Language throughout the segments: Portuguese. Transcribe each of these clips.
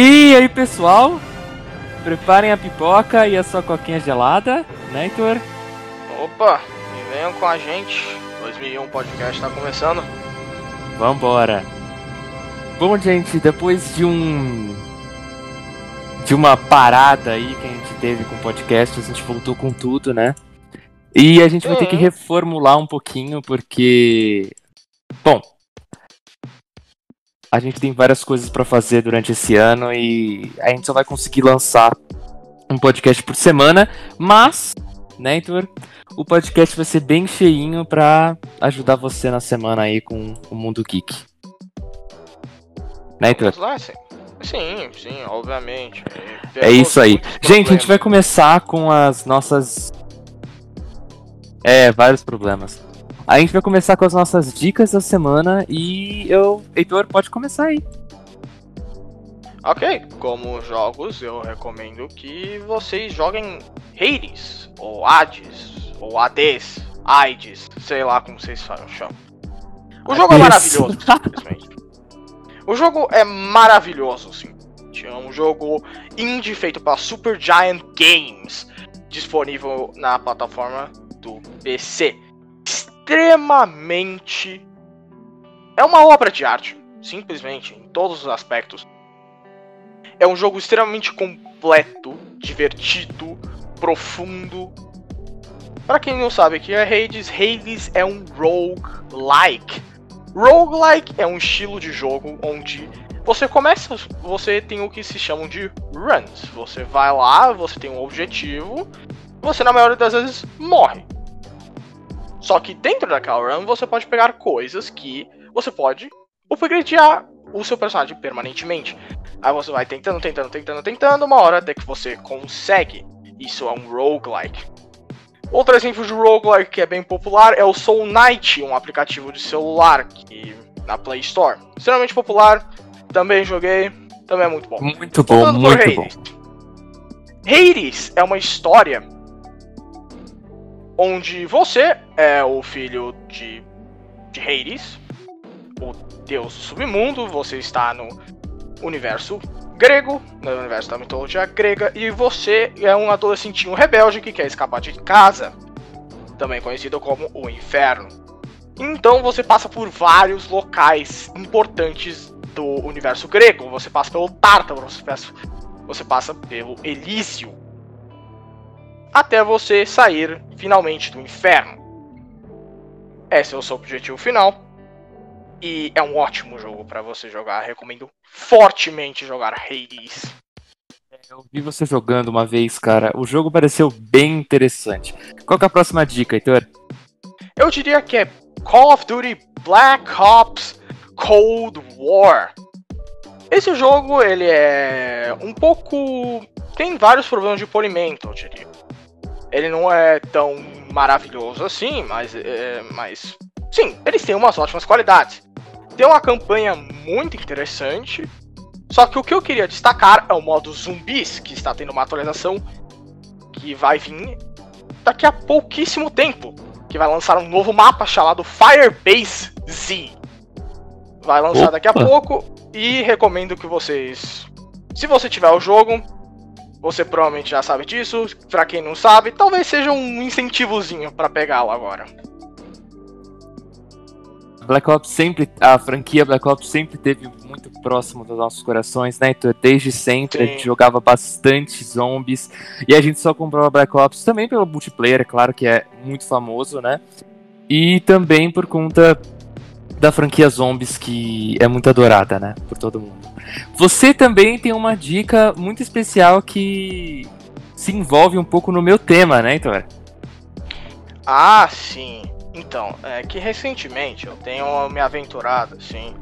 E aí, pessoal? Preparem a pipoca e a sua coquinha gelada, né, Heitor? Opa, e venham com a gente. 2001 Podcast tá começando. Vambora. Bom, gente, depois de um. de uma parada aí que a gente teve com o podcast, a gente voltou com tudo, né? E a gente vai ter que Uhum. reformular um pouquinho, porque. Bom. A gente tem várias coisas pra fazer durante esse ano e a gente só vai conseguir lançar um podcast por semana, mas, né, Heitor? O podcast vai ser bem cheinho pra ajudar você na semana aí com o Mundo Geek. Né, Heitor? Lá, sim. Sim, obviamente. É isso aí. Gente, a gente vai começar com as nossas. É, vários problemas. A gente vai começar com as nossas dicas da semana e eu. Heitor, pode começar aí. Ok, como jogos, eu recomendo que vocês joguem Hades, ou Hades, ou Hades, Aides, sei lá como vocês chamam. O jogo é maravilhoso, simplesmente. O jogo é maravilhoso, sim. É um jogo indie feito pela Super Giant Games, disponível na plataforma do PC. Extremamente. É uma obra de arte, simplesmente, em todos os aspectos. É um jogo extremamente completo, divertido, profundo. Pra quem não sabe que é Hades, Hades é um roguelike. Roguelike é um estilo de jogo onde você começa, você tem o que se chamam de runs. Você vai lá, você tem um objetivo, você na maioria das vezes morre. Só que dentro daquela run você pode pegar coisas que você pode upgradear o seu personagem permanentemente. Aí você vai tentando, tentando, tentando, tentando, uma hora até que você consegue. Isso é um roguelike. Outro exemplo de roguelike que é bem popular é o Soul Knight, um aplicativo de celular que na Play Store. Extremamente popular, também joguei, também é muito bom. Muito bom, Voltando muito bom. Hades é uma história onde você é o filho de, de Hades, o deus do submundo, você está no universo grego, no universo da mitologia grega, e você é um adolescentinho rebelde que quer escapar de casa, também conhecido como o inferno. Então você passa por vários locais importantes do universo grego. Você passa pelo Tártaro, você passa, você passa pelo Elísio, até você sair finalmente do inferno. Esse é o seu objetivo final. E é um ótimo jogo para você jogar. Recomendo fortemente jogar Hades. Eu vi você jogando uma vez, cara. O jogo pareceu bem interessante. Qual é a próxima dica, Heitor? Eu diria que é Call of Duty Black Ops Cold War. Esse jogo, ele é um pouco... Tem vários problemas de polimento, eu diria. Ele não é tão maravilhoso assim, mas... É, mas sim, eles têm umas ótimas qualidades. Tem uma campanha muito interessante. Só que o que eu queria destacar é o modo zumbis, que está tendo uma atualização que vai vir daqui a pouquíssimo tempo que vai lançar um novo mapa chamado Firebase Z. Vai lançar Opa. daqui a pouco e recomendo que vocês, se você tiver o jogo, você provavelmente já sabe disso. Pra quem não sabe, talvez seja um incentivozinho pra pegá-lo agora. Black Ops sempre, a franquia Black Ops sempre teve muito próximo dos nossos corações, né? Então, desde sempre a Sim. gente jogava bastante zombies e a gente só comprou Black Ops também pelo multiplayer, é claro que é muito famoso, né? E também por conta da franquia Zombies que é muito adorada, né? Por todo mundo. Você também tem uma dica muito especial que se envolve um pouco no meu tema, né, Heitor? Ah, sim. Então, é que recentemente eu tenho me aventurado, assim,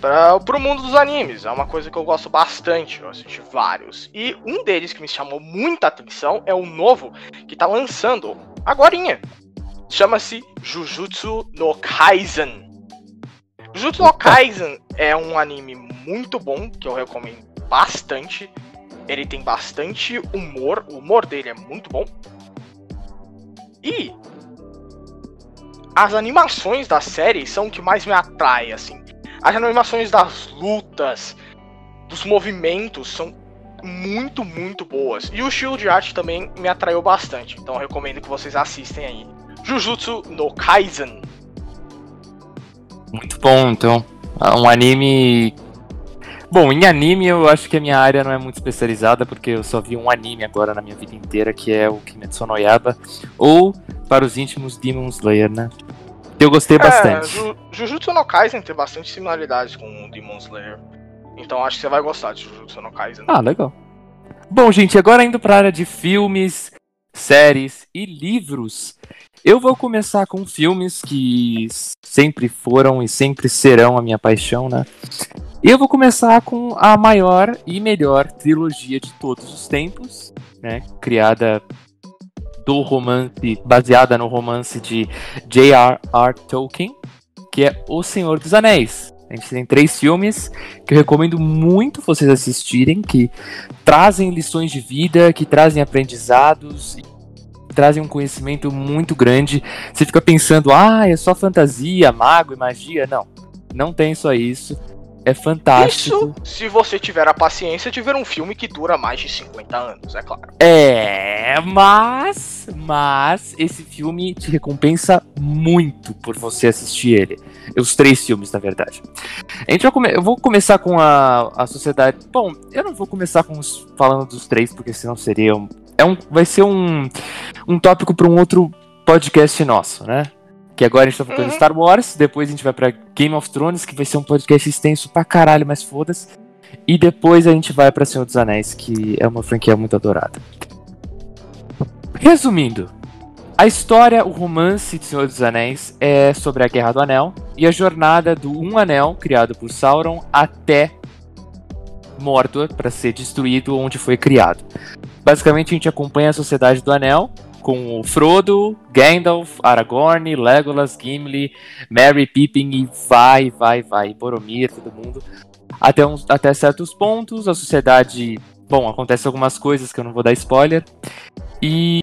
para pro mundo dos animes. É uma coisa que eu gosto bastante, eu assisti vários. E um deles que me chamou muita atenção é o novo que tá lançando agorinha. Chama-se Jujutsu no Kaisen. Jujutsu no. Kaisen é um anime muito bom, que eu recomendo bastante. Ele tem bastante humor, o humor dele é muito bom. E as animações da série são o que mais me atrai, assim. As animações das lutas, dos movimentos são muito, muito boas. E o estilo de arte também me atraiu bastante. Então recomendo que vocês assistem aí. Jujutsu no Kaisen. Muito bom, então. Um anime. Bom, em anime eu acho que a minha área não é muito especializada, porque eu só vi um anime agora na minha vida inteira, que é o Kimetsu no Yaba. Ou, para os íntimos, Demon Slayer, né? Eu gostei é, bastante. Ju Jujutsu no Kaisen tem bastante similaridades com Demon Slayer. Então acho que você vai gostar de Jujutsu no Kaisen. Ah, legal. Bom, gente, agora indo para a área de filmes, séries e livros. Eu vou começar com filmes que sempre foram e sempre serão a minha paixão, né? E eu vou começar com a maior e melhor trilogia de todos os tempos, né? Criada do romance, baseada no romance de J.R.R. Tolkien, que é O Senhor dos Anéis. A gente tem três filmes que eu recomendo muito vocês assistirem, que trazem lições de vida, que trazem aprendizados, trazem um conhecimento muito grande. Você fica pensando, ah, é só fantasia, mago e magia. Não, não tem só isso. É fantástico. Isso se você tiver a paciência de ver um filme que dura mais de 50 anos, é claro. É, mas. Mas esse filme te recompensa muito por você assistir ele. Os três filmes, na verdade. A gente vai come... Eu vou começar com a, a sociedade. Bom, eu não vou começar com os... falando dos três, porque senão seria. Um... É um... Vai ser um, um tópico para um outro podcast nosso, né? Que agora a gente tá focando uhum. Star Wars, depois a gente vai pra Game of Thrones, que vai ser um podcast extenso pra caralho, mas foda-se. E depois a gente vai pra Senhor dos Anéis, que é uma franquia muito adorada. Resumindo, a história, o romance de Senhor dos Anéis é sobre a Guerra do Anel e a jornada do Um Anel, criado por Sauron, até Mordor para ser destruído onde foi criado. Basicamente, a gente acompanha a Sociedade do Anel, com o Frodo, Gandalf, Aragorn, Legolas, Gimli, Merry, Pippin e vai, vai, vai, Boromir, todo mundo. Até, uns, até certos pontos, a sociedade. Bom, acontece algumas coisas que eu não vou dar spoiler. E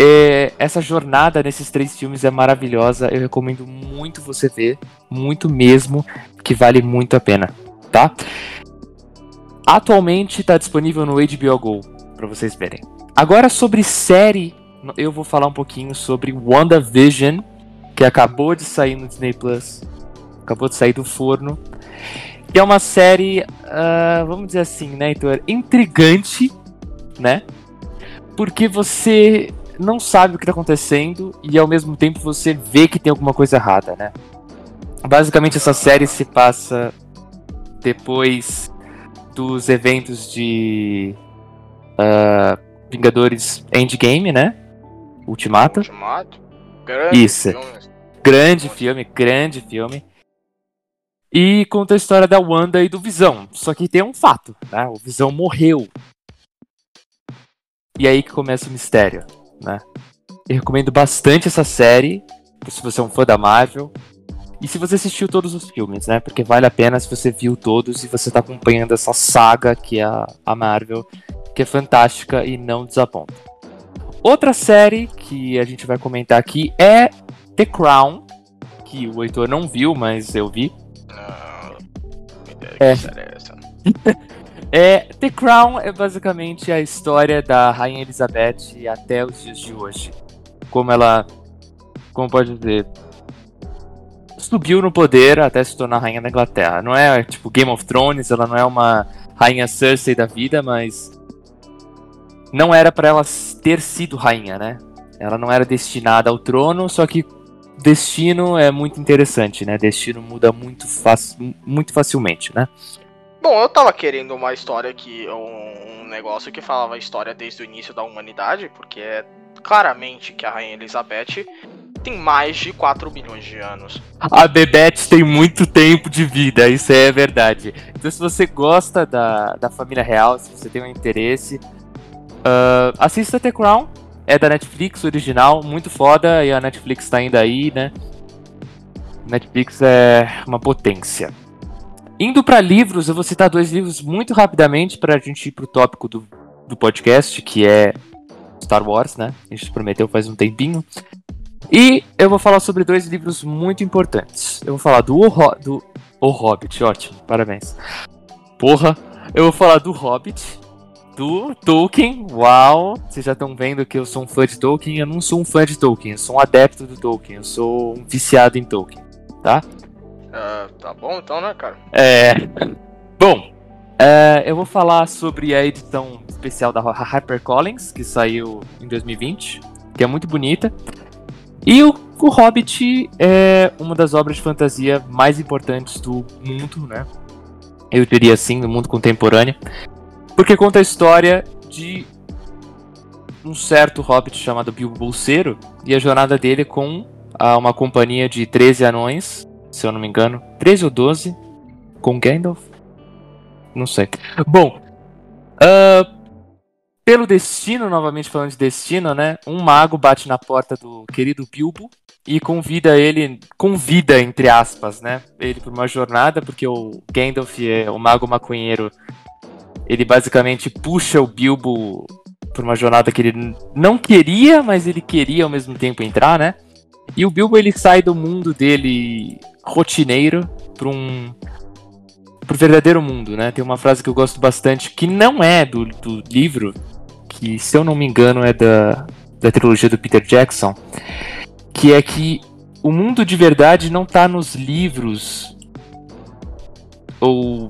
é, essa jornada nesses três filmes é maravilhosa. Eu recomendo muito você ver, muito mesmo, que vale muito a pena, tá? Atualmente está disponível no HBO Go para vocês verem. Agora sobre série eu vou falar um pouquinho sobre WandaVision, que acabou de sair no Disney Plus. Acabou de sair do forno. E é uma série, uh, vamos dizer assim, né, Heitor? Intrigante, né? Porque você não sabe o que está acontecendo e ao mesmo tempo você vê que tem alguma coisa errada, né? Basicamente essa série se passa depois dos eventos de uh, Vingadores Endgame, né? Ultimato. Ultimato. Grande Isso. Filme. Grande filme, grande filme. E conta a história da Wanda e do Visão. Só que tem um fato, né? O Visão morreu. E aí que começa o mistério, né? Eu recomendo bastante essa série, se você é um fã da Marvel. E se você assistiu todos os filmes, né? Porque vale a pena se você viu todos e você tá acompanhando essa saga que é a Marvel, que é fantástica e não desaponta. Outra série que a gente vai comentar aqui é The Crown, que o Heitor não viu, mas eu vi. Não, é. é, The Crown é basicamente a história da Rainha Elizabeth até os dias de hoje. Como ela, como pode dizer, subiu no poder até se tornar rainha da Inglaterra. Não é tipo Game of Thrones, ela não é uma rainha Cersei da vida, mas não era para ela ter sido rainha, né? Ela não era destinada ao trono, só que destino é muito interessante, né? Destino muda muito, faci muito facilmente, né? Bom, eu tava querendo uma história que. Um, um negócio que falava a história desde o início da humanidade, porque é claramente que a Rainha Elizabeth tem mais de 4 milhões de anos. A Bebete tem muito tempo de vida, isso é verdade. Então, se você gosta da, da família real, se você tem um interesse, Uh, assista The Crown, é da Netflix original, muito foda, e a Netflix tá ainda aí, né? Netflix é uma potência. Indo para livros, eu vou citar dois livros muito rapidamente para a gente ir pro tópico do, do podcast, que é Star Wars, né? A gente prometeu faz um tempinho. E eu vou falar sobre dois livros muito importantes. Eu vou falar do O, do o Hobbit, ótimo, parabéns. Porra, Eu vou falar do Hobbit, do Tolkien. Uau! Vocês já estão vendo que eu sou um fã de Tolkien. Eu não sou um fã de Tolkien, eu sou um adepto do Tolkien. Eu sou um viciado em Tolkien, tá? Uh, tá bom então, né, cara? É. Bom, uh, eu vou falar sobre a edição especial da HarperCollins, que saiu em 2020, que é muito bonita. E o, o Hobbit é uma das obras de fantasia mais importantes do mundo, né? Eu diria assim, do mundo contemporâneo. Porque conta a história de um certo hobbit chamado Bilbo Bolseiro e a jornada dele com uma companhia de 13 anões, se eu não me engano, 13 ou 12, com Gandalf? Não sei. Bom, uh, pelo destino, novamente falando de destino, né? Um mago bate na porta do querido Bilbo e convida ele, convida entre aspas, né? Ele para uma jornada, porque o Gandalf é o mago maconheiro. Ele basicamente puxa o Bilbo para uma jornada que ele não queria, mas ele queria ao mesmo tempo entrar, né? E o Bilbo ele sai do mundo dele rotineiro para um pro verdadeiro mundo, né? Tem uma frase que eu gosto bastante que não é do, do livro, que, se eu não me engano, é da, da trilogia do Peter Jackson, que é que o mundo de verdade não está nos livros ou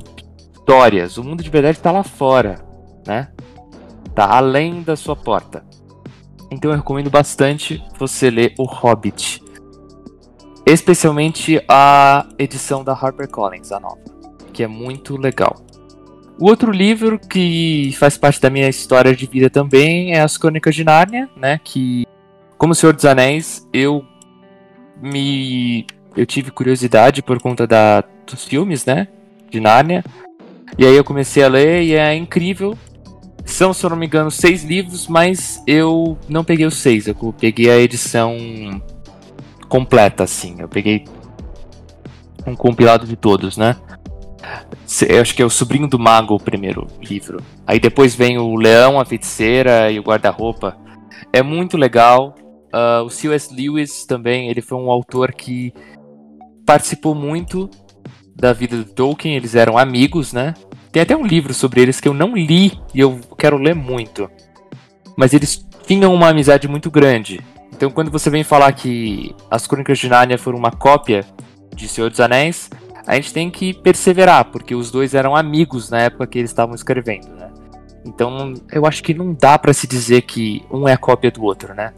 histórias. O mundo de verdade está lá fora, né? Tá além da sua porta. Então eu recomendo bastante você ler O Hobbit. Especialmente a edição da HarperCollins, a nova, que é muito legal. O outro livro que faz parte da minha história de vida também é As Crônicas de Nárnia, né? Que, como Senhor dos Anéis, eu me. Eu tive curiosidade por conta da, dos filmes, né? De Nárnia. E aí eu comecei a ler e é incrível. São, se eu não me engano, seis livros, mas eu não peguei os seis. Eu peguei a edição completa, assim. Eu peguei um compilado de todos, né? Eu acho que é o Sobrinho do Mago, o primeiro livro. Aí depois vem o Leão, a Feiticeira e o Guarda-Roupa. É muito legal. Uh, o C.S. Lewis também, ele foi um autor que participou muito da vida do Tolkien, eles eram amigos, né? Tem até um livro sobre eles que eu não li e eu quero ler muito. Mas eles tinham uma amizade muito grande. Então quando você vem falar que as Crônicas de Nárnia foram uma cópia de Senhor dos Anéis, a gente tem que perseverar, porque os dois eram amigos na época que eles estavam escrevendo, né? Então, eu acho que não dá para se dizer que um é cópia do outro, né?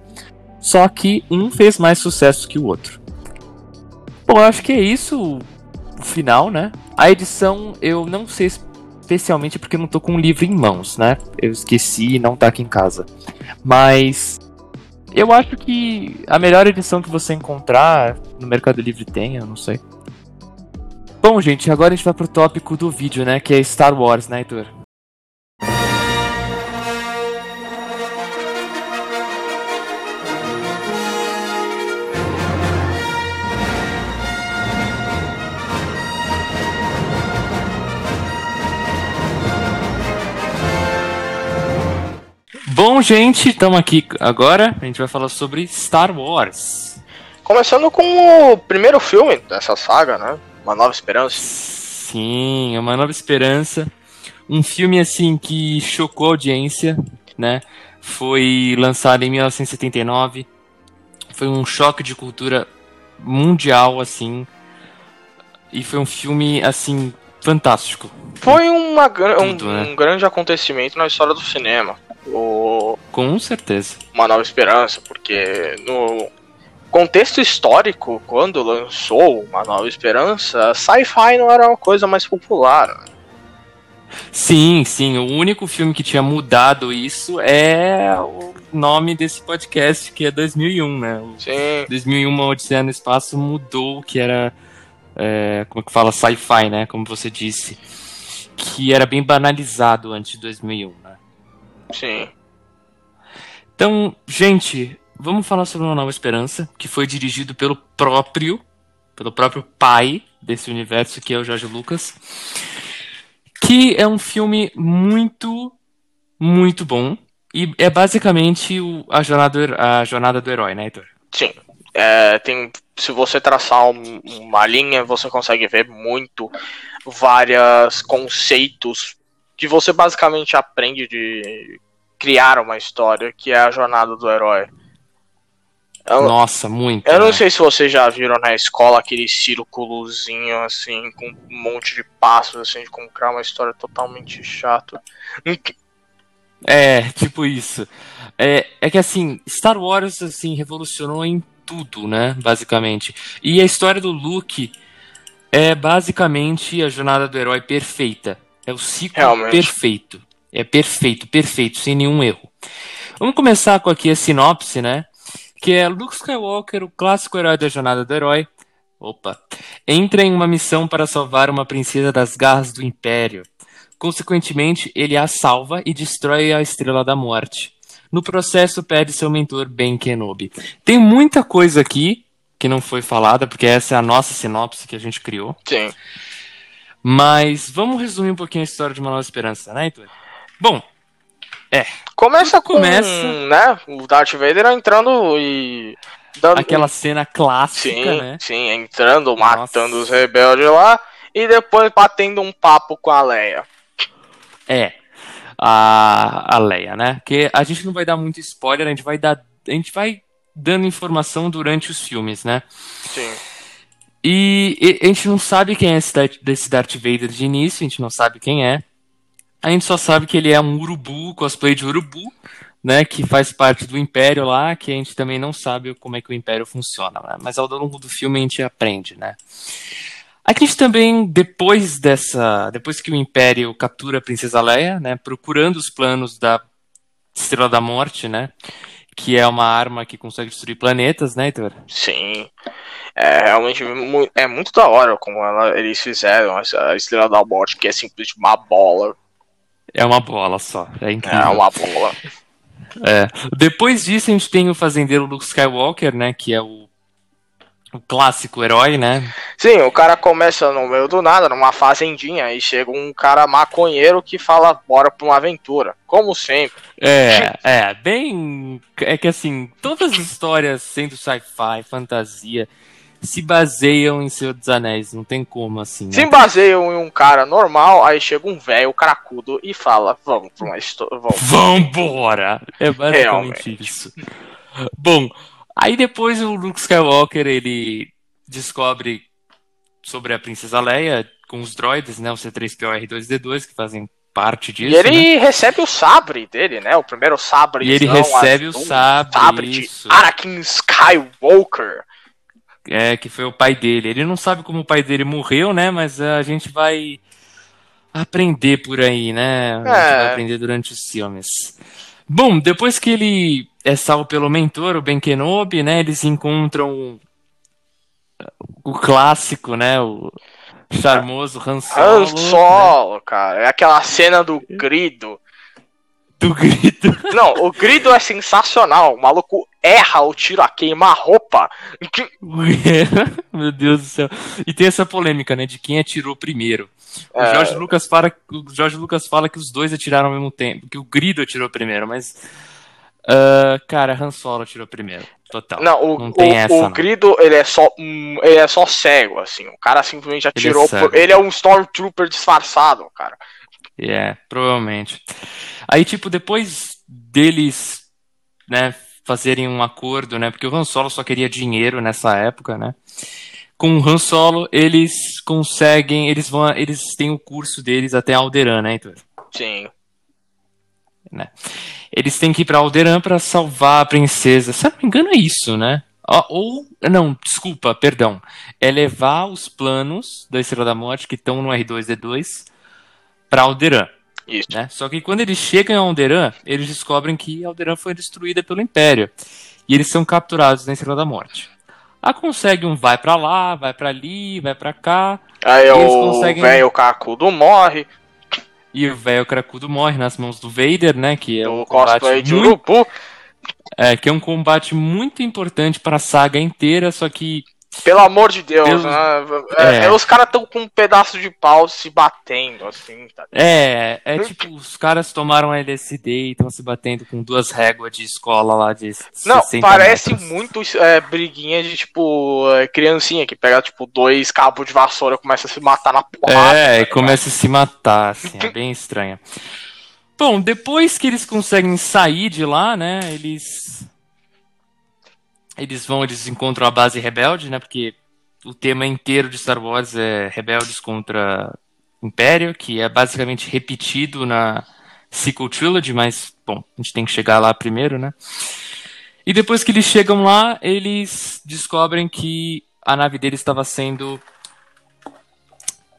Só que um fez mais sucesso que o outro. Bom, eu acho que é isso final, né? A edição eu não sei especialmente porque eu não tô com o livro em mãos, né? Eu esqueci e não tá aqui em casa. Mas eu acho que a melhor edição que você encontrar no Mercado Livre tem, eu não sei. Bom, gente, agora a gente vai pro tópico do vídeo, né? Que é Star Wars, né, Heitor? Bom, gente, estamos aqui agora. A gente vai falar sobre Star Wars. Começando com o primeiro filme dessa saga, né? Uma Nova Esperança. Sim, Uma Nova Esperança. Um filme assim que chocou a audiência, né? Foi lançado em 1979. Foi um choque de cultura mundial assim. E foi um filme assim fantástico. Foi uma, Tudo, um, né? um grande acontecimento na história do cinema. O... Com certeza. Uma Nova Esperança, porque no contexto histórico, quando lançou Uma Nova Esperança, sci-fi não era uma coisa mais popular. Sim, sim. O único filme que tinha mudado isso é o nome desse podcast, que é 2001, né? O sim. 2001, Uma Odisseia no Espaço mudou, que era, é, como é que fala, sci-fi, né? Como você disse. Que era bem banalizado antes de 2001, né? Sim. Então, gente, vamos falar sobre Uma Nova Esperança, que foi dirigido pelo próprio, pelo próprio pai desse universo, que é o Jorge Lucas. Que é um filme muito, muito bom. E é basicamente o, a, jornada do, a jornada do herói, né, Heitor? Sim. É, tem, se você traçar um, uma linha, você consegue ver muito vários conceitos que você basicamente aprende de criar uma história, que é a jornada do herói. Eu, Nossa, muito. Eu né? não sei se vocês já viram na escola aquele círculozinho assim, com um monte de passos, assim, de como criar uma história totalmente chata. É, tipo isso. É, é que assim, Star Wars assim revolucionou em tudo, né, basicamente. E a história do Luke é basicamente a jornada do herói perfeita. É o ciclo Realmente. perfeito. É perfeito, perfeito, sem nenhum erro. Vamos começar com aqui a sinopse, né? Que é Luke Skywalker, o clássico herói da jornada do herói. Opa! Entra em uma missão para salvar uma princesa das garras do Império. Consequentemente, ele a salva e destrói a Estrela da Morte. No processo, perde seu mentor Ben Kenobi. Tem muita coisa aqui que não foi falada, porque essa é a nossa sinopse que a gente criou. Sim. Mas vamos resumir um pouquinho a história de Uma Nova Esperança, né, Heitor? Bom, é. Começa com, começa... né, o Darth Vader entrando e dando... aquela cena clássica, sim, né? Sim, entrando, Nossa. matando os rebeldes lá e depois batendo um papo com a Leia. É. A, a Leia, né? Que a gente não vai dar muito spoiler, a gente vai dar. A gente vai dando informação durante os filmes, né? Sim. E, e a gente não sabe quem é esse, desse Darth Vader de início, a gente não sabe quem é. A gente só sabe que ele é um urubu, cosplay de urubu, né? Que faz parte do Império lá, que a gente também não sabe como é que o Império funciona, né? Mas ao longo do filme a gente aprende, né? A gente também, depois dessa. Depois que o Império captura a Princesa Leia, né? Procurando os planos da Estrela da Morte, né? Que é uma arma que consegue destruir planetas, né, Heitor? Sim. É realmente é muito da hora como ela, eles fizeram a Estrela da Morte, que é simplesmente uma bola. É uma bola só. É incrível. É uma bola. É. Depois disso, a gente tem o fazendeiro Luke Skywalker, né? Que é o o clássico herói, né? Sim, o cara começa no meio do nada, numa fazendinha, e chega um cara maconheiro que fala, bora pra uma aventura. Como sempre. É, é, bem. É que assim, todas as histórias sendo sci-fi, fantasia, se baseiam em Senhor dos Anéis, não tem como assim. Né? Se baseiam em um cara normal, aí chega um velho cracudo e fala, vamos pra uma história. Vambora! É basicamente Realmente. isso. Bom, Aí depois o Luke Skywalker ele descobre sobre a Princesa Leia com os droids, né, o C3PO e R2D2 que fazem parte disso. E ele né? recebe o sabre dele, né? O primeiro sabre. E ele recebe o sabre, sabre de Anakin Skywalker. É, que foi o pai dele. Ele não sabe como o pai dele morreu, né? Mas a gente vai aprender por aí, né? A gente é. vai aprender durante os filmes. Bom, depois que ele é salvo pelo mentor, o Ben Kenobi, né? Eles encontram o clássico, né? O charmoso Han Solo. Han Solo, né? cara. É aquela cena do grido. Do grido. Não, o grido é sensacional. O maluco erra o tiro a queima-roupa. Meu Deus do céu. E tem essa polêmica, né? De quem atirou primeiro. O é... Jorge, Lucas fala, o Jorge Lucas fala que os dois atiraram ao mesmo tempo. Que o grido atirou primeiro, mas Uh, cara, Han Solo tirou primeiro. Total. Não, o, não tem o, essa, o não. Grido, ele é só ele é só cego, assim. O cara simplesmente atirou. Ele é, por, ele é um Stormtrooper disfarçado, cara. É, yeah, provavelmente. Aí, tipo, depois deles, né, fazerem um acordo, né, porque o Han Solo só queria dinheiro nessa época, né. Com o Han Solo, eles conseguem, eles vão, eles têm o curso deles até Alderan, né, Heitor? Sim. Né? Eles têm que ir para Alderan para salvar a princesa. Se não me engano, é isso, né? Ou, não, desculpa, perdão. É levar os planos da Estrela da Morte que estão no R2D2 para Alderan. Isso. Né? Só que quando eles chegam a Alderan, eles descobrem que Alderan foi destruída pelo Império. E eles são capturados na Estrela da Morte. A consegue um vai para lá, vai para ali, vai para cá. Aí o velho Cacudo morre. E o velho cracudo morre nas mãos do Vader, né? Que é um combate de muito... É, que é um combate muito importante para a saga inteira, só que Pelo amor de Deus, Deus- né? É, é. Os caras tão com um pedaço de pau se batendo, assim, tá? É, é tipo, os caras tomaram LSD e estão se batendo com duas réguas de escola lá de Não, 60 parece metros. muito é, briguinha de, tipo, é, criancinha que pega, tipo, dois cabos de vassoura e começa a se matar na porrada. É, e começa a se matar, assim, é bem estranho. Bom, depois que eles conseguem sair de lá, né, eles... Eles vão, eles encontram a base rebelde, né, porque o tema inteiro de Star Wars é rebeldes contra Império, que é basicamente repetido na sequel trilogy, mas, bom, a gente tem que chegar lá primeiro, né. E depois que eles chegam lá, eles descobrem que a nave deles estava sendo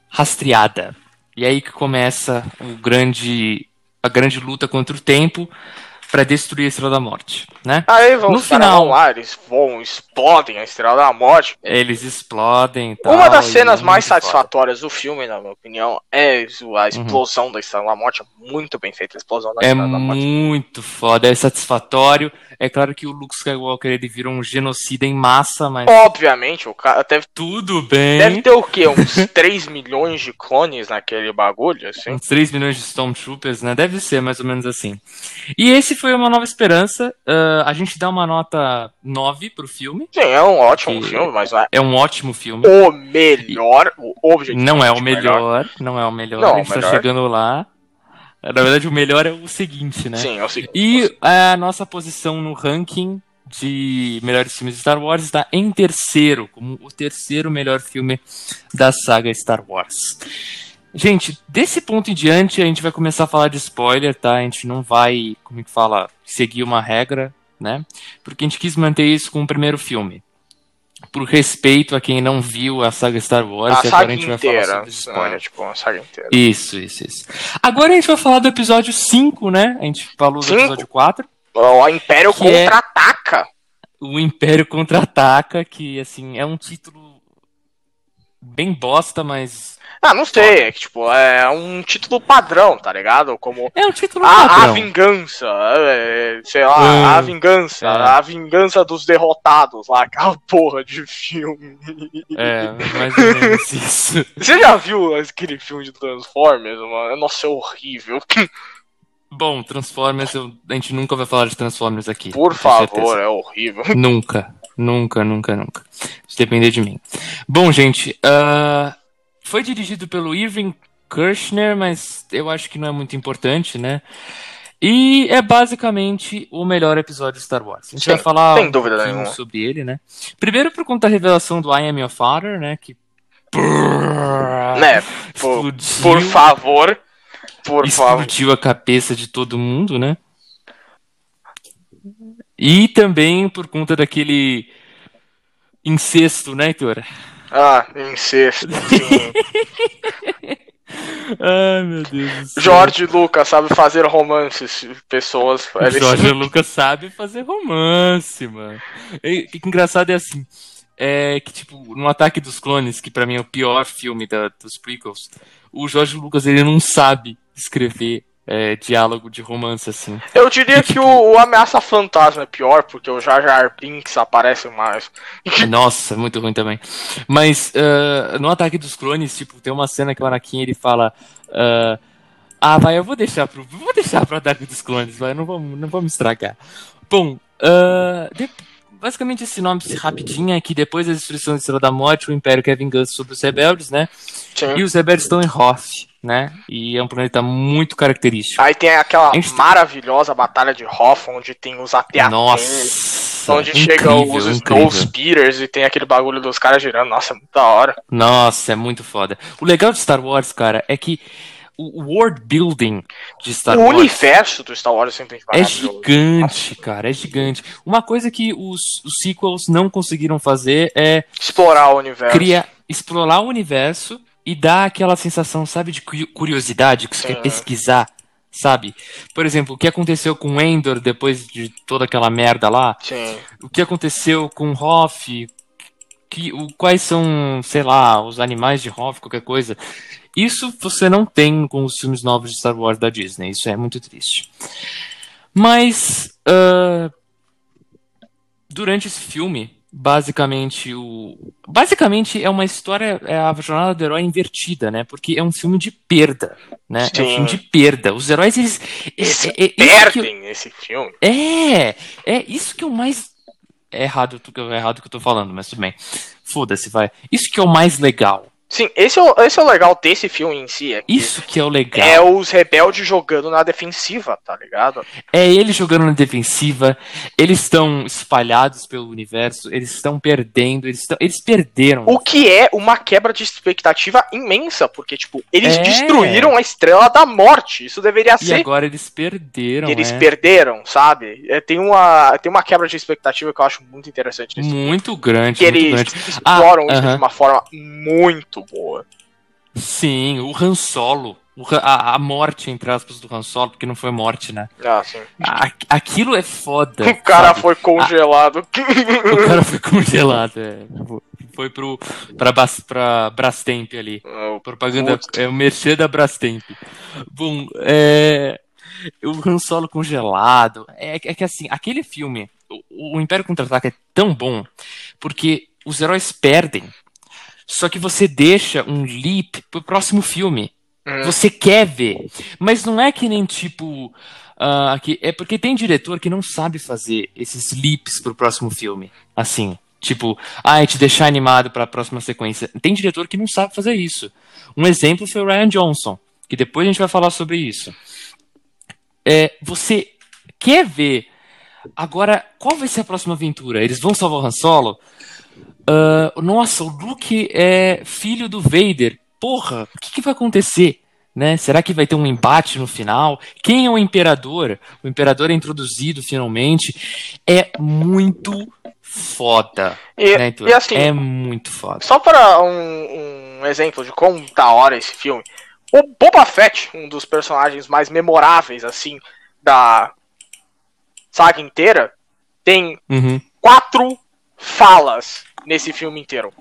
rastreada. E aí que começa o grande, a grande luta contra o tempo para destruir a Estrela da Morte, né? Aí vão No final- lá, eles voam, explodem a Estrela da Morte. Eles explodem tal. Uma das cenas é mais satisfatórias do filme, na minha opinião, é a explosão da Estrela da Morte. É muito bem feita a explosão da Uhum. É Estrela da Morte. muito foda, é satisfatório. É claro que o Luke Skywalker ele vira um genocida em massa, mas Obviamente, o cara deve, tudo bem. deve ter o quê? Uns 3 milhões de clones naquele bagulho, assim? Uns 3 milhões de Stormtroopers, né? Deve ser mais ou menos assim. E esse foi uma nova esperança. Ah, a gente dá uma nota 9 pro filme. Sim, é um ótimo filme, mas não é É um ótimo filme. o melhor, o objetivo. Não é o melhor, não é o melhor. Não, a gente o melhor. tá chegando lá. Na verdade, o melhor é o seguinte, né? Sim, é o seguinte. E a nossa posição no ranking de melhores filmes de Star Wars está em terceiro, como o terceiro melhor filme da saga Star Wars. Gente, desse ponto em diante a gente vai começar a falar de spoiler, tá? A gente não vai, como é que fala, seguir uma regra, né? Porque a gente quis manter isso com o primeiro filme. Por respeito a quem não viu a saga Star Wars, a agora saga a gente vai falar inteira. sobre spoiler. tipo, a saga inteira. Isso, isso, isso. Agora a gente vai falar do episódio 5, né? A gente falou do Cinco? episódio 4. O Império é- contra-ataca. O Império Contra-Ataca, que, assim, é um título bem bosta, mas... Ah, não sei, é que, tipo, é um título padrão, tá ligado? Como É um título a, a padrão. vingança, é, sei lá, Ah, a vingança, é. a vingança dos derrotados lá, aquela porra de filme. É, mais ou menos isso. Você já viu aquele filme de Transformers, mano? Nossa, é horrível. Bom, Transformers, eu- a gente nunca vai falar de Transformers aqui. Por favor, certeza. é horrível. Nunca, nunca, nunca, nunca. Se depender de mim. Bom, gente, ah, foi dirigido pelo Irving Kirchner, mas eu acho que não é muito importante, né? E é basicamente o melhor episódio de Star Wars. A gente Sim, vai falar sem um dúvida pouquinho nenhuma. sobre ele, né? Primeiro por conta da revelação do I Am Your Father, né? Que Né? Por, por favor. Por favor. explodiu a cabeça de todo mundo, né? E também por conta daquele incesto, né, Heitor? Ah, incesto. Ai, meu Deus. Jorge Lucas sabe fazer romances, pessoas. Jorge Lucas sabe fazer romance, mano. E, o que engraçado é assim. É que, tipo, no Ataque dos Clones, que pra mim é o pior filme da- dos prequels, o Jorge Lucas ele não sabe escrever é, diálogo de romance assim. Eu diria que o, o Ameaça Fantasma é pior, porque o Jar Jar Binks aparece mais. Nossa, muito ruim também. Mas ah, no Ataque dos Clones, tipo, tem uma cena que o Anakin ele fala. ah, ah, vai, eu vou deixar pro. Vou deixar pro Ataque dos Clones, vai, não vamos, não vamos estragar. Bom, ah, de- basicamente esse nome rapidinho é que depois da destruição da Estrela da Morte, o Império quer vingança sobre os rebeldes, né? Sim. E os rebeldes estão em Hoth, né? E é um planeta muito característico. Aí tem aquela gente- maravilhosa batalha de Hoth, onde tem os. Nossa! Onde incrível, chegam os incrível. Snowspeeders e tem aquele bagulho dos caras girando. Nossa, é muito da hora. Nossa, é muito foda. O legal de Star Wars, cara, é que o world building de Star o Wars universo do Star Wars sempre é gigante, cara, é gigante. Uma coisa que os, os sequels não conseguiram fazer é Explorar o universo. criar, explorar o universo e dar aquela sensação, sabe, de cu- curiosidade que você Sim. quer pesquisar, sabe? Por exemplo, o que aconteceu com Endor depois de toda aquela merda lá? Sim. o que aconteceu com Hoff, que, o, quais são, sei lá, os animais de Hoff, qualquer coisa. Isso você não tem com os filmes novos de Star Wars da Disney, isso é muito triste. Mas, ah, durante esse filme, basicamente o basicamente é uma história é a jornada do herói invertida né? Porque é um filme de perda né? É um Sim. filme de perda. Os heróis eles Eles é, é- é isso que eu- Perdem esse filme. é é isso que é o mais é errado é errado que eu tô falando mas tudo bem. Foda-se vai. Isso que é o mais legal Sim, esse é, o, esse é o legal desse filme em si. É isso que é o legal é os rebeldes jogando na defensiva, tá ligado? É ele jogando na defensiva, eles estão espalhados pelo universo, eles estão perdendo, eles, estão, eles perderam. O que é uma quebra de expectativa imensa, porque, tipo, eles É. destruíram a estrela da morte. Isso deveria E ser. agora eles perderam. eles é. perderam, sabe? É, tem, uma, tem uma quebra de expectativa que eu acho muito interessante nesse filme. Muito grande, Que muito eles grande. exploram Ah, isso de aham. uma forma muito boa. Sim, o Han Solo, o a, a morte, entre aspas, do Han Solo, porque não foi morte, né? Ah, sim. A- aquilo é foda. O cara sabe? foi congelado. O cara foi congelado, é. Foi pro, pra, Bas- pra Brastemp ali. Ah, Propaganda Putz. é o merchan da Brastemp. Bom, é. O Han Solo congelado. É, é que assim, aquele filme, o, o Império Contra-Ataca é tão bom porque os heróis perdem. Só que você deixa um leap pro próximo filme. Hum. Você quer ver. Mas não é que nem tipo. ah, que, é porque tem diretor que não sabe fazer esses leaps pro próximo filme. Assim. Tipo, ah, te deixar animado pra próxima sequência. Tem diretor que não sabe fazer isso. Um exemplo foi o Ryan Johnson, que depois a gente vai falar sobre isso. É, você quer ver. Agora, qual vai ser a próxima aventura? Eles vão salvar o Han Solo? Ah, nossa, o Luke é filho do Vader. Porra, o que, que vai acontecer? Né? Será que vai ter um embate no final? Quem é o Imperador? O Imperador é introduzido finalmente. É muito foda. E, né, e assim, É muito foda. Só para um, um exemplo de como da hora esse filme, o Boba Fett, um dos personagens mais memoráveis, assim, da saga inteira, tem Uhum. quatro falas nesse filme inteiro.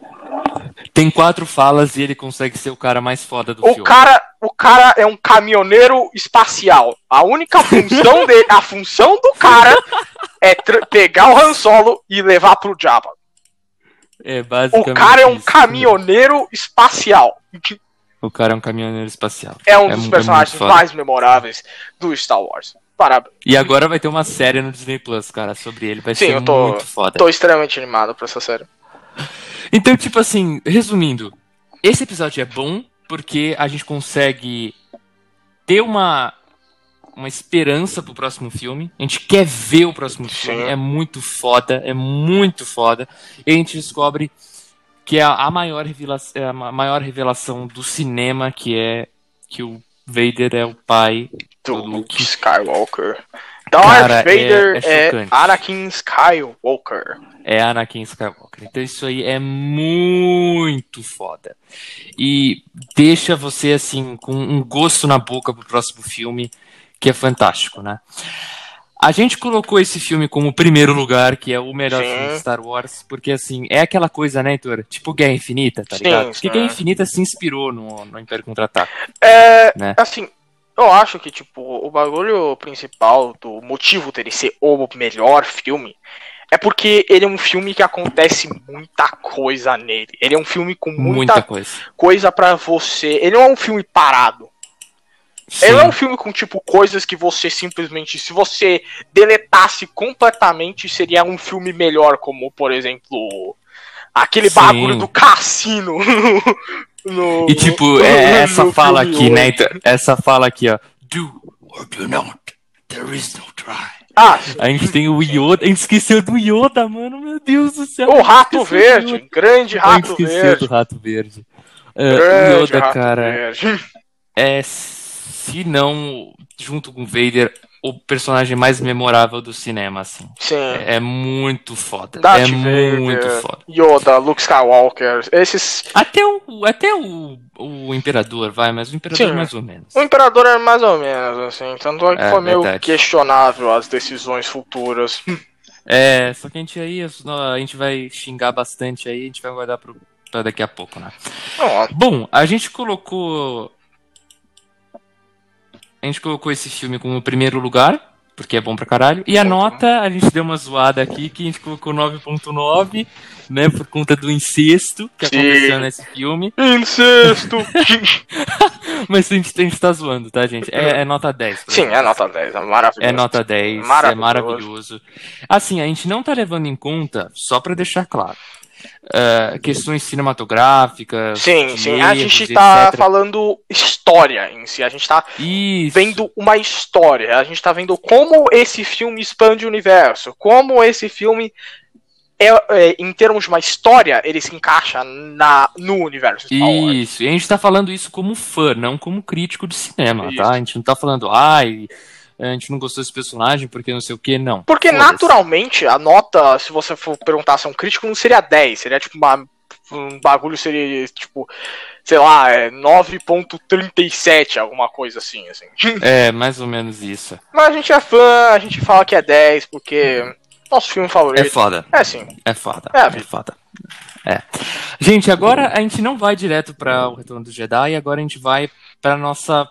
Tem quatro falas e ele consegue ser o cara mais foda do O filme. cara, o cara é um caminhoneiro espacial. A única função dele, a função do cara é pegar o Han Solo e levar pro Jabba. É O basicamente cara é um isso. caminhoneiro espacial. O cara é um caminhoneiro espacial. É um É dos mu- é personagens mais memoráveis do Star Wars. Parabéns. E agora vai ter uma série no Disney Plus, cara, sobre ele. Vai Sim, ser eu tô- muito foda. Tô extremamente animado pra essa série. Então, tipo assim, resumindo, esse episódio é bom porque a gente consegue ter uma uma esperança pro próximo filme. A gente quer ver o próximo filme. Sim. É muito foda, é muito foda. E a gente descobre que é a, maior revelação, é a ma- maior revelação do cinema, que é que o Vader é o pai Do Do Luke. Skywalker. Darth Cara, é- Vader é é, chocante. Anakin Skywalker. É Anakin Skywalker. Então isso aí é muito foda. E deixa você assim com um gosto na boca pro próximo filme, que é fantástico, né? A gente colocou esse filme como primeiro lugar, que é o melhor Sim. filme de Star Wars, porque assim, é aquela coisa, né, Heitor? Tipo Guerra Infinita, tá Sim, ligado? Porque. Guerra Infinita se inspirou no, no Império Contra-Ataque, É, né? assim, eu acho que, tipo, o bagulho principal do motivo dele ser o melhor filme é porque ele é um filme que acontece muita coisa nele. Ele é um filme com Muita muita, coisa. coisa pra você. Ele não é um filme parado. Sim. Ele é um filme com, tipo, coisas que você simplesmente, se você deletasse completamente, seria um filme melhor, como, por exemplo, aquele Sim. bagulho do cassino. no- E tipo, no- é essa no fala filme aqui, né? oito. Heitor? Essa fala aqui, ó. Do or do not. There is no try. Ah, A gente tem o Yoda. A gente esqueceu do Yoda, mano. Meu Deus do céu. o Rato Verde, Yoda. grande A gente Rato esqueceu Verde. do Rato Verde. O Grande Yoda, Rato cara, Verde. é, se não, junto com o Vader, o personagem mais memorável do cinema, assim. Sim. É muito foda. Darth é Vader, muito foda. Yoda, Luke Skywalker, esses. Até o, até o, o Imperador, vai, mas o Imperador Sim. mais ou menos. O Imperador é mais ou menos, assim. Tanto é que É, foi meio questionável as decisões futuras. É, só que a gente aí, a gente vai xingar bastante aí, a gente vai guardar pro, pra daqui a pouco, né? Não, Bom, a gente colocou. A gente colocou esse filme como primeiro lugar, porque é bom pra caralho. E a nota, a gente deu uma zoada aqui, que a gente colocou 9.9, né, por conta do incesto que Sim. aconteceu nesse filme. Incesto! Mas a gente, a gente tá zoando, tá, gente? É, é nota 10. pra Sim, gente. é nota 10, é maravilhoso. É nota 10, Maravilhoso. é maravilhoso. Assim, a gente não tá levando em conta, só pra deixar claro, eh, questões cinematográficas. Sim, sim, a gente tá etc. falando história em si, a gente tá Isso. vendo uma história, a gente tá vendo como esse filme expande o universo, como esse filme, é, é, em termos de uma história, ele se encaixa na, no universo. Isso, e a gente tá falando isso como fã, não como crítico de cinema, Isso. tá? A gente não tá falando, ai, a gente não gostou desse personagem porque não sei o que, não. Porque Foda-se. naturalmente a nota, se você for perguntar se é um crítico, não seria 10, seria tipo uma, um bagulho seria tipo, sei lá, é 9.37, alguma coisa assim, assim. É, mais ou menos isso. Mas a gente é fã, a gente fala que é 10 porque nosso filme É favorito. foda. É sim. É foda. É, É, foda. É. Gente, agora a gente não vai direto para o Retorno do Jedi, agora a gente vai para nossa.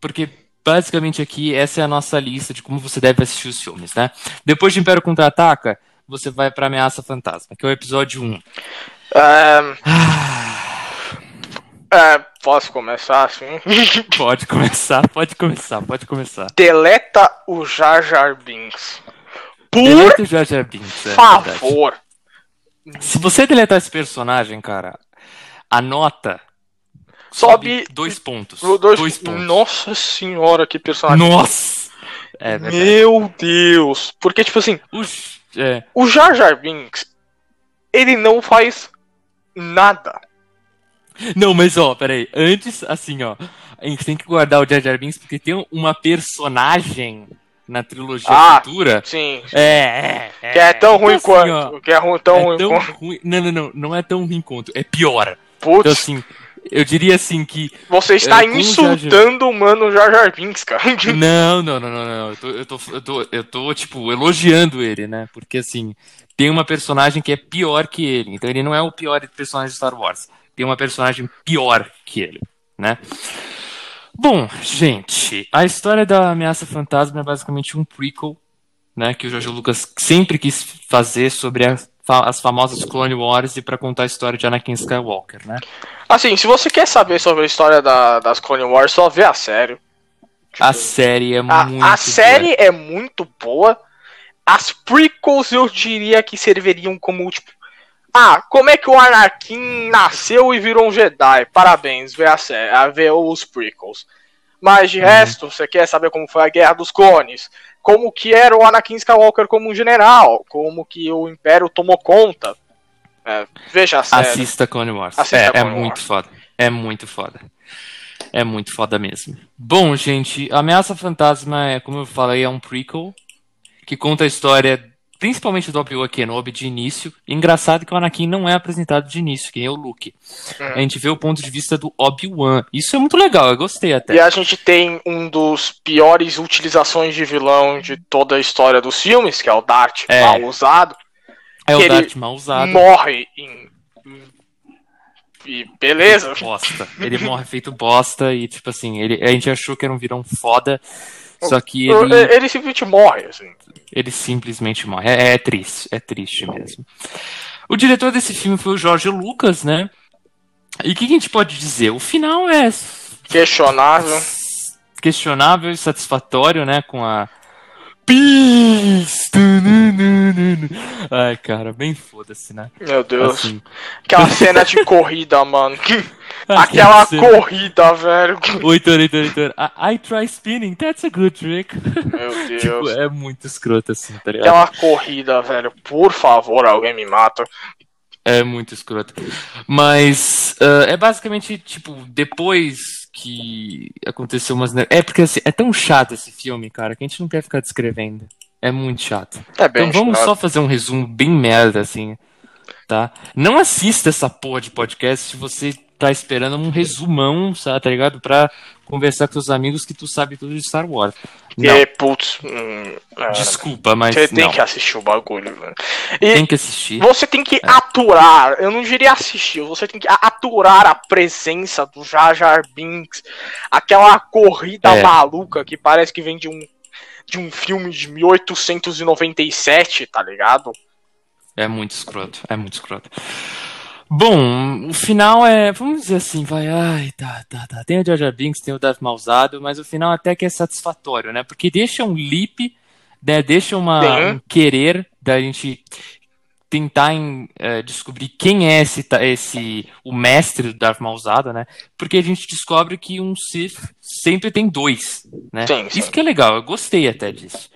Porque basicamente aqui essa é a nossa lista de como você deve assistir os filmes, né? Depois de Império Contra-Ataca, você vai para Ameaça Fantasma, que é o episódio 1. É, Ah, é, posso começar assim? pode começar, pode começar, pode começar. Deleta o Jar Jar Binks. Por Deleta o Jar Jar Binks, é verdade. favor. Se você deletar esse personagem, cara, a nota Sobe- dois pontos. Dois- Dois pontos. Nossa senhora, que personagem. Nossa! É. Meu Deus. Porque, tipo assim, Ux, é, o Jar Jar Binks, ele não faz nada. Não, mas ó, peraí. Antes, assim, ó. A gente tem que guardar o Jar Jar Binks porque tem uma personagem na trilogia Ah, futura. Sim. É, é, Que é tão Então, ruim assim, quanto. ó, Que é ruim, tão é ruim tão quanto. ruim. Não, não, não. Não é tão ruim quanto. É pior. Então, Putz, assim, eu diria assim que. você está é, com o insultando o mano Jar Jar Binks, cara. Não, não, não, não, não. Eu tô, eu tô, eu tô, eu tô, tipo, elogiando ele, né? Porque, assim, tem uma personagem que é pior que ele. Então, ele não é o pior personagem de Star Wars. Tem uma personagem pior que ele, né? Bom, gente, a história da Ameaça Fantasma é basicamente um prequel, né? Que o Jorge Lucas sempre quis fazer sobre fa- as famosas Clone Wars e para contar a história de Anakin Skywalker, né? Assim, se você quer saber sobre a história da- das Clone Wars, só vê a série. A série é A, muito. a série é muito boa. As prequels eu diria que serviriam como tipo. Ah, como é que o Anakin nasceu e virou um Jedi? Parabéns, vê a série, ver os prequels. Mas de resto, você quer saber como foi a Guerra dos Clones? Como que era o Anakin Skywalker como um general? Como que o Império tomou conta? É, veja a série. Assista Clone Wars. Assista é, é Clone muito Wars. foda. É muito foda. É muito foda mesmo. Bom, gente, Ameaça Fantasma é, como eu falei, é um prequel que conta a história principalmente do Obi-Wan Kenobi de início. Engraçado que o Anakin não é apresentado de início, quem é o Luke. Uhum. A gente vê o ponto de vista do Obi-Wan. Isso é muito legal, eu gostei até. E a gente tem um dos piores utilizações de vilão de toda a história dos filmes, que é o Dart É. mal usado. É o que Darth mal usado. morre em. E beleza. bosta. Ele morre feito bosta e, tipo assim, ele, a gente achou que era um virão foda, só que ele, Ele, ele simplesmente morre, assim. Ele simplesmente morre. É, é triste, é triste mesmo. O diretor desse filme foi o Jorge Lucas, né? E o que, que a gente pode dizer? O final é Questionável. questionável e satisfatório, né? Com a. Peace! Ai, cara, bem foda-se, né? Meu Deus. Assim, Aquela cena de corrida, mano. Aquela corrida, velho. Oi, Heitor, Heitor, Heitor. I, I try spinning, that's a good trick. Meu Deus. tipo, é muito escroto assim, tá ligado? Aquela corrida, velho. Por favor, alguém me mata. É muito escroto. Mas ah, é basicamente, tipo, depois que aconteceu umas. É porque assim, é tão chato esse filme, cara, que a gente não quer ficar descrevendo. É muito chato. É Então vamos chato. só fazer um resumo bem merda, assim. Tá? Não assista essa porra de podcast se você tá esperando um resumão, sabe, tá ligado? Pra conversar com seus amigos que tu sabe tudo de Star Wars. Não, E, putz, hum, é, desculpa, mas você tem não. que assistir o bagulho, velho. E Tem que assistir. você tem É. que aturar, eu não diria assistir, você tem que aturar a presença do Jar Jar Binks, aquela corrida É. maluca que parece que vem de um de um filme de 1897, tá ligado? É muito escroto, é muito escroto. Bom, o final é, vamos dizer assim, vai, ai, tá, tá, tá. Tem o Jar Binks, tem o Darth Mausado, mas o final até que é satisfatório, né? Porque deixa um leap, né? Deixa uma, um querer da gente tentar em, é, descobrir quem é esse, esse o mestre do Darth Mausado, né? Porque a gente descobre que um Sith sempre tem dois, né? Sim, sim. Isso que é legal, eu gostei até disso.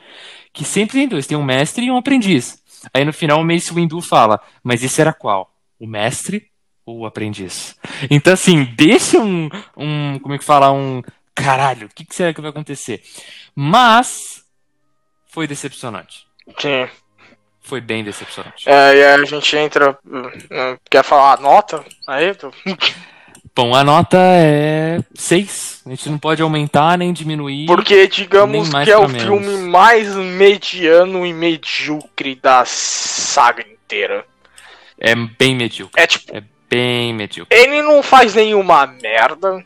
Que sempre tem dois, tem um mestre e um aprendiz. Aí no final o Mace Windu fala, mas esse era qual? O mestre ou o aprendiz? Então assim, deixa um, um como é que fala, um caralho, o que, que será que vai acontecer? Mas foi decepcionante. Sim. Foi bem decepcionante. É, e aí a gente entra. uh, Quer falar a nota? Aí, tu- Bom, a nota é 6. A gente não pode aumentar nem diminuir. Porque digamos que é o menos. filme mais mediano e medíocre da saga inteira. É bem medíocre. É tipo, É bem medíocre. ele não faz nenhuma merda,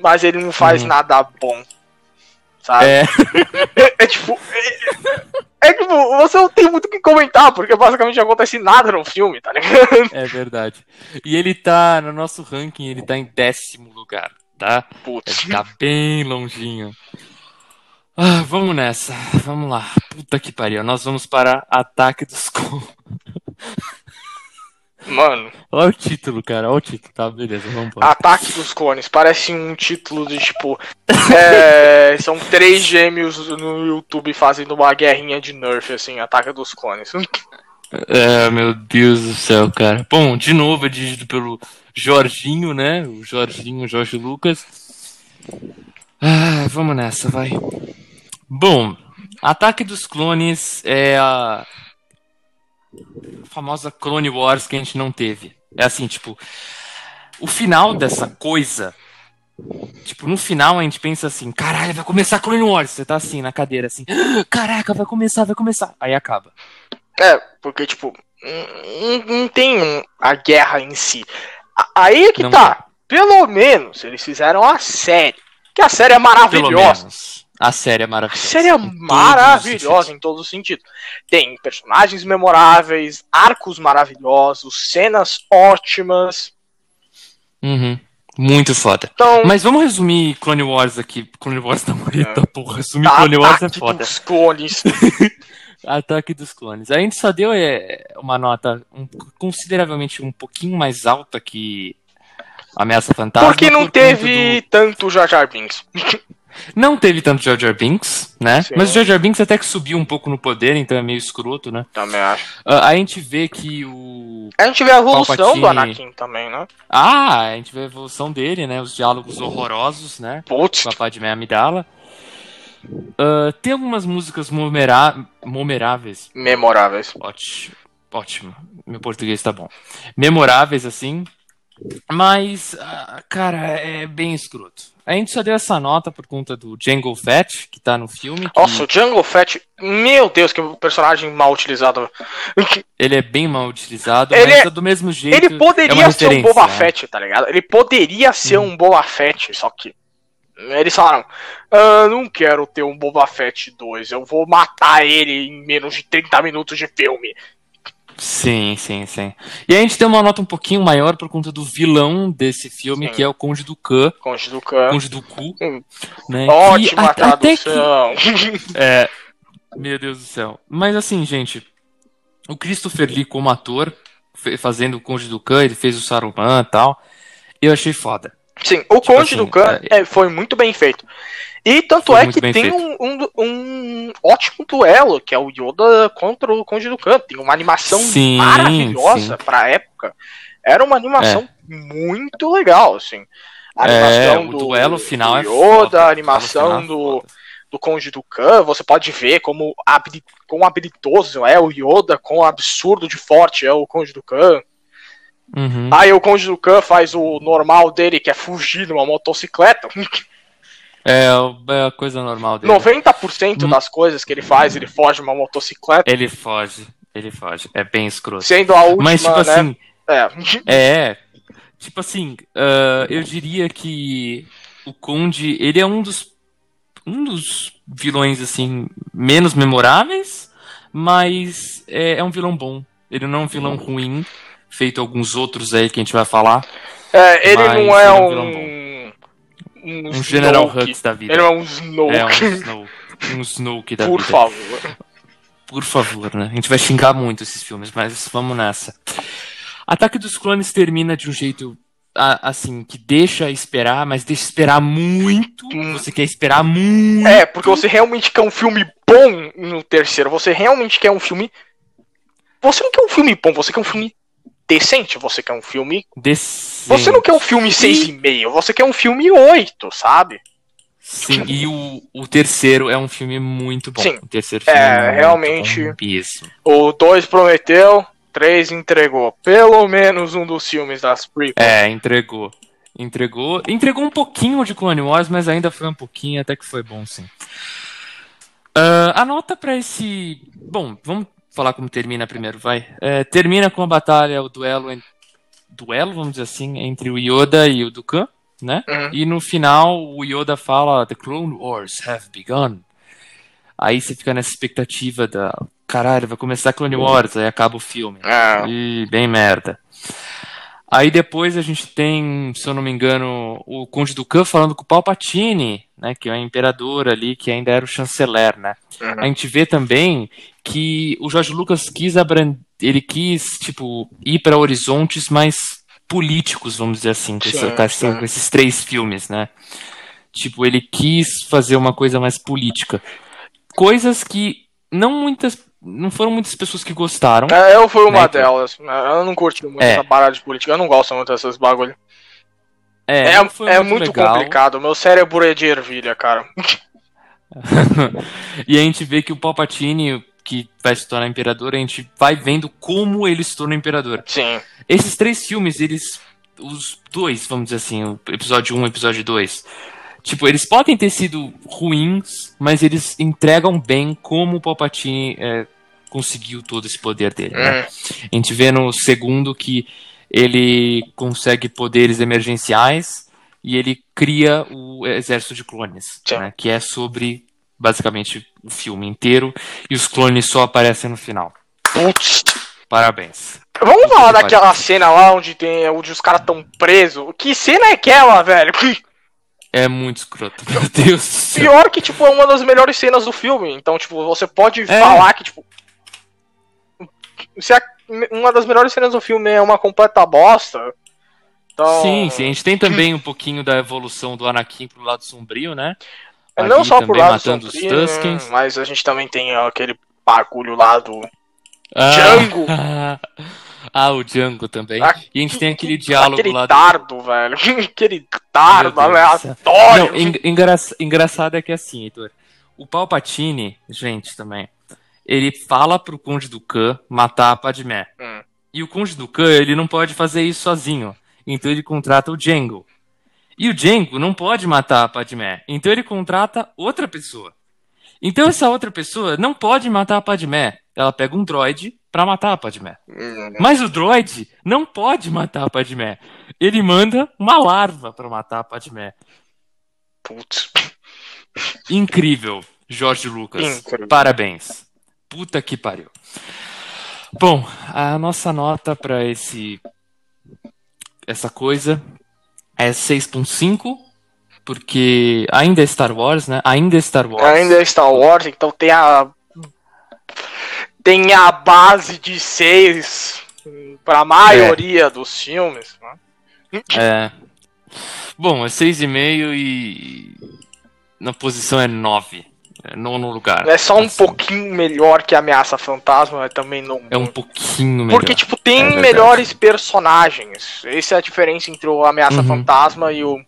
mas ele não faz Uhum. nada bom. Sabe? É, É, tipo. É, é tipo, você não tem muito o que comentar, porque basicamente não acontece nada no filme, tá ligado? é verdade. E ele tá no nosso ranking, ele tá em décimo lugar, tá? Putz. Ele tá bem longinho. Ah, vamos nessa. Vamos lá. Puta que pariu. Nós vamos para Ataque dos Clones. Mano, Olha o título, cara. Olha o título. Tá, beleza. Vamos embora. Ataque dos Clones. Parece um título de tipo. é, são três gêmeos no YouTube fazendo uma guerrinha de Nerf, assim, Ataque dos Clones. É, meu Deus do céu, cara. Bom, de novo é dirigido pelo Jorginho, né? O Jorginho, Jorge Lucas. Ah, vamos nessa, vai. Bom, Ataque dos Clones é a famosa Clone Wars que a gente não teve. É assim, tipo, o final dessa coisa. Tipo, no final a gente pensa assim, caralho, vai começar Clone Wars. Você tá assim, na cadeira, assim, "Ah, caraca, vai começar, vai começar. Aí acaba. É, porque, tipo, não, não tem a guerra em si. Aí é que Não tá. Pelo menos eles fizeram a série. Que a série é maravilhosa. A série é A maravilhosa. série é em todos os maravilhosa sentidos. em todos os sentidos. Tem personagens memoráveis, arcos maravilhosos, cenas ótimas. Uhum. Muito foda. Então, Mas vamos resumir Clone Wars aqui. Clone Wars da Moreta, porra. Resumir tá, Clone Wars é Ataque foda. dos clones. Ataque dos clones. A gente só deu é, uma nota um- consideravelmente um pouquinho mais alta que Ameaça Fantasma. Porque não por teve tanto Jar Jar Binks. do- Não teve tanto Jar Jar Binks, né? Sim. Mas o Jar Jar Binks até que subiu um pouco no poder, então é meio escroto, né? Também acho. Ah, a gente vê que o A gente vê a evolução do Palpatine. Anakin também, né? Ah, a gente vê a evolução dele, né? Os diálogos horrorosos, né? Putz, Com a Padmé Amidala. Ah, tem algumas músicas momera... memoráveis. memoráveis. Ótimo. Ótimo. Meu português tá bom. Memoráveis, assim. Mas, ah, cara, é bem escroto. A gente só deu essa nota por conta do Jango Fett, que tá no filme. que Nossa, o Jungle Fett, meu Deus, que personagem mal utilizado. Ele é bem mal utilizado, Ele mas é- é do mesmo jeito. Ele é poderia ser um Boba né? Fett, tá ligado? Ele poderia ser Hum. um Boba Fett, só que. Eles falaram: ah, não quero ter um Boba Fett 2, eu vou matar ele em menos de 30 minutos de filme. Sim, sim, sim. E a gente tem uma nota um pouquinho maior por conta do vilão desse filme, Sim. que é o Conde do Khan, Conde do Khan. Conde do Cu, né? Ótima a- até que tradução. É. Meu Deus do céu. Mas assim, gente, o Christopher Lee como ator, fazendo o Conde do Khan, ele fez o Saruman e tal. Eu achei foda. Sim, o Tipo Conde assim, do Khan é, foi muito bem feito. E tanto é que tem um, um, um ótimo duelo, que é o Yoda contra o Conde do Khan. Tem uma animação Sim, maravilhosa sim. pra época. Era uma animação muito legal, assim. A É, o duelo final é Yoda, foda, a animação é do, do Conde do Khan, você pode ver como quão habilidoso é o Yoda, quão absurdo de forte é o Conde do Khan. Uhum. Aí o Conde do Khan faz o normal dele, que é fugir numa motocicleta. É, é a coisa normal dele. 90% Hum. das coisas que ele faz, ele foge numa motocicleta, Ele foge, ele foge. É bem escroto. sendo a última, Mas, tipo né? assim, É. É, tipo assim, ah, eu diria que o Conde, ele é um dos um dos vilões, assim, menos memoráveis, mas é, é um vilão bom. Ele não é um vilão ruim, feito alguns outros aí que a gente vai falar. É, ele não é é um um. Um, Um General. Hux da vida. Ele é um Snoke. É, um Snoke. Um Snoke da Por vida. favor. Por favor, né? A gente vai xingar muito esses filmes, mas vamos nessa. Ataque dos Clones termina de um jeito assim, que deixa esperar, mas deixa esperar muito. Hum. Você quer esperar muito. É, porque você realmente quer um filme bom no terceiro. Você realmente quer um filme. Você não quer um filme bom, você quer um filme decente. Você quer um filme. Decente. Você não quer um filme 6,5, você quer um filme 8, sabe? Sim, e o, o terceiro é um filme muito bom. Sim. O terceiro filme É, é, realmente- bom mesmo. O 2 prometeu, 3 entregou. Pelo menos um dos filmes das prequels. É, entregou. Entregou. Entregou um pouquinho de Clone Wars, mas ainda foi um pouquinho, até que foi bom, sim. Ah, a nota pra esse. Bom, vamos falar como termina primeiro, vai. É, termina com a batalha, o duelo. Duelo, vamos dizer assim, entre o Yoda e o Dukan, né? Uhum. E no final o Yoda fala: The Clone Wars have begun. Aí você fica nessa expectativa da. Caralho, vai começar Clone Wars, aí acaba o filme. É. Ih, bem merda. Aí depois a gente tem, se eu não me engano, o Conde Dukan falando com o Palpatine, né, que é o imperador ali, que ainda era o chanceler, né? Uhum. A gente vê também que o Jorge Lucas quis abran... ele quis, tipo, ir para horizontes mais políticos, vamos dizer assim, com, essa- com essa- sim. com esses três filmes, né? Tipo, ele quis fazer uma coisa mais política. Coisas que não muitas, não foram muitas pessoas que gostaram. É, eu fui uma Né, delas. Eu não curti muito É. essa parada de política. Eu não gosto muito dessas bagulho. É, foi é muito legal. complicado. Meu cérebro é de ervilha, cara. e a gente vê que o Palpatine, que vai se tornar imperador, a gente vai vendo como ele se torna imperador. Sim. Esses três filmes, eles. Os dois, vamos dizer assim, o episódio 1 e o episódio 2. Tipo, eles podem ter sido ruins, mas eles entregam bem como o Palpatine é, conseguiu todo esse poder dele. né? Hum. A gente vê no segundo que ele consegue poderes emergenciais e ele cria o exército de clones, né, que é sobre basicamente o filme inteiro e os clones só aparecem no final. Putz. Parabéns. Vamos Puta falar que daquela cena lá onde tem onde os caras tão presos. Que cena é aquela, velho? É muito escroto, meu Deus do céu. Pior que, tipo, é uma das melhores cenas do filme. Então, tipo, você pode É. falar que, tipo. Se a- uma das melhores cenas do filme é uma completa bosta. Então. Sim, sim, a gente tem também um pouquinho da evolução do Anakin pro lado sombrio, né? É não só por lado matando os sombrio, né, Tuskens. mas a gente também tem aquele bagulho lá do. Ah, Django. ah, o Django também. Ah, e a gente tem aquele diálogo aquele lá do dardo, velho. aquele dardo do aleatório. Não, en- engra- engraçado é que assim, Heitor, o Palpatine, gente, também, ele fala pro Conde do Khan matar a Padmé. Hum. E o Conde do Khan, ele não pode fazer isso sozinho. Então ele contrata o Django. E o Django não pode matar a Padmé. Então ele contrata outra pessoa. Então essa outra pessoa não pode matar a Padmé. Ela pega um droid pra matar a Padmé. Mas o droid não pode matar a Padmé. Ele manda uma larva pra matar a Padmé. Putz. Incrível, Jorge Lucas. Incrível. Parabéns. Puta que pariu. Bom, a nossa nota pra esse essa coisa é 6.5, porque ainda é Star Wars, né? Ainda é Star Wars. Ainda é Star Wars, então tem a. Tem a base de 6 pra maioria dos filmes. né? É. Bom, é 6,5 e na posição é 9. É nono lugar. É só um Assim, pouquinho melhor que Ameaça Fantasma, mas também não. É um pouquinho melhor. Porque, tipo, tem É melhores personagens. Essa é a diferença entre o Ameaça Uhum. Fantasma e o.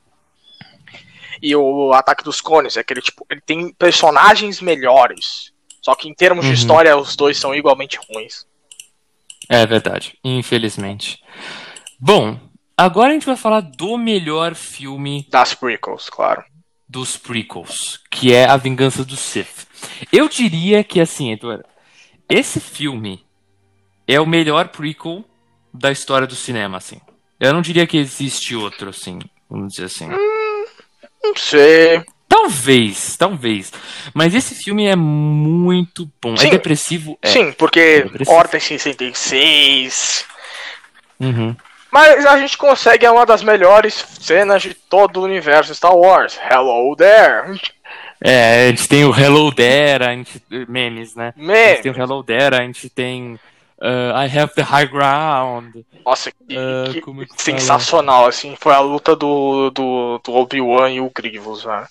E o Ataque dos Clones. É que ele, tipo, ele tem personagens melhores. Só que em termos Uhum. de história, os dois são igualmente ruins. É verdade, infelizmente. Bom, agora a gente vai falar do melhor filme Das prequels, claro. Dos prequels, que é A Vingança do Sith. Eu diria que assim, Eduardo, esse filme é o melhor prequel da história do cinema, assim. Eu não diria que existe outro, assim, vamos dizer assim. Não sei. Talvez, talvez. Mas esse filme é muito bom. Sim. É depressivo? É. Sim, porque depressivo. Ordem 66. Uhum. Mas a gente consegue uma das melhores cenas de todo o universo Star Wars. Hello there. É, a gente tem o Hello There, a gente, memes, né? A Man, gente tem o Hello There, a gente tem uh, I Have the High Ground. nossa, que, Ah, que é que fala? sensacional, assim. Foi a luta do, do, do Obi-Wan e o Grievous, né?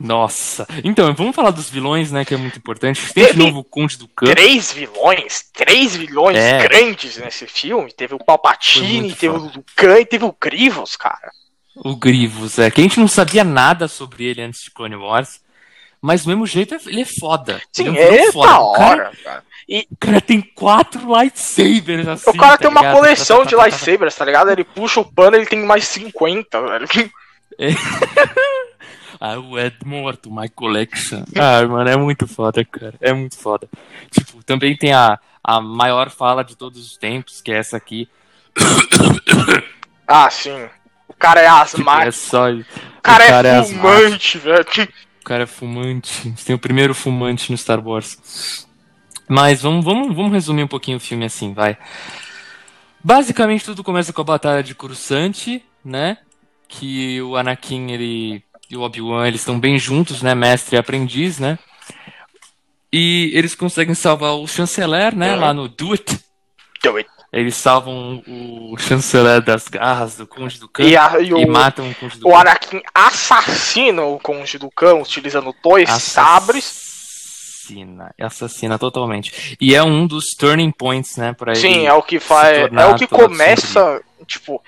Nossa. Então, vamos falar dos vilões, né? Que é muito importante. Tem de novo o Conde do Campo. Três vilões, três vilões É. grandes nesse filme. Teve o Palpatine, teve foda. o Lucan e teve o Grievous, cara. O Grievous, é. Que a gente não sabia nada sobre ele antes de Clone Wars. Mas do mesmo jeito, ele é foda. Sim, ele é, vilão é foda. da O cara, hora, cara. o cara tem quatro lightsabers assim. O cara tá tem uma ligado? coleção de lightsabers, tá ligado? Ele puxa o pano ele tem mais 50, velho. I add more to my collection. Ah, mano, é muito foda, cara. É muito foda. Tipo, também tem a, a maior fala de todos os tempos, que é essa aqui. Ah, sim. O cara é Tipo, asmático. é só. O cara, cara é é fumante, velho. O cara é fumante. Tem o primeiro fumante no Star Wars. Mas vamos, vamos, vamos resumir um pouquinho o filme assim, vai. Basicamente tudo começa com a batalha de Coruscant, né? Que o Anakin ele, e o Obi-Wan eles estão bem juntos, né? Mestre e aprendiz, né? E eles conseguem salvar o chanceler, né? Lá no Do It. Do it. Eles salvam o chanceler das garras do Conde do Campo E, e, a, e o, matam o Conde do o Campo. Anakin assassina o Conde do Cão utilizando dois sabres. Assassina, assassina totalmente. E é um dos turning points, né, pra ele. Sim, é o que faz. É o que começa. Tipo.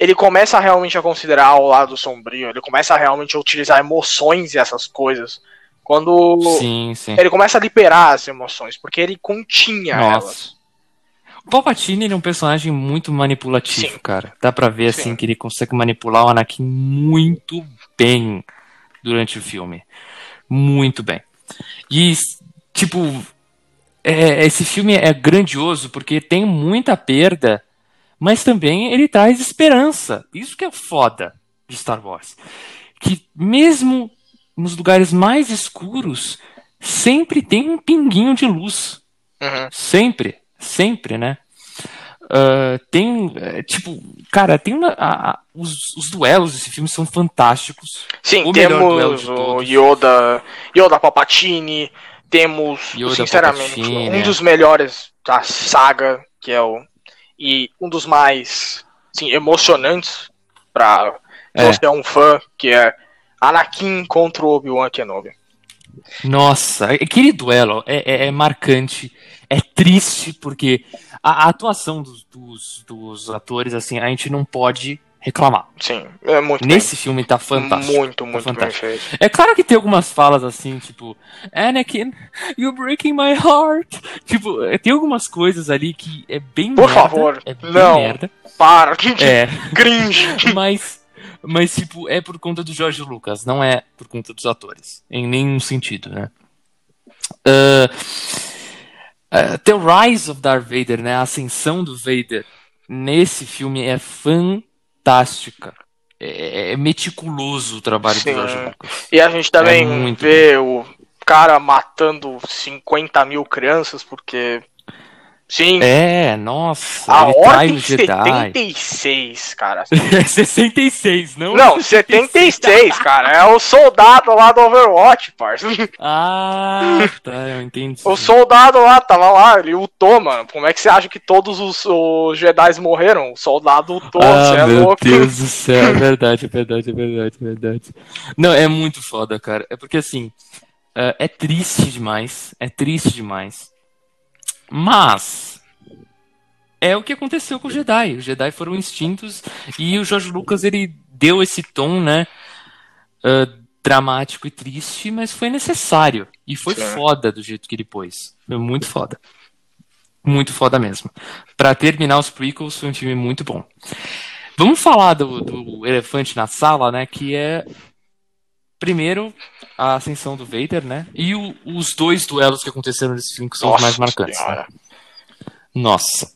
Ele começa realmente a considerar o lado sombrio. Ele começa realmente a utilizar emoções e essas coisas. Quando Sim, sim. ele começa a liberar as emoções, porque ele continha elas. Nossa. O Palpatine ele é um personagem muito manipulativo, Sim. cara. Dá pra ver, Sim. assim, que ele consegue manipular o Anakin muito bem durante o filme. Muito bem. E, tipo, é, esse filme é grandioso porque tem muita perda, mas também ele traz esperança. Isso que é foda de Star Wars. Que mesmo nos lugares mais escuros, sempre tem um pinguinho de luz. Uhum. Sempre, sempre, né? Ah, tem, é, tipo, cara, tem uma, a- a- os, os duelos desse filme são fantásticos. Sim, O temos o. Yoda, Yoda Palpatine, temos, Yoda sinceramente, Palpatine, um é. dos melhores da saga, que é o. E um dos mais sim, emocionantes pra É. você é um fã, que é Anakin contra o Obi-Wan Kenobi. Nossa, aquele duelo é, é- é marcante, é triste, porque a, a atuação dos, dos, dos atores, assim, a gente não pode reclamar. Sim, é muito Nesse filme tá bem. fantástico. Muito, muito bem fantástico. feito. É claro que tem algumas falas assim, tipo, Anakin, you're breaking my heart. Tipo, é, tem algumas coisas ali que é bem Por merda, favor, é bem não. merda. Para, que É, cringe. mas, mas, tipo, é por conta do George Lucas, não é por conta dos atores. Em nenhum sentido, né? Ah, ah, The Rise of Darth Vader, né? A ascensão do Vader nesse filme é fantástica. É, é meticuloso o trabalho Sim. do George Lucas. E a gente também É vê o cara matando 50 mil crianças, porque. Sim, É, nossa, a trai Ordem o Jedi. 76, cara. É 66, não? Não, 76, cara. É o soldado lá do Overwatch, parça. Ah, tá, eu entendi. O soldado lá, tava lá, ele lutou, mano. Como é que você acha que todos os, os Jedi morreram? O soldado lutou, Ah, você é meu louco. Deus do céu, é verdade, é verdade, é verdade, é verdade. Não, é muito foda, cara. É porque assim, é é triste demais, é triste demais. Mas é o que aconteceu com os Jedi. Os Jedi foram extintos e o George Lucas ele deu esse tom, né, ah, dramático e triste, mas foi necessário e foi foda do jeito que ele pôs. Foi muito foda. Muito foda mesmo. Pra terminar os prequels, foi um filme muito bom. Vamos falar do, do elefante na sala, né? Que é primeiro a ascensão do Vader, né? E o- os dois duelos que aconteceram nesse filme que são os mais marcantes. né? Nossa.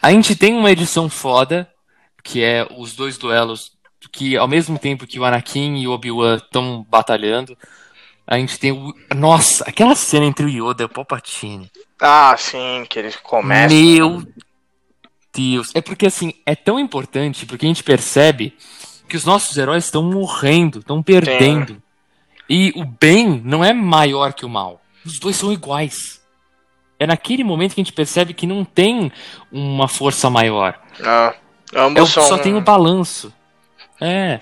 A gente tem uma edição foda, que é os dois duelos que ao mesmo tempo que o Anakin e o Obi-Wan estão batalhando, a gente tem o. Nossa, aquela cena entre o Yoda e o Palpatine. Ah, sim, que eles começam. Meu Deus. É porque assim, é tão importante, porque a gente percebe que os nossos heróis estão morrendo, estão perdendo. Sim. E o bem não é maior que o mal. Os dois são iguais. É naquele momento que a gente percebe que não tem uma força maior. Ah, ambos é, são... Só tem o balanço. É.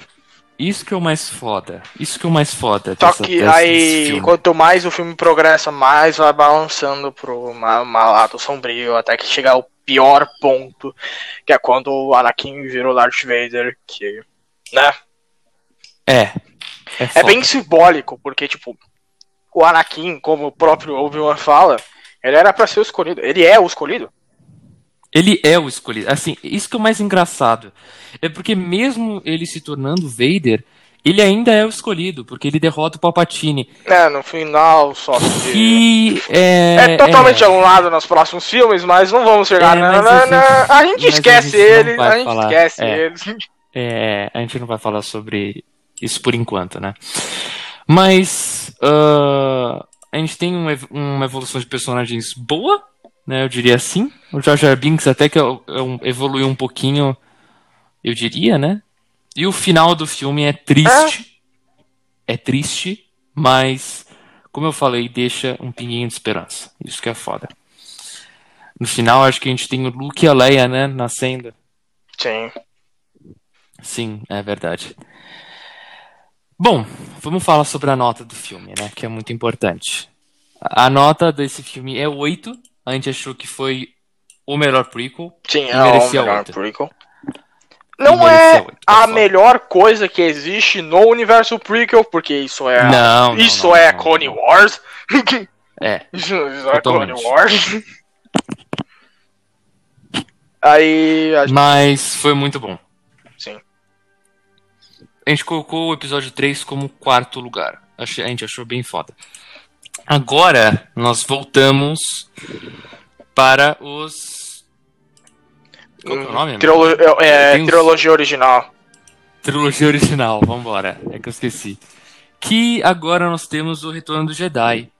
Isso que é o mais foda. Isso que é o mais foda. Só dessa, que aí, quanto mais o filme progressa, mais vai balançando pro lado sombrio, até que chegar ao pior ponto, que é quando o Anakin virou Darth Vader, que, né? É. É, é bem simbólico, porque, tipo, o Anakin, como o próprio Obi-Wan fala, ele era para ser o escolhido. Ele é o escolhido. Ele é o escolhido. Assim, isso que é o mais engraçado. É porque mesmo ele se tornando Vader, ele ainda é o escolhido, porque ele derrota o Palpatine. É, no final só que... É, é totalmente é... anulado nos próximos filmes, mas não vamos chegar... É, na, na, na, a gente esquece a gente ele, a gente falar, esquece é, ele. É, a gente não vai falar sobre isso por enquanto, né? Mas... Uh, a gente tem uma, uma evolução de personagens boa, né? Eu diria assim. O Jar Jar Binks até que evoluiu um pouquinho, eu diria, né? E o final do filme é triste. É, é triste, mas, como eu falei, deixa um pinguinho de esperança. Isso que é foda. No final, acho que a gente tem o Luke e a Leia, né? Nascendo. Sim. Sim, é verdade. Bom, vamos falar sobre a nota do filme, né? Que é muito importante. A nota desse filme é 8. A gente achou que foi o melhor prequel. Sim, é o melhor 8. prequel. Não é 8, a melhor coisa que existe no universo prequel, porque isso é não, isso não, é não, Clone Wars. É. isso, é Clone Wars. Aí, Mas foi muito bom. A gente colocou o episódio 3 como quarto lugar. A gente achou bem foda. Agora nós voltamos para os. Qual é o nome? Triolo é, é Trilogia original. Trilogia original, vambora. É que eu esqueci. Que agora nós temos o Retorno do Jedi.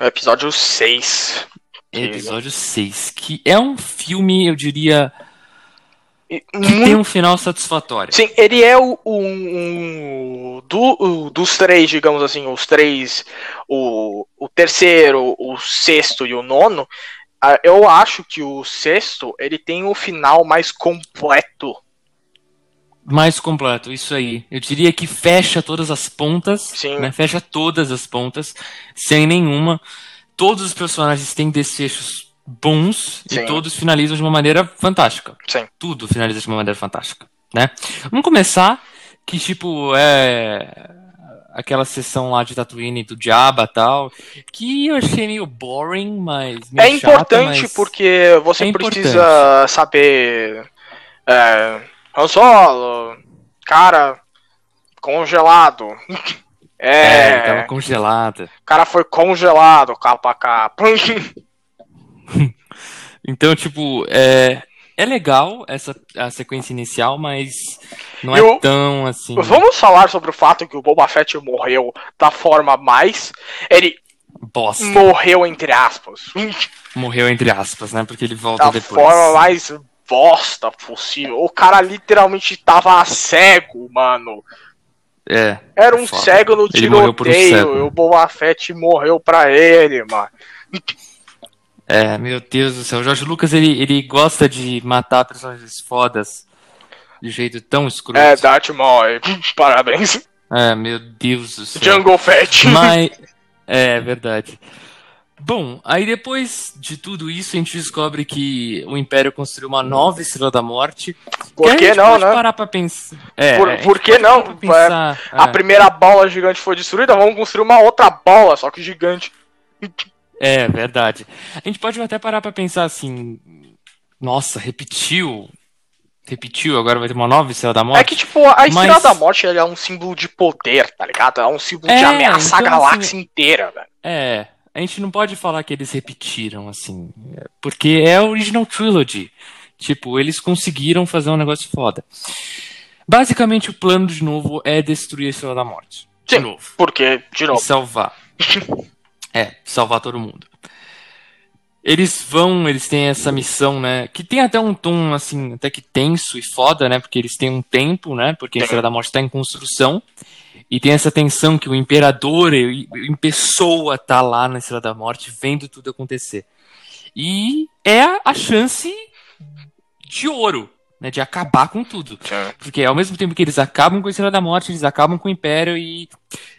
Episódio 6. Episódio 6. Que é um filme, eu diria que tem um final satisfatório. Sim, ele é o, um, do, o, dos três, digamos assim, os três, o, o terceiro, o sexto e o nono. Eu acho que o sexto ele tem o final mais completo. Mais completo, isso aí. Eu diria que fecha todas as pontas. Sim. Né? Fecha todas as pontas, sem nenhuma. Todos os personagens têm desfechos bons Sim. e todos finalizam de uma maneira fantástica. Sim. Tudo finaliza de uma maneira fantástica, né? Vamos começar que tipo é aquela sessão lá de Tatooine do Jabba tal, que eu achei meio boring, mas meio é importante mas porque você é precisa saber é, Han Solo, cara congelado. É, é tava congelado. O cara foi congelado, capa capa. então, tipo, é, é legal essa a sequência inicial, mas não é Eu, tão assim. Vamos falar sobre o fato que o Boba Fett morreu da forma mais. Ele Bosta. morreu entre aspas. Morreu entre aspas, né? Porque ele volta da depois. Da forma mais bosta possível. O cara literalmente tava cego, mano. É. Era um foda. cego no tiroteio. Um o Boba Fett morreu pra ele, mano. É, meu Deus do céu. O Jorge Lucas, ele, ele gosta de matar personagens fodas de jeito tão escuro. É, Darth Maul, parabéns. É, meu Deus do céu. Jungle Fett. Mas, é, verdade. Bom, aí depois de tudo isso, a gente descobre que o Império construiu uma nova Estrela da Morte. Por que, não, né? parar pra pensar. É, por, por que não? Pensar, é, a é. primeira bola gigante foi destruída, vamos construir uma outra bola, só que gigante. É, verdade. A gente pode até parar pra pensar assim. Nossa, repetiu. Repetiu, agora vai ter uma nova Estrela da Morte. É que, tipo, a Estrela mas... da Morte é um símbolo de poder, tá ligado? É um símbolo é, de ameaçar então, a galáxia assim, inteira, velho. É, a gente não pode falar que eles repetiram, assim. Porque é a Original Trilogy. Tipo, eles conseguiram fazer um negócio foda. Basicamente, o plano de novo é destruir a Estrela da Morte. De Sim, novo. Porque, de E novo, salvar. é, salvar todo mundo. Eles vão, eles têm essa missão, né? Que tem até um tom, assim, até que tenso e foda, né? Porque eles têm um tempo, né? Porque a. Estrela da Morte está em construção. E tem essa tensão que o Imperador em pessoa tá lá na Estrela da Morte, vendo tudo acontecer. E é a- chance de ouro, né? De acabar com tudo. sim. Porque ao mesmo tempo que eles acabam com a Estrela da Morte, eles acabam com o Império e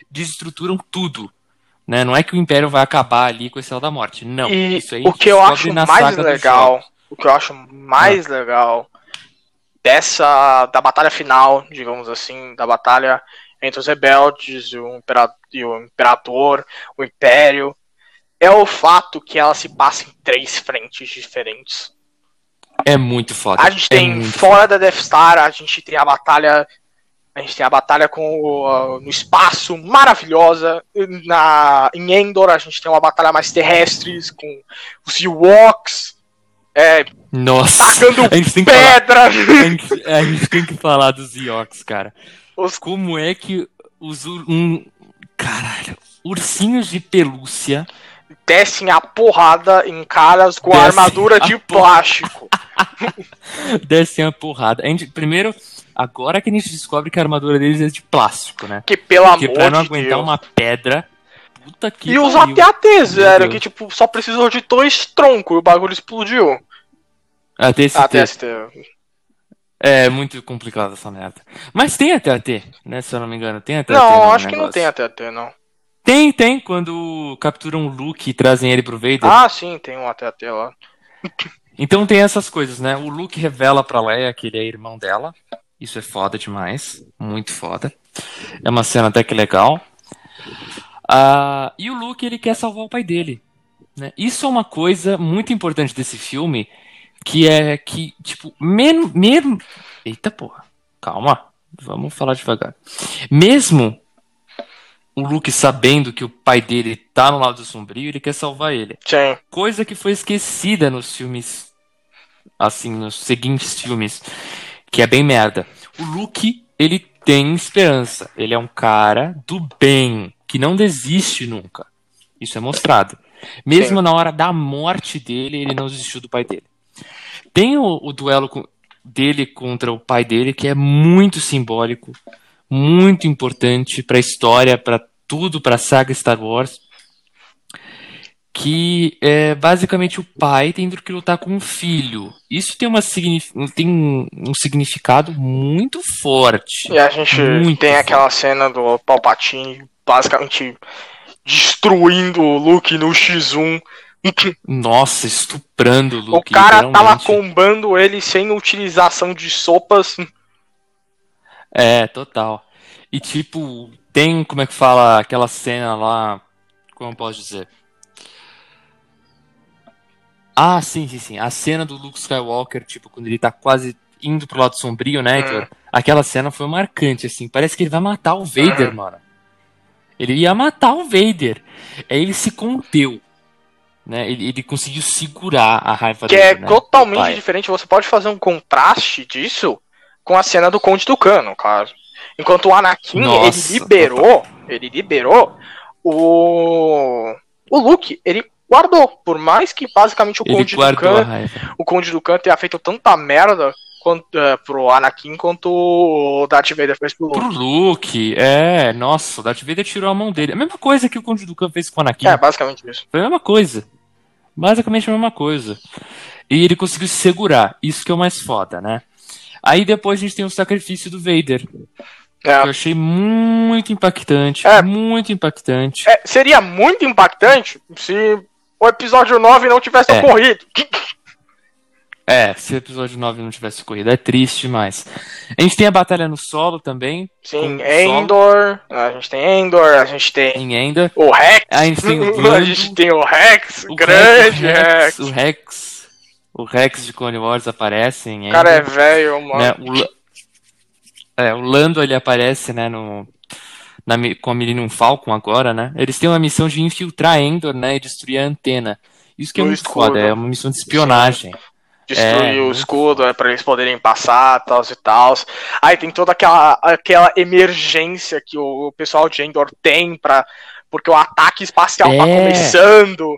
desestruturam tudo. Né? Não é que o Império vai acabar ali com a Estrela da Morte. Não. E isso aí o que eu acho mais legal, o que eu acho mais legal dessa da batalha final, digamos assim, da batalha entre os rebeldes e o, impera- e o imperador, o império, é o fato que ela se passa em três frentes diferentes. É muito foda. A gente é tem fora da Death Star, a gente tem a batalha. A gente tem a batalha com o, no espaço, maravilhosa. Na, em Endor, a gente tem uma batalha mais terrestre, com os Ewoks, é, Nossa, tacando a gente, tem que falar, pedra. a, gente, a gente tem que falar dos Eox, cara. Os- Como é que os. Um, caralho. Ursinhos de pelúcia. Descem a porrada em caras com Descem armadura de porra- plástico. descem a porrada. A gente, primeiro, agora que a gente descobre que a armadura deles é de plástico, né? Que pelo Porque amor pra não de aguentar Deus. uma pedra. Puta que E os pariu. AT-ATs, velho, que tipo, só precisou de dois troncos e o bagulho explodiu. AT-ST. AT-ST. É muito complicado essa merda. Mas tem AT-AT, né? Se eu não me engano. Tem AT-AT Não, acho que não negócio. tem AT-AT, não. Tem, tem. Quando capturam o Luke e trazem ele pro Vader. Ah, sim, tem um AT-AT lá. Então tem essas coisas, né? O Luke revela pra Leia que ele é irmão dela. Isso é foda demais. Muito foda. É uma cena até que legal. Ah, e o Luke, ele quer salvar o pai dele. Né? Isso é uma coisa muito importante desse filme. Que é que, tipo, mesmo. mesmo... Eita porra. Calma. Vamos falar devagar. Mesmo o Luke sabendo que o pai dele tá no lado sombrio, ele quer salvar ele Sim. coisa que foi esquecida nos filmes, assim, nos seguintes filmes, que é bem merda. O Luke, ele tem esperança. Ele é um cara do bem, que não desiste nunca. Isso é mostrado. Mesmo Sim. na hora da morte dele, ele não desistiu do pai dele. Tem o, o duelo com- dele contra o pai dele, que é muito simbólico, muito importante pra história, pra tudo, pra saga Star Wars que é basicamente o pai tendo que lutar com o filho. Isso tem, uma tem um, significado muito forte. E a gente tem foda. aquela cena do Palpatine basicamente destruindo o Luke no X1. Nossa, estuprando o o Luke. cara tava combando ele sem utilização de sopas. É, total. E tipo, tem, como é que fala, aquela cena lá, como eu posso dizer? Ah, sim, sim, sim. A cena do Luke Skywalker, tipo, quando ele tá quase indo pro lado sombrio, né, Heitor? Aquela cena foi marcante, assim. Parece que ele vai matar o Vader, Uhum. mano. Ele ia matar o Vader. Aí ele se conteu. Né? Ele, ele conseguiu segurar a raiva Que dele. é né, totalmente diferente. Você pode fazer um contraste disso com a cena do Conde Tucano, cara. Enquanto o Anakin, Nossa, ele liberou, ele liberou o o Luke, ele guardou. Por mais que basicamente o Ele Conde Tucano, raiva. o Conde Dukan tenha feito tanta merda quanto, é, pro Anakin quanto o Darth Vader fez pro Luke. Pro Luke, é, nossa, o Darth Vader tirou a mão dele. A mesma coisa que o Conde Dukan fez com o Anakin. É, basicamente isso. Foi a mesma coisa. Basicamente a mesma coisa. E ele conseguiu se segurar. Isso que é o mais foda, né? Aí depois a gente tem o sacrifício do Vader. Que eu É. achei muito impactante. É. Muito impactante. É, seria muito impactante se o episódio 9 não tivesse É. ocorrido. É, se o episódio 9 não tivesse corrido, é triste demais. A gente tem a batalha no solo também, Sim, Endor, a gente tem Endor, a gente tem em Enda. o Rex, A gente tem o a gente tem o Rex, O grande Rex, Rex. o Rex. O Rex de Clone Wars aparece em O cara é Endor, velho, mano. né? O, é, o Lando ele aparece, né, no, na, com a Millennium Falcon agora, né? Eles têm uma missão de infiltrar Endor, né, e destruir a antena. Isso que é No muito escuro. foda, é uma missão de espionagem. destruir É, o muito escudo é, para eles poderem passar, tal e tal. Aí tem toda aquela, aquela emergência que o pessoal de Endor tem para porque o ataque espacial tá É. começando.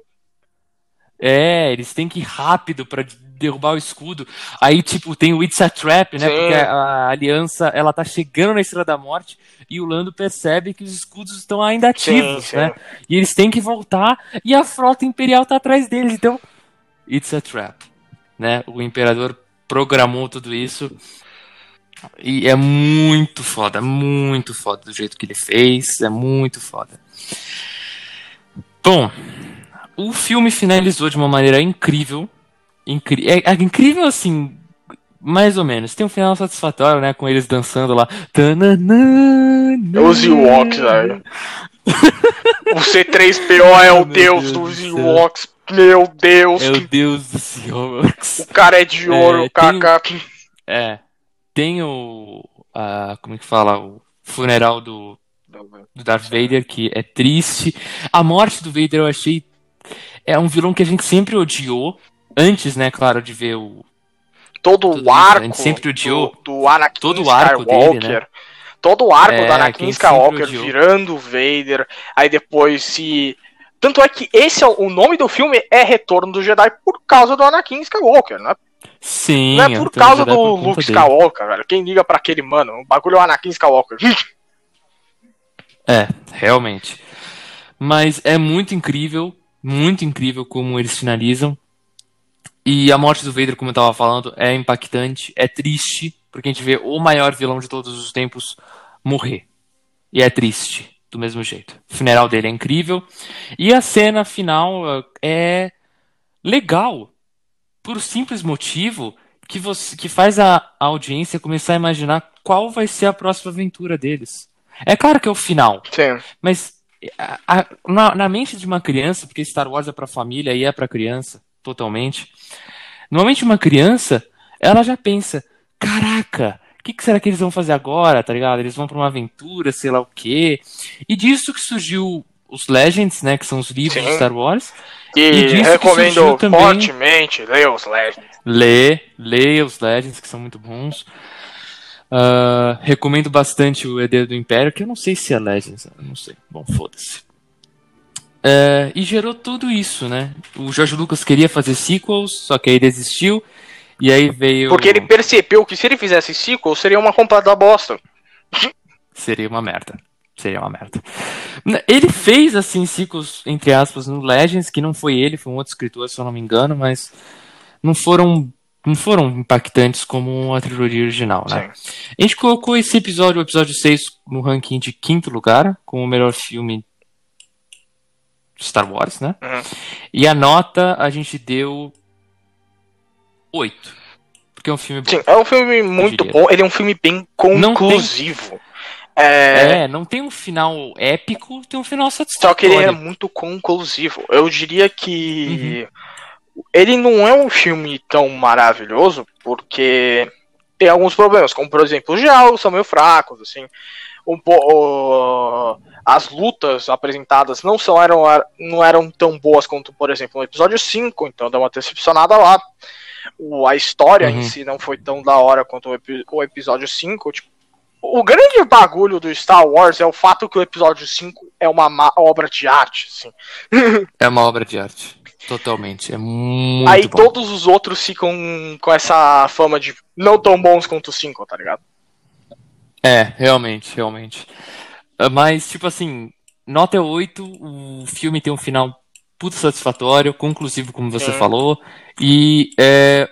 É, eles têm que ir rápido pra derrubar o escudo. Aí, tipo, tem o It's a Trap, né? Sim. Porque a, a aliança, ela tá chegando na Estrela da Morte e o Lando percebe que os escudos estão ainda ativos, Sim, sim. né? E eles têm que voltar e a frota imperial tá atrás deles. Então, It's a Trap, né? O imperador programou tudo isso. E é muito foda, muito foda do jeito que ele fez, é muito foda. Bom, o filme finalizou de uma maneira incrível. Incri é, é incrível assim, mais ou menos. Tem um final satisfatório, né? Com eles dançando lá. Tananana. Os Ewoks, velho. O C3PO é o deus Deus dos. Ewoks. Meu Deus, Meu que- Deus do. Max. o cara é de ouro, É, kaká. É. Tem o. a- como é que fala? O funeral do, do Darth Vader, que é triste. A morte do Vader eu achei. É um vilão que a gente sempre odiou. Antes, né, claro, de ver o. Todo o a arco sempre odiou. do, do Anakin Todo o arco dele, Skywalker. né? Todo o arco É, do Anakin Skywalker virando o Vader. Aí depois se. Tanto é que esse é o nome do filme é Retorno do Jedi por causa do Anakin Skywalker, não é, Sim, não é por causa Jedi do por Luke dele. Skywalker, velho. Quem liga pra aquele mano? O bagulho é o Anakin Skywalker. É, realmente. Mas é muito incrível, muito incrível como eles finalizam. E a morte do Vader, como eu tava falando, é impactante, é triste, porque a gente vê o maior vilão de todos os tempos morrer. E é triste, do mesmo jeito. O funeral dele é incrível. E a cena final eh, é legal, por simples motivo que, você, que faz a, a audiência começar a imaginar qual vai ser a próxima aventura deles. É claro que é o final, Sim. mas a- a- na, na mente de uma criança, porque Star Wars é pra família e é pra criança, totalmente. Normalmente uma criança, ela já pensa, caraca, o que, que será que eles vão fazer agora, tá ligado? Eles vão pra uma aventura, sei lá o quê. E disso que surgiu os Legends, né, que são os livros Sim. de Star Wars. E, E disso que recomendo também- fortemente ler os Legends. Lê, lê os Legends, que são muito bons. Ah, recomendo bastante o Herdeiro do Império, que eu não sei se é Legends, não sei. Bom, foda-se. É, e gerou tudo isso, né? O George Lucas queria fazer sequels, só que aí desistiu. E aí veio. Porque ele percebeu que se ele fizesse sequel, seria uma completa bosta. Seria uma merda. Seria uma merda. Ele fez, assim, ciclos, entre aspas, no Legends, que não foi ele, foi um outro escritor, se eu não me engano, mas não foram, não foram impactantes como a trilogia original, né? A gente colocou esse episódio, o episódio 6, no ranking de quinto lugar, como o melhor filme Star Wars, né? Uhum. E a nota a gente deu 8. Porque é um filme bom. Sim, é um filme muito bom. Ele é um filme bem tem- conclusivo. É, É, não tem um final épico, tem um final Só que satisfatório. ele é muito conclusivo. Eu diria que ele não é um filme tão maravilhoso porque tem alguns problemas, como por exemplo, os diálogos são meio fracos, assim. Um po- o- as lutas apresentadas não são eram, não eram tão boas quanto, por exemplo, no episódio 5, então dá uma decepcionada lá. O, a história em Uhum. si não foi tão da hora quanto o, epi- o episódio 5. Tipo, o grande bagulho do Star Wars é o fato que o episódio 5 é uma ma- obra de arte, assim. É uma obra de arte. Totalmente. É muito Aí bom. todos os outros ficam com essa fama de não tão bons quanto o 5, tá ligado? É, realmente, realmente. Ah, Mas, tipo assim, nota é 8, o filme tem um final puto satisfatório, conclusivo, como você Sim. falou, e é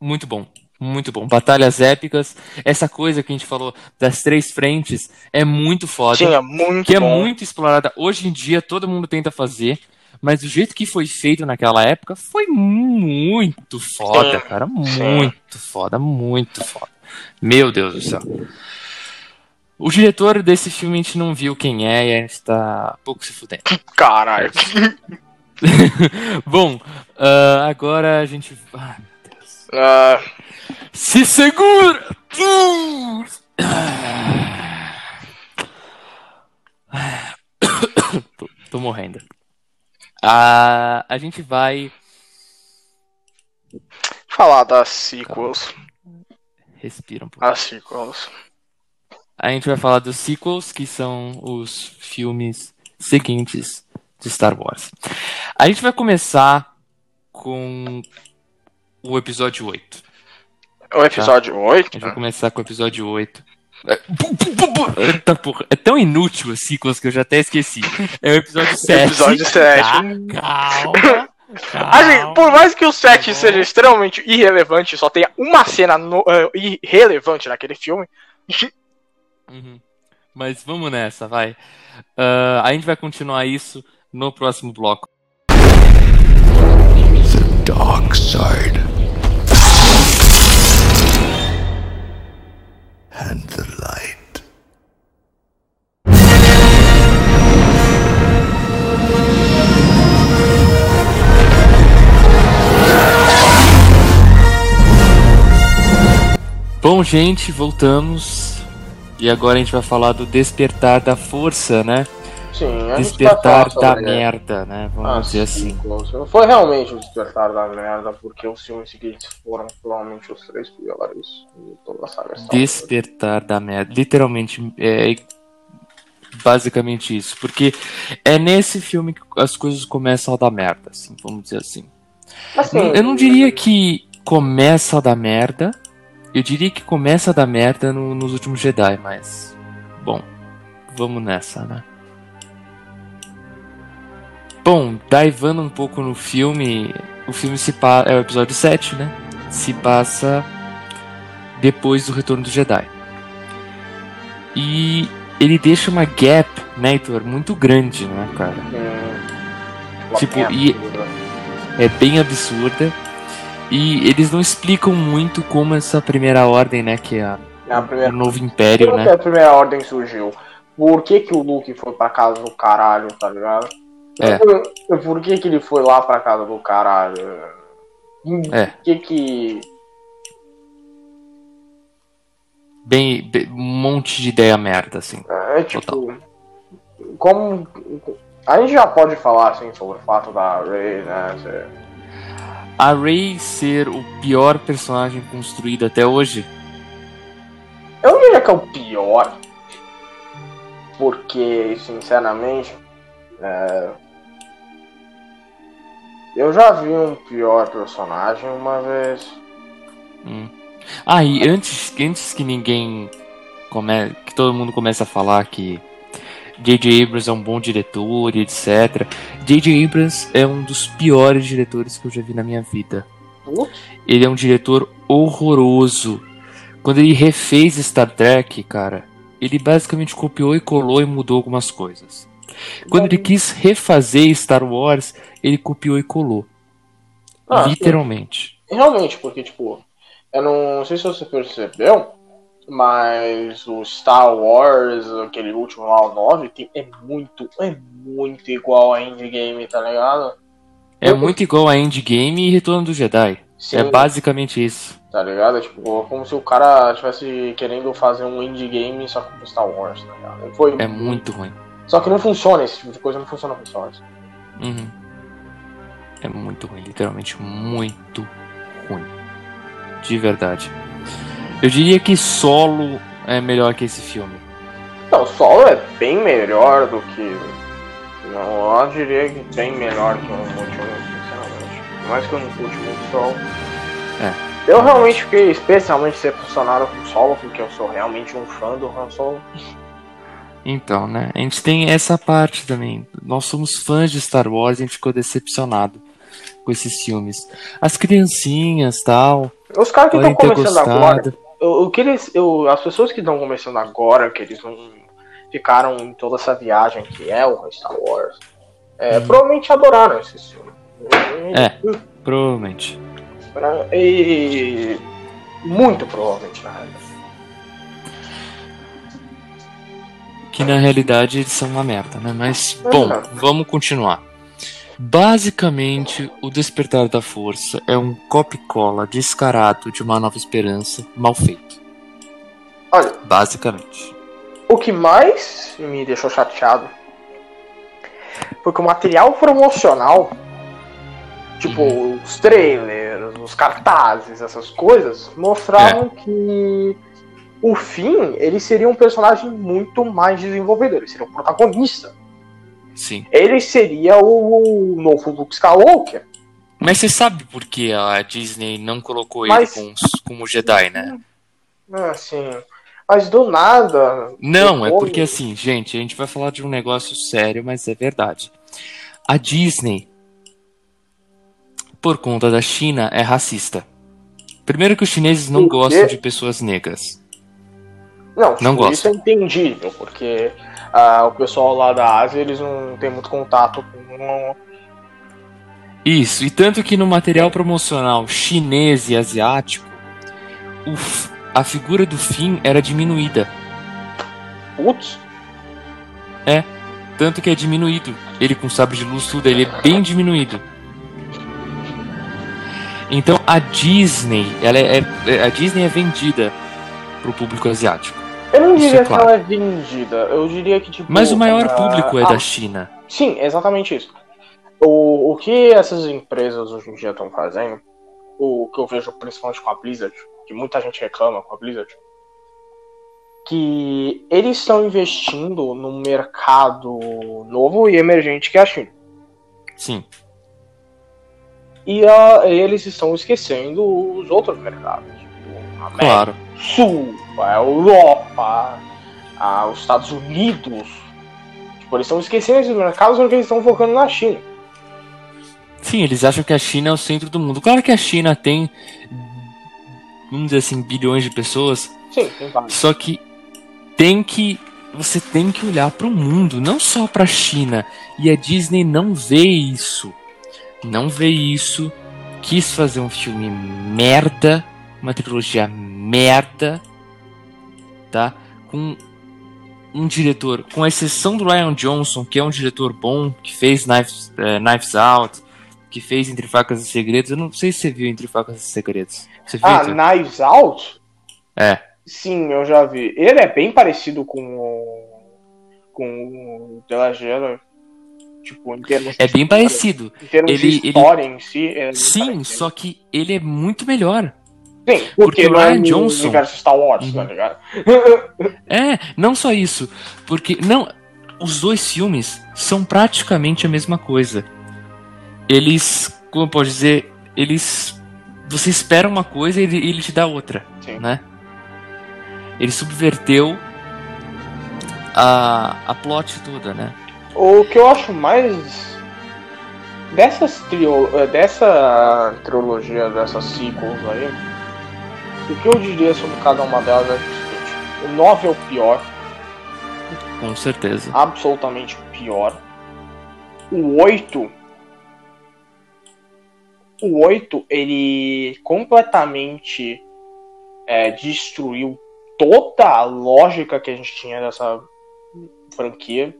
muito bom. Muito bom. Batalhas épicas. Essa coisa que a gente falou das três frentes é muito foda. Sim, é muito que é bom. muito explorada. Hoje em dia todo mundo tenta fazer, mas do jeito que foi feito naquela época foi muito foda, Sim, cara. sim. Muito foda, muito foda. Meu Deus do céu. O diretor desse filme a gente não viu quem é e a gente tá pouco se fudendo. Caralho. Bom, ah, agora a gente. Ai, meu Deus. Ah, Se segura! Uh! tô, tô morrendo. Ah, a gente vai Falar das sequels. Respira um pouco. As sequels. A gente vai falar dos sequels, que são os filmes seguintes de Star Wars. A gente vai começar com o episódio 8. O episódio A 8. gente vai começar com o episódio 8. É, Eita porra, é tão inútil as sequels que eu já até esqueci. É o episódio 7. Episódio 7. Tá, calma. Assim, por mais que o 7 seja extremamente irrelevante, só tenha uma cena no- eh, irrelevante naquele filme, Uhum. Mas vamos nessa, vai. Ah, a gente vai continuar isso no próximo bloco. dark side. And the Bom, gente, voltamos. E agora a gente vai falar do despertar da força, né? sim, gente Despertar falar da sobre merda, né? Vamos Ah, dizer assim. sequels. Foi realmente o despertar da merda, porque os filmes seguintes foram provavelmente os três piores. Despertar da merda. Literalmente, é basicamente isso. Porque é nesse filme que as coisas começam a dar merda, assim, vamos dizer assim. Assim, Eu não diria que começa a dar merda. Eu diria que começa a dar merda no- nos últimos Jedi, mas. Bom, vamos nessa, né? Bom, divando um pouco no filme. O filme se passa. É o episódio 7, né? Se passa depois do retorno do Jedi. E ele deixa uma gap, né, Heitor, muito grande, né, cara? hum, Tipo, e- merda. é bem absurda. E eles não explicam muito como essa primeira ordem, né, que é a- É a o primeira novo império, Como que né? a primeira ordem surgiu? Por que, que o Luke foi pra casa do caralho, tá ligado? É. Por, por que, que ele foi lá pra casa do caralho? É. Por que que. Bem, bem- um monte de ideia merda, assim. É tipo. Como. A gente já pode falar assim sobre o fato da Rey, né? A Rey ser o pior personagem construído até hoje, Eu não diria que é o pior. Porque, sinceramente. é, Eu já vi um pior personagem uma vez. Hum. Ah, e antes, antes que ninguém come, que todo mundo comece a falar que J.J. Abrams é um bom diretor etc. J.J. Abrams é um dos piores diretores que eu já vi na minha vida. Ele é um diretor horroroso. Quando ele refez Star Trek, cara, ele basicamente copiou e colou e mudou algumas coisas. Quando ele quis refazer Star Wars, ele copiou e colou. Ah, Literalmente. Realmente, porque, tipo, eu não sei se você percebeu, mas o Star Wars, aquele último lá, o 9, tem- é muito, é muito igual a Endgame, tá ligado? É muito igual a Endgame e Retorno do Jedi. Sim, É basicamente isso. tá ligado? Tipo, como se o cara estivesse querendo fazer um Endgame só com Star Wars, tá ligado? Foi... É muito ruim. Só que não funciona, esse tipo de coisa não funciona com Star Wars. Uhum. É muito ruim, literalmente muito ruim. De verdade. Eu diria que Solo é melhor que esse filme. Não, o Solo é bem melhor do que. Não, eu diria que bem melhor que o último, sinceramente. Por Mais que eu não curte muito Solo. É. Eu realmente fiquei especialmente decepcionado com o Solo, porque eu sou realmente um fã do Han Solo. Então, né? A gente tem essa parte também. Nós somos fãs de Star Wars e a gente ficou decepcionado com esses filmes. As criancinhas tal. Os caras que estão começando agora. O, que eles, eu, as pessoas que estão começando agora, que eles não ficaram em toda essa viagem que é o Star Wars, é, provavelmente adoraram esse filme. É. Provavelmente. Pra- E. Muito provavelmente, na realidade. Que na realidade eles são uma merda, né? Mas, bom, não. vamos continuar. Basicamente, o Despertar da Força é um copy-cola descarado de Uma Nova Esperança mal feito. Olha, Basicamente. o que mais me deixou chateado foi que o material promocional Tipo, os trailers, os cartazes, essas coisas, mostravam que o Finn, ele seria um personagem muito mais desenvolvido, ele seria um protagonista. Sim. Ele seria o novo Luke Skywalker. Mas você sabe por que a Disney não colocou Mas- ele como, como Jedi, né? Assim, mas do nada... Não, é depois- porque assim, gente, a gente vai falar de um negócio sério, mas é verdade. A Disney, por conta da China, é racista. Primeiro que os chineses não gostam de pessoas negras. Não, Não tipo, isso é entendível, porque ah, o pessoal lá da Ásia, eles não têm muito contato com... Isso, e tanto que no material promocional chinês e asiático, o a figura do Finn era diminuída. Putz, Tanto que é diminuído. Ele com sabre de luz, tudo, ele é bem diminuído. Então a Disney, ela é, é- a Disney é vendida pro público asiático. Eu não diria claro. que ela é vendida, eu diria que, tipo... Mas o maior ah, público é ah, da China. Sim, exatamente isso. O, o que essas empresas hoje em dia estão fazendo, o que eu vejo principalmente com a Blizzard, que muita gente reclama com a Blizzard, que eles estão investindo num mercado novo e emergente que é a China. Sim. E a- eles estão esquecendo os outros mercados. Tipo, América Claro. Sul, a Europa, a- os Estados Unidos. Tipo, eles estão esquecendo esses mercados porque eles estão focando na China. Sim, eles acham que a China é o centro do mundo. Claro que a China tem, vamos dizer assim, bilhões de pessoas, Sim, tem vários. Só que tem que você tem que olhar para o mundo, não só para a China. E a Disney não vê isso. Não vê isso. Quis fazer um filme merda, uma trilogia merda, tá? Com um diretor, com exceção do Ryan Johnson, que é um diretor bom, que fez Knives, eh, Knives Out, que fez Entre Facas e Segredos. Eu não sei se você viu Entre Facas e Segredos. Você viu? Ah? Knives Out? É. Sim, eu já vi. Ele é bem parecido com o. com o The. Tipo, em termos de É bem história- parecido. Em termos Ele- de ele- história em si. é Sim, parecido. só que ele é muito melhor. Sim, porque porque, o é Ryan Johnson- universo Star Wars, tá Uhum. ligado? É, não só isso, porque não, os dois filmes são praticamente a mesma coisa. Eles, como eu posso dizer, eles você espera uma coisa e ele, ele te dá outra, Sim. né? Ele subverteu a a plot toda, né? O que eu acho mais. Dessas trio... eh, dessa trilogia, dessas sequels aí, o que eu diria sobre cada uma delas é o seguinte: o 9 é o pior, Com certeza. absolutamente o pior. O 8. O 8, ele completamente é, destruiu toda a lógica que a gente tinha dessa franquia.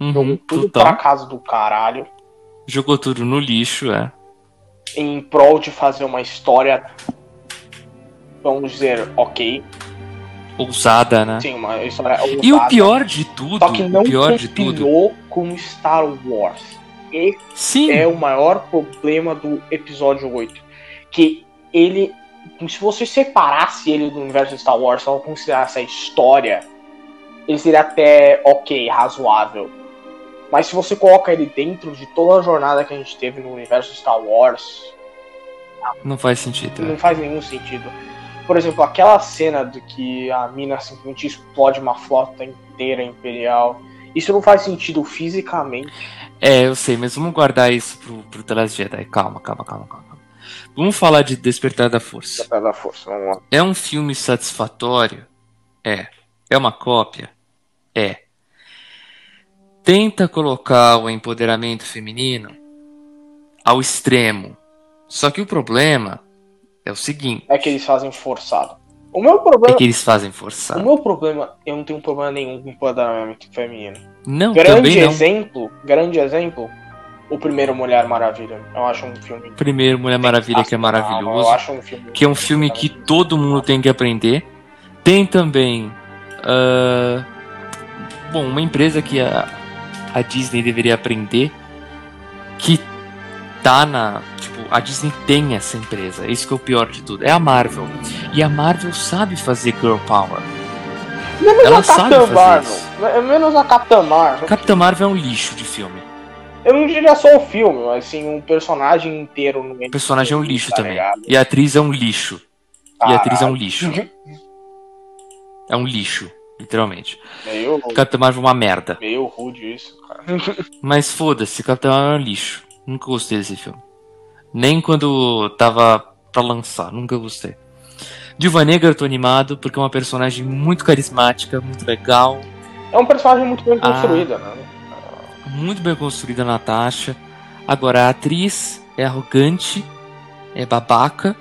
Uhum, Jogou tudo total. pra casa do caralho. Jogou tudo no lixo, é. Em prol de fazer uma história. Vamos dizer, ok. Ousada, né? Sim, uma história. E o ousada, pior de tudo, Só que não o pior de tudo. com Star Wars. Esse Sim. é o maior problema do episódio 8. Que ele. Se você separasse ele do universo de Star Wars, só considerasse a história, ele seria até ok, razoável. Mas se você coloca ele dentro de toda a jornada que a gente teve no universo de Star Wars, Não faz sentido. não faz nenhum sentido. Por exemplo, aquela cena de que a mina simplesmente explode uma flota inteira imperial. Isso não faz sentido fisicamente. É, eu sei, mas vamos guardar isso pro, pro The Last Jedi. Calma, calma, calma, calma. Vamos falar de Despertar da Força. Apesar da força, vamos lá. É um filme satisfatório? É. É uma cópia? É. Tenta colocar o empoderamento feminino ao extremo. Só que o problema é o seguinte: É que eles fazem forçado. O meu é problema. que eles fazem O forçado. meu problema, eu não tenho problema nenhum com empoderamento feminino. Não, Grande também não. exemplo, grande exemplo, o primeiro Mulher Maravilha. Eu acho um filme Primeiro Mulher Maravilha, que é maravilhoso. Eu acho um filme que é um filme que todo mundo tem que aprender. Tem também. ah, bom, uma empresa que a, a Disney deveria aprender. Que tá na. A Disney tem essa empresa. Isso que é o pior de tudo. É a Marvel. E a Marvel sabe fazer Girl Power. Menos Ela a sabe Capitã fazer Marvel. isso. É Menos a Capitã Marvel. Capitã Marvel é um lixo de filme. Eu não diria só o filme, mas assim, um personagem inteiro no O personagem é um lixo tá também. ligado? E a atriz é um lixo. E a atriz é um Caralho. lixo. É um lixo, literalmente. Meio, Capitã Marvel é uma merda. meio rude isso, cara. Mas foda-se, Capitã Marvel é um lixo. Nunca gostei desse filme. Nem quando tava pra lançar, nunca gostei. Viúva Negra eu tô animado porque é uma personagem muito carismática, muito legal, É um personagem muito bem Ah. construído, né? muito bem construída a Natasha. Agora a atriz é arrogante, é babaca,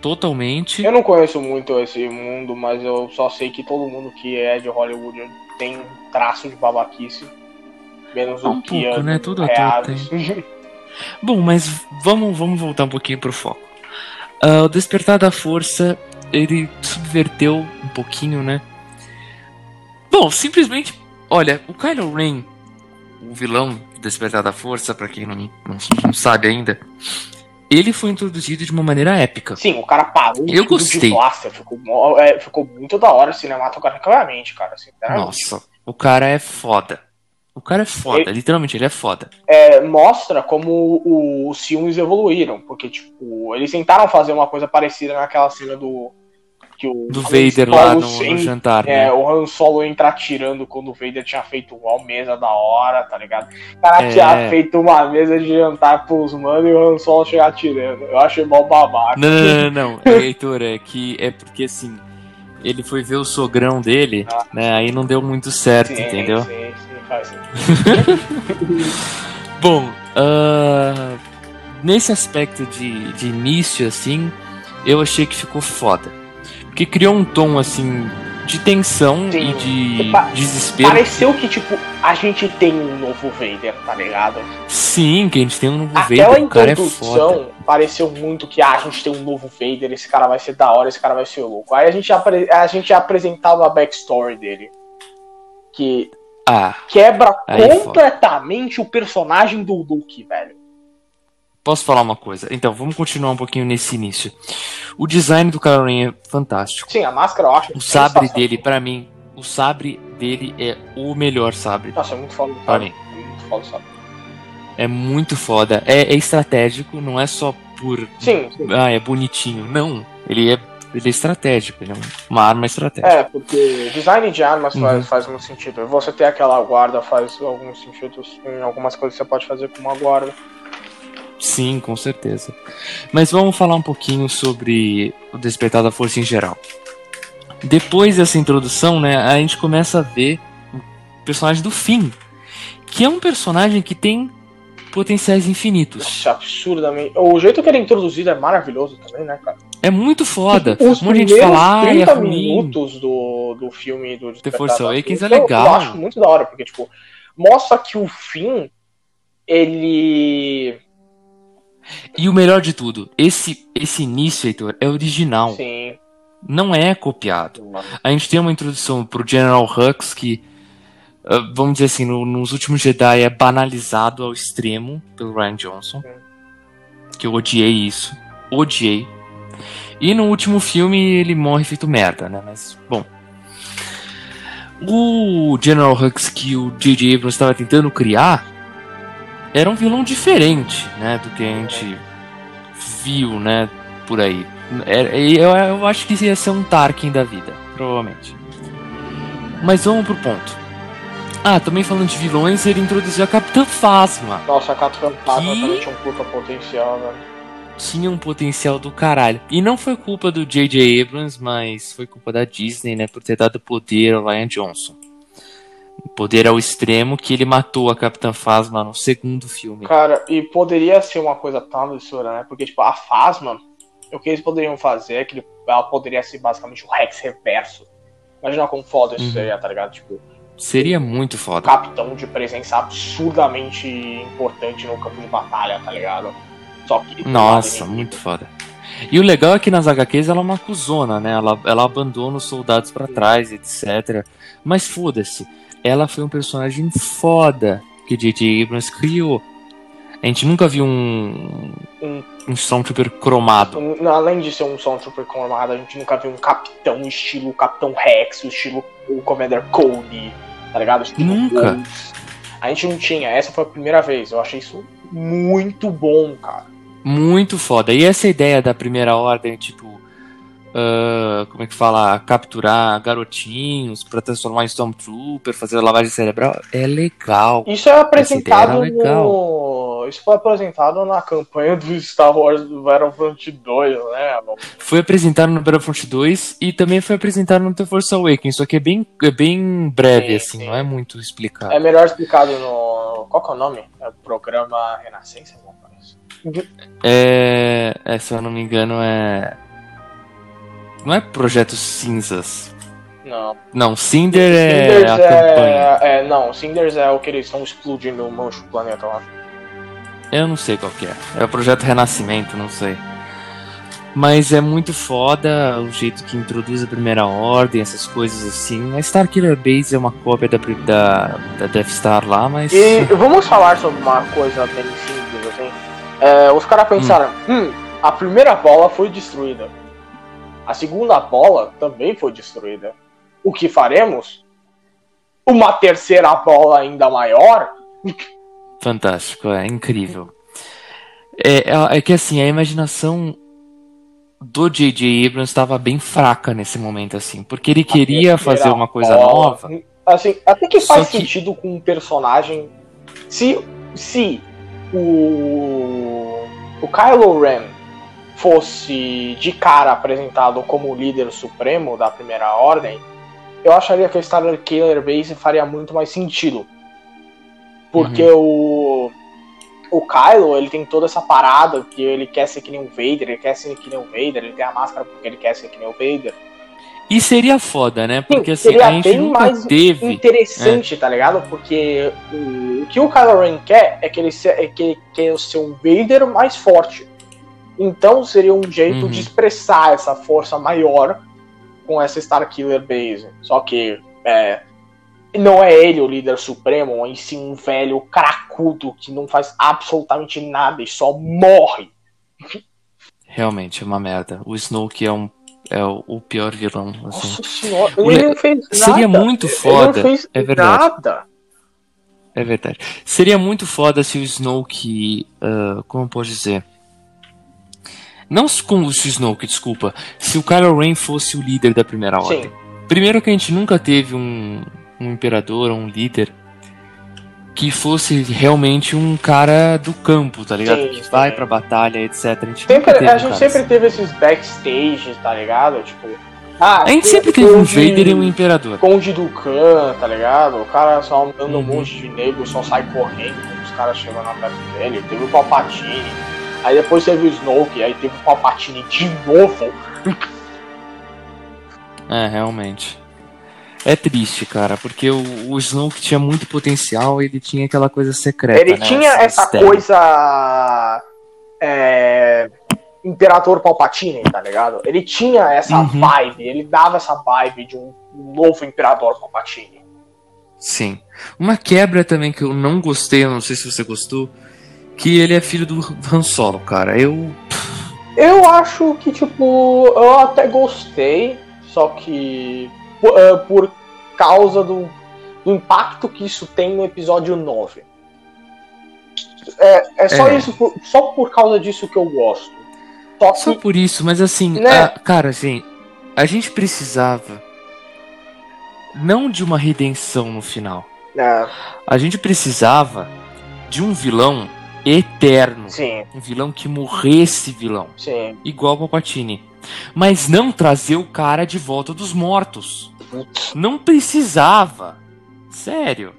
totalmente. Eu não conheço muito esse mundo, mas eu só sei que todo mundo que é de Hollywood tem um traço de babaquice. Menos Um o que pouco, é né? Todo ator reais. Bom, mas vamos, vamos voltar um pouquinho pro foco. Ah, o Despertar da Força, ele subverteu um pouquinho, né? Bom, simplesmente, olha, o Kylo Ren, o vilão do Despertar da Força, pra quem não, não, não sabe ainda, ele foi introduzido de uma maneira épica. Sim, o cara parou Eu tudo gostei. de blaster. Ficou, é, ficou muito da hora cinematograficamente, cara. Sinceramente. Nossa, o cara é foda. O cara é foda, Ele- literalmente, ele é foda. É, mostra como o- os filmes evoluíram. Porque, tipo, eles tentaram fazer uma coisa parecida naquela cena do. Que o Do Vader lá no, sem- no jantar, É, né? o Han Solo entra atirando quando o Vader tinha feito uma mesa da hora, tá ligado? O cara É. tinha feito uma mesa de jantar pros mano e o Han Solo chegar atirando. Eu achei mó babaca. Não, não, não, não. Heitor, é que é porque assim, ele foi ver o sogrão dele, Ah. né? Aí não deu muito certo, Sim, entendeu? Sim, sim, faz. Bom, ah, nesse aspecto de, de início, assim, eu achei que ficou foda. Porque criou um tom, assim, de tensão Sim. e de desespero. Pareceu que, tipo, a gente tem um novo Vader, tá ligado? Sim, que a gente tem um novo Vader, o cara é foda. pareceu muito que ah, a gente tem um novo Vader, esse cara vai ser da hora, esse cara vai ser louco. Aí a gente, apre- a gente apresentava a backstory dele. Que Ah, quebra é foda. completamente o personagem do Luke, velho. posso falar uma coisa? Então, vamos continuar um pouquinho nesse início. O design do Ren é fantástico. Sim, a máscara eu acho. O sabre sensacional. dele, pra mim, o sabre dele é o melhor sabre. Nossa, é muito foda. Pra mim. É muito foda, sabe? É muito foda. É, é estratégico, não é só por. Sim, sim. Ah, é bonitinho. Não. Ele é, ele é estratégico. Ele é uma arma estratégica. É, porque design de armas Uhum. faz, faz muito sentido. Você ter aquela guarda faz alguns sentidos em algumas coisas que você pode fazer com uma guarda. Sim, com certeza. Mas vamos falar um pouquinho sobre o Despertar da Força em geral. Depois dessa introdução, né, a gente começa a ver o personagem do Finn, que é um personagem que tem potenciais infinitos. Nossa, absurdamente. O jeito que ele é introduzido é maravilhoso também, né, cara? É muito foda. Os um monte de gente fala, ah, é 30 ruim. minutos do, do filme do The Force Awakens é eu- legal. Eu acho muito da hora, porque, tipo, mostra que o Finn, ele... E o melhor de tudo, esse, esse início, Heitor, é original. Sim. Não é copiado. A gente tem uma introdução pro General Hux que, ah, vamos dizer assim, no- nos últimos Jedi é banalizado ao extremo pelo Ryan Johnson. Que eu odiei isso. Odiei. E no último filme ele morre feito merda, né? Mas, bom. O General Hux que o J.J. Abrams estava tentando criar era um vilão diferente, né? Do que a gente viu, né? Por aí. Era- Eu, eu acho que ia ser um Tarkin da vida, provavelmente. Mas vamos pro ponto. Ah, também falando de vilões, ele introduziu a Capitã Phasma. Nossa, a Cato Fantasma Que? também tinha um puta potencial, velho. Tinha um potencial do caralho. E não foi culpa do J.J. Abrams, mas foi culpa da Disney, né? Por ter dado poder ao Ryan Johnson. Poder ao extremo que ele matou a Capitã Phasma no segundo filme. Cara, e poderia ser uma coisa tão absurda, né? Porque, tipo, a Phasma, o que eles poderiam fazer é que ele- ela poderia ser basicamente o Rex reverso. Imagina como foda isso Uhum. seria, tá ligado? Tipo, Seria muito foda. capitão de presença absurdamente importante no campo de batalha, tá ligado? Só que. Nossa, lado muito foda. E o legal é que nas HQs ela é uma cuzona, né? Ela, ela abandona os soldados pra trás, etc. Mas foda-se. Ela foi um personagem foda que J.J. Abrams criou. A gente nunca viu um, Um- um Stormtrooper cromado. Um- Além de ser um Stormtrooper cromado, a gente nunca viu um capitão estilo Capitão Rex, estilo o Commander Cody, tá ligado? Estilo Nunca. A gente não tinha, essa foi a primeira vez. Eu achei isso muito bom, cara. Muito foda. E essa ideia da primeira ordem, tipo. ah, como é que fala? Capturar garotinhos pra transformar em Stormtrooper, fazer lavagem cerebral, é legal. Isso é apresentado no. Isso foi apresentado na campanha do Star Wars do Battlefront 2, né? Foi apresentado no Battlefront 2 e também foi apresentado no The Force Awakens, só que é bem, é bem breve, Sim, assim, sim. não é muito explicado. É melhor explicado no. Qual que é o nome? É o programa Renascença? É, é, se eu não me engano, é. Não é Projeto Cinzas. Não. Não, Cinder é Cinders a campanha. é, é. Não, Cinders é o que eles estão explodindo o mancho do planeta lá. Eu não sei qual que é. É o Projeto Renascimento, não sei. Mas é muito foda o jeito que introduz a primeira ordem, essas coisas assim. A Starkiller Base é uma cópia da, da, da Death Star lá, mas. E vamos falar sobre uma coisa bem simples, assim. É, os caras pensaram, hum, a primeira bola foi destruída. A segunda bola também foi destruída. O que faremos? Uma terceira bola ainda maior? Fantástico, é incrível. É, é, é que assim, a imaginação do J.J. Abrams estava bem fraca nesse momento, assim, porque ele queria fazer uma coisa bola- nova. Assim, até que faz que- sentido com um personagem. Se, se o, o Kylo Ren fosse de cara apresentado como o líder supremo da Primeira Ordem, eu acharia que a Star Killer Base faria muito mais sentido. Porque o. O Kylo, ele tem toda essa parada que ele quer ser que nem o Vader, ele quer ser que nem o Vader, ele tem a máscara porque ele quer ser que nem o Vader. E seria foda, né? Porque assim, seria a gente bem nunca mais teve. interessante, tá ligado? Porque o, o que o Kylo Ren quer é que ele, se- é que quer ser um Vader mais forte. Então seria um jeito Uhum. de expressar essa força maior com essa Starkiller Base. Só que é, não é ele o líder supremo, em si um velho cracudo que não faz absolutamente nada e só morre. Realmente, é uma merda. O Snoke é, um, é o, o pior vilão. Assim. Nossa senhora, ele le- não fez nada. Seria muito Ele foda. não fez é verdade. nada. É verdade. Seria muito foda se o Snoke. ah, como eu posso dizer? Não s- com o Snoke, desculpa. Se o Kylo Ren fosse o líder da primeira ordem. Sim. Primeiro que a gente nunca teve um, um imperador, um líder que fosse realmente um cara do campo, tá ligado? Sim, que vai pra batalha, etc. A gente, Sempre, teve a um gente sempre assim. teve esses backstage, tá ligado? Tipo. Ah, A gente sempre teve um Vader e um imperador. Conde do Khan, tá ligado? O cara só andando um Uhum. monte de nego só sai correndo quando os caras chegam na perto dele. Teve o Palpatine. Aí depois teve o Snoke, aí teve o Palpatine de novo. É, realmente. É triste, cara, porque o, o Snoke tinha muito potencial e ele tinha aquela coisa secreta. Ele né, tinha essa mistério. coisa. É. Imperador Palpatine, tá ligado? Ele tinha essa Uhum. vibe, ele dava essa vibe de um novo Imperador Palpatine. Sim. Uma quebra também que eu não gostei, eu não sei se você gostou, que ele é filho do Han Solo, cara. Eu. Eu acho que, tipo, eu até gostei, só que por, eh, por causa do, do impacto que isso tem no episódio 9. É, é só É. isso, por- só por causa disso que eu gosto. Só Só que, por isso, mas assim, Né? a- cara, assim, a gente precisava não de uma redenção no final. é, A gente precisava de um vilão eterno. sim, Um vilão que morresse vilão. sim. igual o Palpatine. Mas não trazer o cara de volta dos mortos. Não precisava. Sério.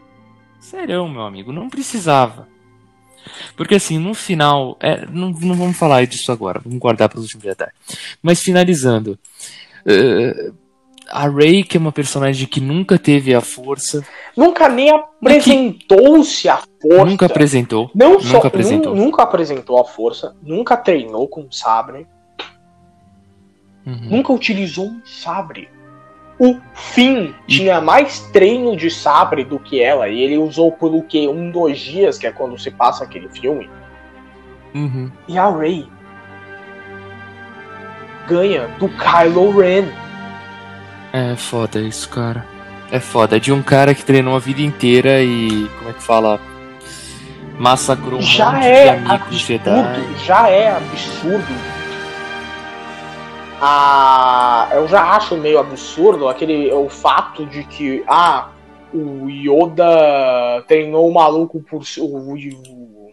Sério, meu amigo, não precisava. Porque assim, no final. é, não, não vamos falar disso agora, vamos guardar para os últimos Jedi. Mas finalizando. eh, a Rey, que é uma personagem que nunca teve a força, Nunca nem apresentou-se a força. nunca apresentou. não só, nunca apresentou. nun- nunca apresentou a força, nunca treinou com um sabre, Uhum. nunca utilizou um sabre. O Finn tinha mais treino de sabre do que ela, e ele usou por o quê? Um, dois dias, que é quando se passa aquele filme. Uhum. E a Rey ganha do Kylo Ren. É foda isso, cara. É foda. É de um cara que treinou a vida inteira e. Como é que fala? Massacrou um Já monte é de amigos absurdo, Jedi. já é absurdo. Ah, eu já acho meio absurdo aquele o fato de que ah, o Yoda treinou o maluco por o, o,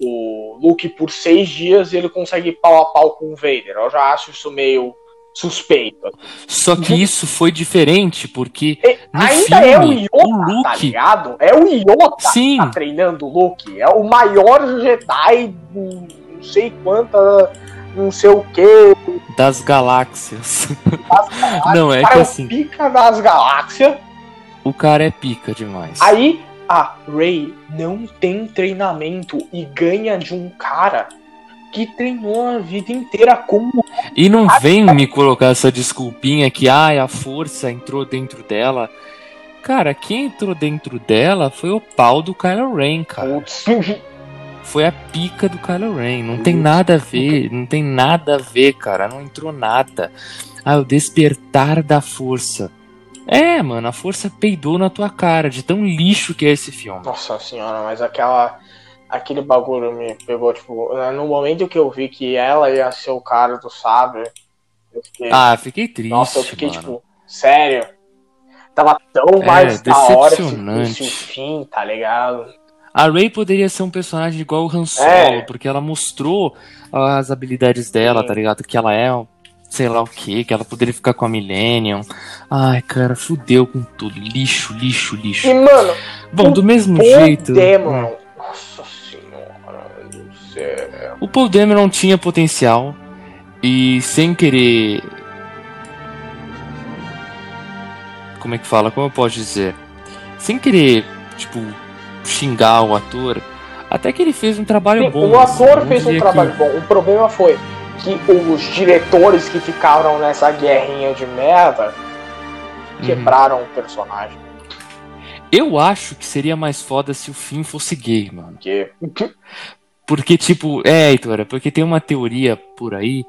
o Luke por seis dias e ele consegue ir pau a pau com o Vader. Eu já acho isso meio suspeito. Só que isso foi diferente, porque No ainda é o filme, Yoda, o tá Luke- ligado? É o Yoda Sim. que tá treinando o Luke. É o maior Jedi, do não sei quanta, não sei o que. das galáxias. Não, é O cara que é assim, pica das galáxias. o cara é pica demais. Aí a Rey não tem treinamento e ganha de um cara que treinou a vida inteira com E não vem me colocar essa desculpinha que ai, a força entrou dentro dela. Cara, quem entrou dentro dela foi o pau do Kylo Ren, cara. Putz. Foi a pica do Kylo Ren. Não tem Putz. nada a ver, não tem nada a ver, cara. Não entrou nada. Ah, o despertar da força. É, mano, a força peidou na tua cara, de tão lixo que é esse filme. Nossa senhora, mas aquela. Aquele bagulho me pegou, tipo, no momento que eu vi que ela ia ser o cara do sabre, eu fiquei. Ah, fiquei triste. nossa, eu fiquei mano. tipo, sério? Tava tão É, mais da hora esse, esse fim, tá ligado? A Rey poderia ser um personagem igual o Han Solo, É. porque ela mostrou as habilidades dela, Sim. tá ligado? Que ela é, sei lá o que, que ela poderia ficar com a Millennium. Ai, cara, fudeu com tudo. Lixo, lixo, lixo. E, mano, Bom, do mesmo Paul jeito. Dameron. Nossa senhora do céu. O Paul Dameron tinha potencial e sem querer. Como é que fala? Como eu posso dizer? Sem querer, tipo, xingar o ator, até que ele fez um trabalho Sim, bom. o assim, ator não fez um diria trabalho que- bom. O problema foi que os diretores que ficaram nessa guerrinha de merda Uhum. quebraram o personagem. Eu acho que seria mais foda se o fim fosse gay, mano. Porque Porque, tipo, é, Heitor, é porque tem uma teoria por aí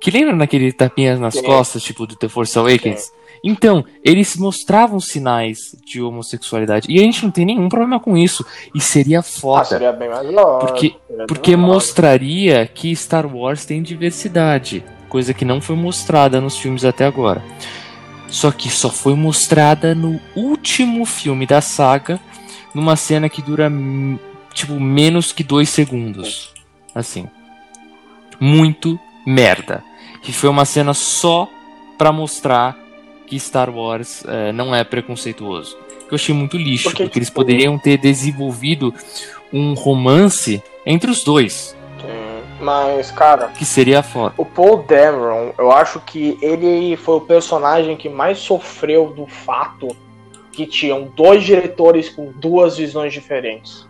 que lembra naquele tapinhas nas Sim. costas, tipo, do The Force Awakens? Então, eles mostravam sinais de homossexualidade. E a gente não tem nenhum problema com isso. E seria ah, foda. seria bem mais lógico. Porque- Porque mostraria que Star Wars tem diversidade. Coisa que não foi mostrada nos filmes até agora. Só que só foi mostrada no último filme da saga, numa cena que dura hum, tipo menos que dois segundos. Assim. Muito merda. Que foi uma cena só pra mostrar que Star Wars eh, não é preconceituoso. Que eu achei muito lixo, Porque, porque eles tipo, poderiam ter desenvolvido um romance entre os dois, Sim, Mas, cara, que seria foda. o Paul Dameron, eu acho que ele foi o personagem que mais sofreu do fato que tinham dois diretores com duas visões diferentes.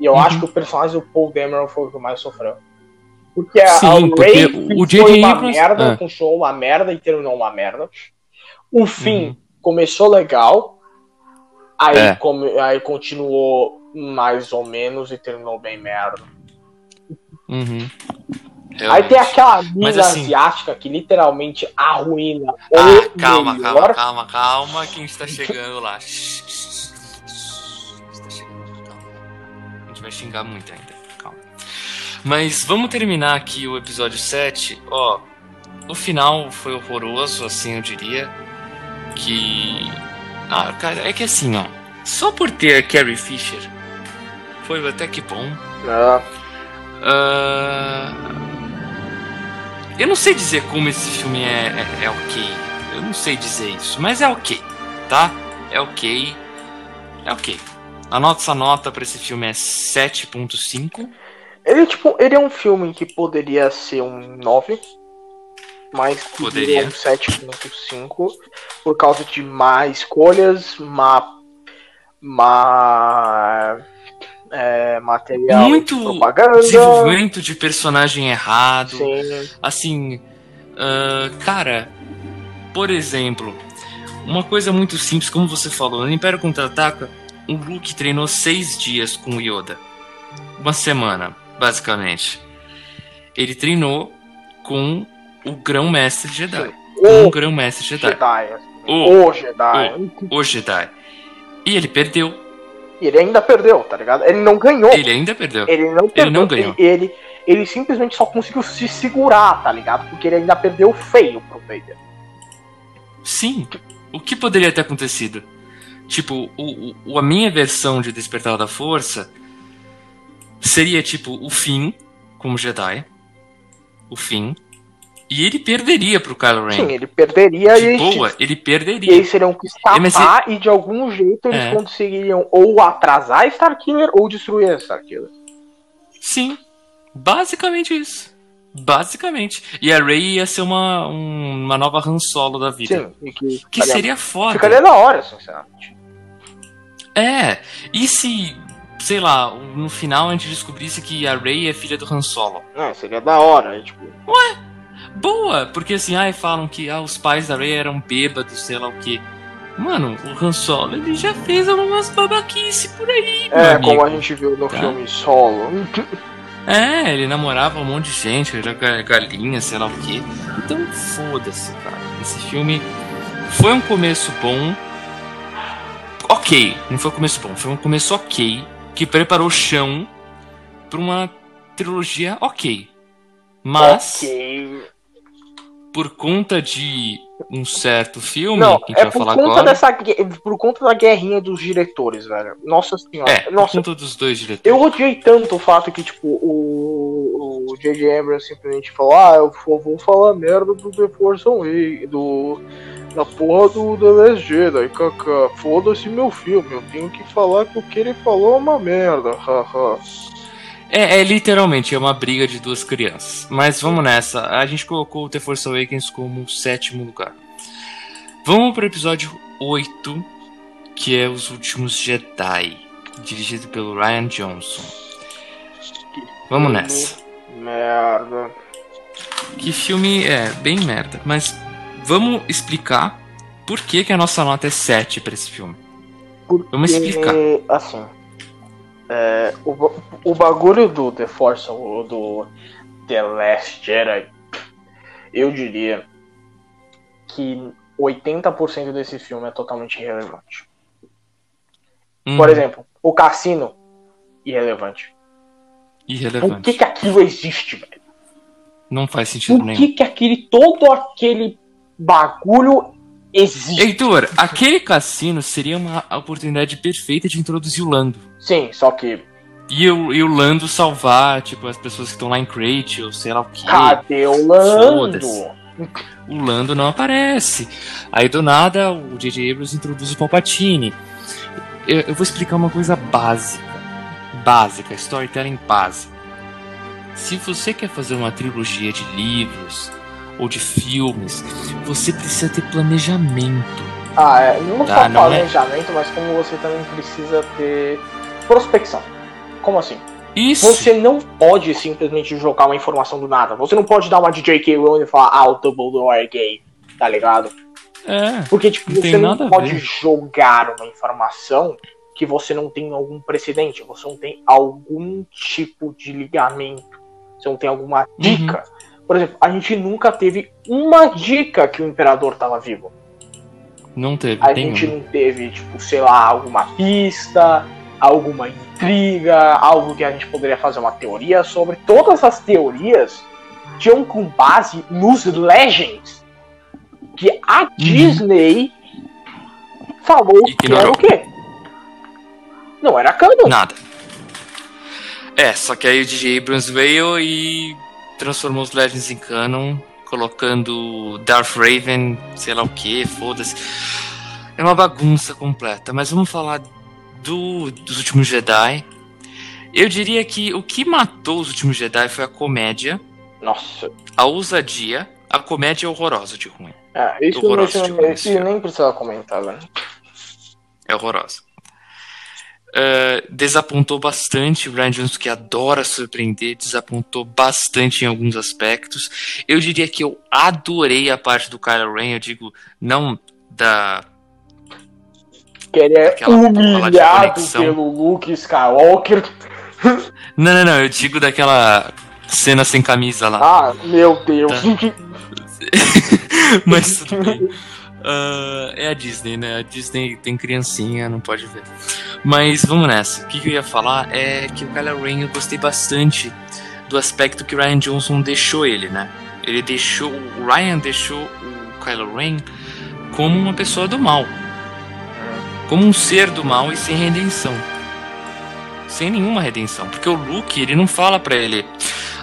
E eu Uhum. acho que o personagem do Paul Dameron foi o que mais sofreu. Porque a, Sim, a porque Ray o foi J.J. uma Abrams- merda, Ah. continuou uma merda e terminou uma merda. O fim Uhum. começou legal, aí, É. come- aí continuou mais ou menos e terminou bem merda. Uhum. Aí tem aquela mina Mas assim- asiática que literalmente arruína Ah, o calma, melhor. calma, calma, calma, que a gente tá chegando lá. Tá. A gente vai xingar muito ainda, calma. Mas vamos terminar aqui o episódio 7. Ó, o final foi horroroso, assim eu diria. Que. Ah, cara, é que assim, ó. Só por ter a Carrie Fisher foi até que bom. Ah, Ah, Eu não sei dizer como esse filme é, é, é ok. Eu não sei dizer isso, mas é ok, tá? É ok. É ok. A nossa nota pra esse filme é 7.5. Ele, tipo, ele é um filme que poderia ser um 9, mas que Poderia. virou um 7.5 por causa de má escolhas, má. má. é, material Muito de propaganda. desenvolvimento de personagem errado. Sim. Assim, ah, cara, por exemplo, uma coisa muito simples, como você falou, no Império Contra-Ataca, o Luke treinou seis dias com o Yoda. Uma semana. basicamente. Ele treinou com o grão-mestre Jedi. O Um grão-mestre Jedi. Jedi. assim, O, O Jedi. o Jedi. E ele perdeu. E ele ainda perdeu, tá ligado? Ele não ganhou. Ele ainda perdeu. Ele não perdeu. não ganhou. Ele, ele, ele simplesmente só conseguiu se segurar, tá ligado? Porque ele ainda perdeu feio pro Vader. Sim. O que poderia ter acontecido? Tipo, o, o- a minha versão de Despertar da Força seria tipo o fim como Jedi. O fim. E ele perderia pro Kylo Ren. Sim, ele perderia e de eles, boa, ele e perderia. eles teriam que escapar Mas e de algum jeito eles É. conseguiriam ou atrasar a Starkiller ou destruir a Starkiller. Sim. Basicamente isso. Basicamente. E a Rey ia ser uma, um- uma nova Han Solo da vida. Sim, e que, Que seria foda. Ficaria da hora, sinceramente. É. E se, sei lá, no final a gente descobrisse que a Rey é filha do Han Solo? Não, seria da hora. Tipo, Boa! Porque assim, ai, falam que ah, os pais da Rey eram bêbados, sei lá o quê. Mano, o Han Solo, ele já fez algumas babaquice por aí, é, como a gente viu no Tá. filme Solo. É, ele namorava um monte de gente, era ga- galinha, sei lá o quê. Então foda-se, cara. Esse filme foi um começo bom. Ok, não foi um começo bom, foi um começo ok, que preparou o chão pra uma trilogia ok. Mas, Ok. Por conta de um certo filme, Não, que a gente é vai por falar conta agora. dessa por conta da guerrinha dos diretores, velho. Nossa senhora. É, por Nossa, conta dos dois diretores. eu odiei tanto o fato que, tipo, o, o J.J. Abrams simplesmente falou, ah, eu vou, falar merda do The Force Awakens, do... Da porra do The Last Jedi, kaká. Foda-se meu filme, eu tenho que falar que o que ele falou é uma merda, haha. É, é literalmente é uma briga de duas crianças. Mas vamos nessa. A gente colocou o The Force Awakens como o sétimo lugar. Vamos pro episódio 8, que é Os Últimos Jedi, dirigido pelo Ryan Johnson. Vamos filme nessa. Merda. Que filme é bem merda, mas vamos explicar por que, que a nossa nota é 7 pra esse filme. Porque, Vamos explicar. Assim, é, o, o bagulho do The Force, ou do The Last Jedi, eu diria que 80% desse filme é totalmente irrelevante. Hum, Por exemplo, o cassino, irrelevante. Por irrelevante. que, que aquilo existe, velho? Não faz sentido Por nenhum. que, que aquele, todo aquele bagulho existe? Heitor, aquele cassino seria uma oportunidade perfeita de introduzir o Lando. Sim, só que E o, e o Lando salvar, tipo, as pessoas que estão lá em Crate, ou sei lá o que. cadê o Lando? O Lando não aparece. Aí do nada o J.J. Abrams introduz o Palpatine. Eu, eu vou explicar uma coisa básica. Básica, storytelling básica. Se você quer fazer uma trilogia de livros ou de filmes, você precisa ter planejamento. Ah, é, não Tá, só não é- planejamento, mas como você também precisa ter prospecção. Como assim? Isso. Você não pode simplesmente jogar uma informação do nada. Você não pode dar uma de J.K. Rowling e falar, ah, o Dumbledore é gay, tá ligado? É. Porque, tipo, Não você não pode jogar uma informação que você não tem algum precedente, você não tem algum tipo de ligamento, você não tem alguma Uhum. Por exemplo, a gente nunca teve uma dica que o imperador tava vivo. Não teve. A gente não teve, tipo, sei lá, alguma pista, alguma intriga, algo que a gente poderia fazer uma teoria sobre. Todas as teorias tinham com base nos Legends que a Disney falou que era Ignorou. o quê? Não era canon. Nada. É, só que aí o DJ Abrams veio e transformou os Legends em canon, colocando Darth Raven, sei lá o que, foda-se. É uma bagunça completa, mas vamos falar do, dos últimos Jedi. Eu diria que o que matou os últimos Jedi foi a comédia, Nossa. a ousadia, a comédia horrorosa de ruim. É, isso, de filme. nem precisava comentar, velho. É horrorosa. Eh, desapontou bastante o Ryan Johnson, que adora surpreender, desapontou bastante em alguns aspectos. Eu diria que eu adorei a parte do Kylo Ren, eu digo, não da. Que ele é humilhado pelo Luke Skywalker. Não, não, não, eu digo daquela cena sem camisa lá. Ah, meu Deus. Mas tudo bem. Ah, é a Disney, né? A Disney tem criancinha, não pode ver. Mas vamos nessa. O que, eu ia falar é que o Kylo Ren eu gostei bastante do aspecto que o Ryan Johnson deixou ele, né? Ele deixou. O Ryan deixou o Kylo Ren como uma pessoa do mal. Como um ser do mal e sem redenção. Sem nenhuma redenção. Porque o Luke, ele não fala pra ele.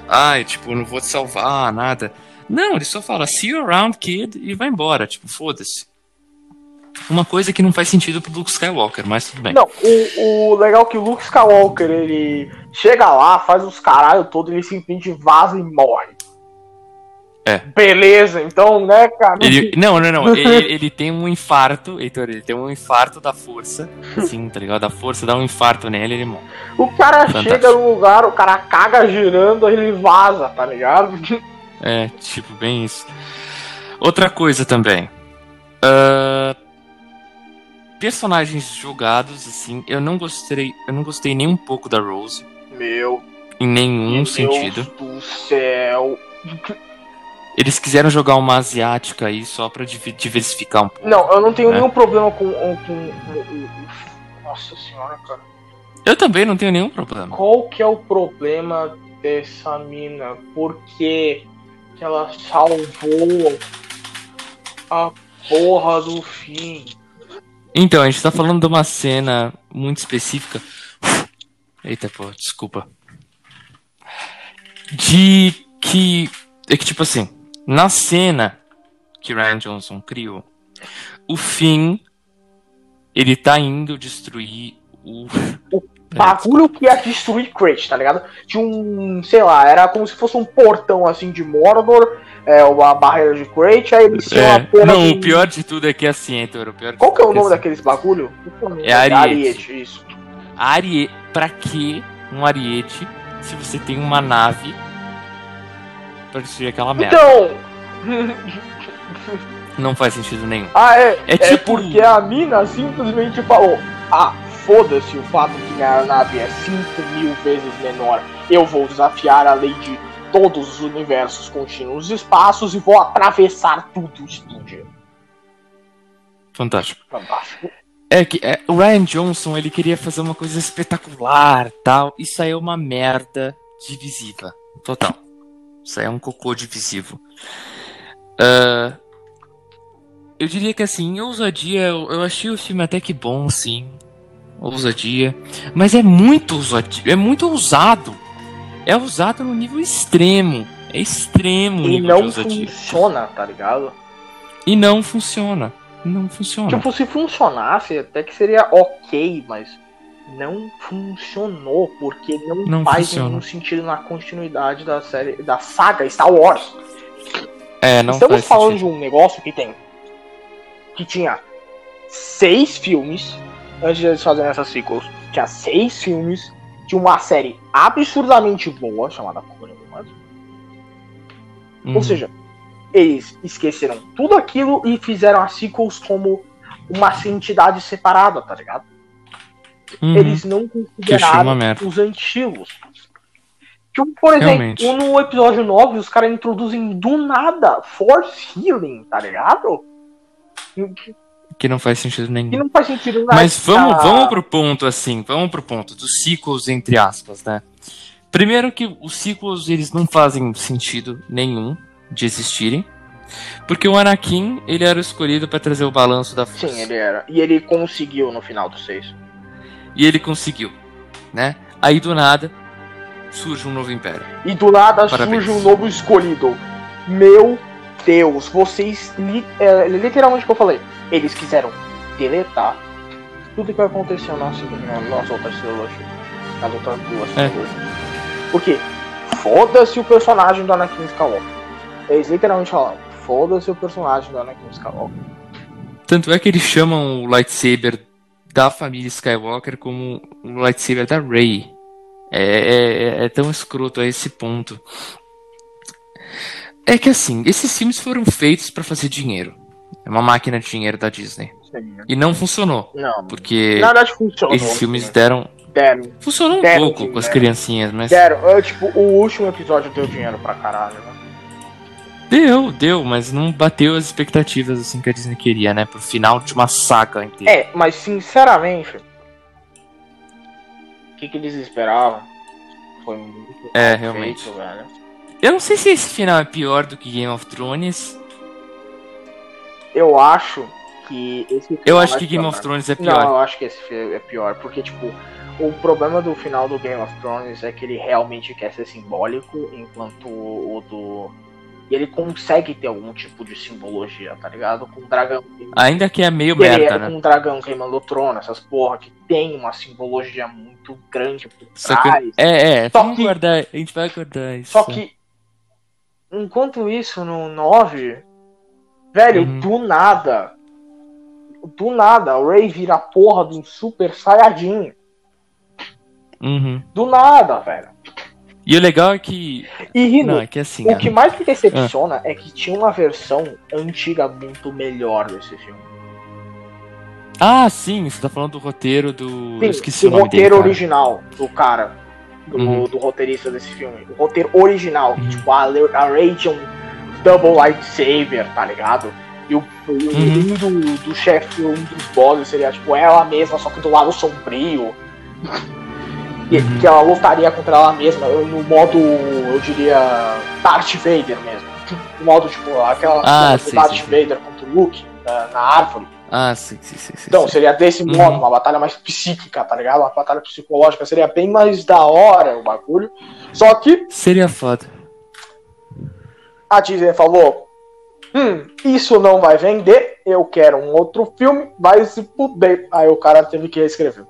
Ai, tipo, não vou te salvar, nada. Não, ele só fala, see you around, kid, e vai embora. Tipo, foda-se. Uma coisa que não faz sentido pro Luke Skywalker, mas tudo bem. Não, o, o legal é que o Luke Skywalker, ele chega lá, faz os caralho todo, ele simplesmente vaza e morre. É. Beleza, então, né, cara? Ele, não, não, não. Ele, ele tem um infarto, Heitor, ele tem um infarto da força. Assim, tá ligado? A força dá um infarto nele ele morre. O cara Fantástico. chega no lugar, o cara caga girando, ele vaza, tá ligado? É, tipo, bem isso. Outra coisa também. Ah, personagens jogados, assim, eu não gostei. Eu não gostei nem um pouco da Rose. Meu Em nenhum Deus sentido. do céu. Eles quiseram jogar uma asiática aí só pra div- diversificar um pouco. Não, eu não tenho É. nenhum problema com, com, com- Nossa senhora, cara. Eu também não tenho nenhum problema. Qual que é o problema dessa mina? Por que ela salvou a porra do fim? Então, a gente tá falando de uma cena muito específica. Eita, pô, desculpa. De que. É que, tipo assim, na cena que Ryan Johnson criou, o Finn. Ele tá indo destruir o. Bagulho que ia destruir Crate, tá ligado? Tinha um, sei lá, era como se fosse um portão assim de Mordor, é, uma barreira de Crate, aí eles tinham É, a porra não, de- o pior de tudo é que é assim, Heitor. O pior de Qual que é o tudo nome assim. daqueles bagulho? É Ariete. Ariete, isso. Arie... Pra que um Ariete se você tem uma nave pra destruir aquela merda? Então, Não faz sentido nenhum. ah, é, É é, tipo- porque a mina simplesmente falou: Ah, foda-se o fato que minha nave é 5 mil vezes menor. Eu vou desafiar a lei de todos os universos contínuos e espaços e vou atravessar tudo e explodir. Fantástico. Fantástico. É que é, o Ryan Johnson ele queria fazer uma coisa espetacular, tal. Isso aí é uma merda divisiva, total. Isso aí é um cocô divisivo. Ah, eu diria que assim, em ousadia, eu, eu achei o filme até que bom, sim. Ousadia, mas é muito ousadia, é muito ousado. É ousado no nível extremo. É extremo E não funciona, tá ligado? E não funciona. Não funciona. Tipo, se funcionasse, até que seria ok, mas não funcionou, porque não, Não faz funciona. nenhum sentido na continuidade da série, da saga Star Wars. é, não Estamos falando sentido. de um negócio que tem. que tinha seis filmes, antes de eles fazerem essas sequels, tinha seis filmes, tinha uma série absurdamente boa, chamada Clone Wars. Uhum. Ou seja, eles esqueceram tudo aquilo e fizeram as sequels como uma entidade separada, tá ligado? Uhum. Eles não consideraram os antigos. Tipo, por exemplo, Realmente. no episódio 9, os caras introduzem do nada Force Healing, tá ligado? Que não faz sentido Que nenhum. não faz sentido nada. Mas vamos, Ah, vamos pro ponto assim, vamos pro ponto dos ciclos entre aspas, né? Primeiro que os ciclos eles não fazem sentido nenhum de existirem, porque o Anakin ele era o escolhido pra trazer o balanço da força. Sim, ele era. E ele conseguiu no final do 6. E ele conseguiu, né? Aí do nada surge um novo império. E do nada Parabéns. surge um novo escolhido. Meu Deus, vocês. Li, é, literalmente o que eu falei. Eles quiseram deletar tudo que aconteceu nas, na- nas outras trilogias. Nas outras duas É. trilogias. Por quê? Foda-se o personagem do Anakin Skywalker. Eles literalmente falaram: foda-se o personagem do Anakin Skywalker. Tanto é que eles chamam o lightsaber da família Skywalker como o lightsaber da Rey. É, é- é tão escroto a esse ponto. É que assim, esses filmes foram feitos pra fazer dinheiro. É uma máquina de dinheiro da Disney. E não funcionou, Não, porque na verdade funcionou. esses filmes né? deram Deram. Funcionou um Deram pouco com as dinheiro. criancinhas, mas. Deram. Eu, tipo, o último episódio deu dinheiro pra caralho, né? Deu, deu, mas não bateu as expectativas assim que a Disney queria, né? Pro final de uma saga inteira. É, mas sinceramente, o que, que eles esperavam? Foi muito É, mal realmente. velho. Eu não sei se esse final é pior do que Game of Thrones. Eu acho que esse Eu final acho é que Game pior. of Thrones é Não, pior. eu acho que esse é pior, porque, tipo, o problema do final do Game of Thrones é que ele realmente quer ser simbólico, enquanto o do. E ele consegue ter algum tipo de simbologia, tá ligado? Com o dragão. Ainda que é meio Ele é merda, né? com o dragão queimando o trono, essas porra que tem uma simbologia muito grande por Só que- trás. É, é, Só vamos que- guardar. A gente vai guardar isso. Só que, enquanto isso, no 9, velho, Uhum. do nada, do nada, o Ray vira a porra de um super saiyajin. Uhum. Do nada, velho. E o legal é que. E Rino, Não, é que assim. o né? que mais me decepciona é que tinha uma versão antiga muito melhor desse filme. Ah, sim, você tá falando do roteiro do. Eu esqueci Sim, o nome roteiro dele. original do cara, do, Uhum. do roteirista desse filme. O roteiro original, que, Uhum. tipo, a, a Ray tinha um double lightsaber, tá ligado? E o, Uhum. um do, do chefe, um dos bosses seria, tipo, ela mesma, só que do lado sombrio. E- Uhum. Que ela lutaria contra ela mesma, no modo, eu diria, Darth Vader mesmo. No modo, tipo, aquela Ah, sim, Darth sim, sim. Vader contra o Luke na, na árvore. Ah, sim, sim, sim. sim, Então, sim. seria desse Uhum. modo, uma batalha mais psíquica, tá ligado? Uma batalha psicológica, seria bem mais da hora o bagulho. Só que Seria foda. a Disney falou: Hum, isso não vai vender, eu quero um outro filme, vai se fuder. Aí o cara teve que reescrever.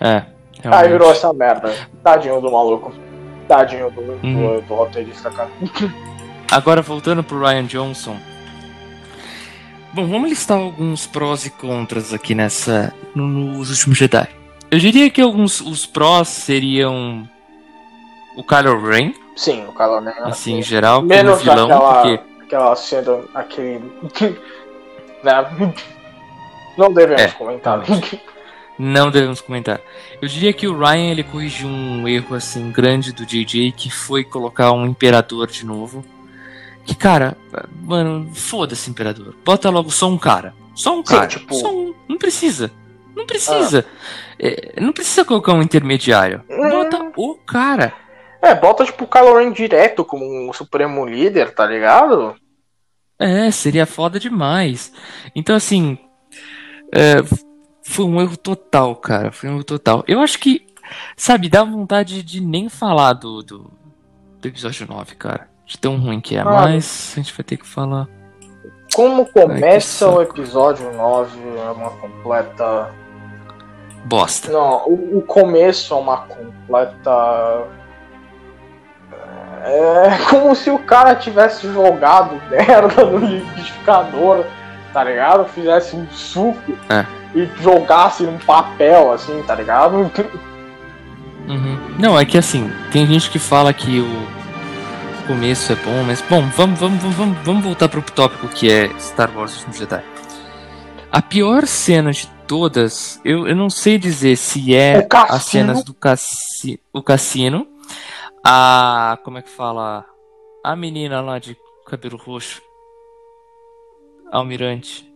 É. Aí realmente. virou essa merda. Tadinho do maluco. Tadinho do, do, Uhum. do roteirista, cara. Agora voltando pro Ryan Johnson. Bom, vamos listar alguns prós e contras aqui nessa. no- nos últimos Jedi. Eu diria que alguns os prós seriam o Kylo Ren, Sim, o cara né? assim, em geral, como Menos vilão, aquela, porque. aquela cena, aquele. né? Não devemos É, comentar. Não devemos comentar. Eu diria que o Ryan ele corrigiu um erro assim grande do JJ que foi colocar um imperador de novo. Que cara, mano, foda-se imperador. Bota logo só um cara. Só um Sim, cara. tipo- Só um. Não precisa. Não precisa. É, não precisa colocar um intermediário. Hum. Bota o cara. É, bota tipo o Kylo Ren direto como um supremo líder, tá ligado? É, seria foda demais. Então, assim. é, foi um erro total, cara. Foi um erro total. Eu acho que. Sabe, dá vontade de nem falar do, do, do episódio 9, cara. De tão ruim que é. Ah. Mas a gente vai ter que falar. Como começa o episódio 9 é uma completa. Bosta. Não, o, o começo é uma completa. É como se o cara tivesse jogado merda no liquidificador, tá ligado? Fizesse um suco É. e jogasse num papel, assim, tá ligado? Uhum. Não, é que assim, tem gente que fala que o começo é bom, mas bom, vamos, vamos, vamos, vamos, voltar pro tópico que é Star Wars Últimos Jedi. A pior cena de todas, eu, eu não sei dizer se é as cenas do cassi o cassino, a. como é que fala? A menina lá de cabelo roxo. Almirante.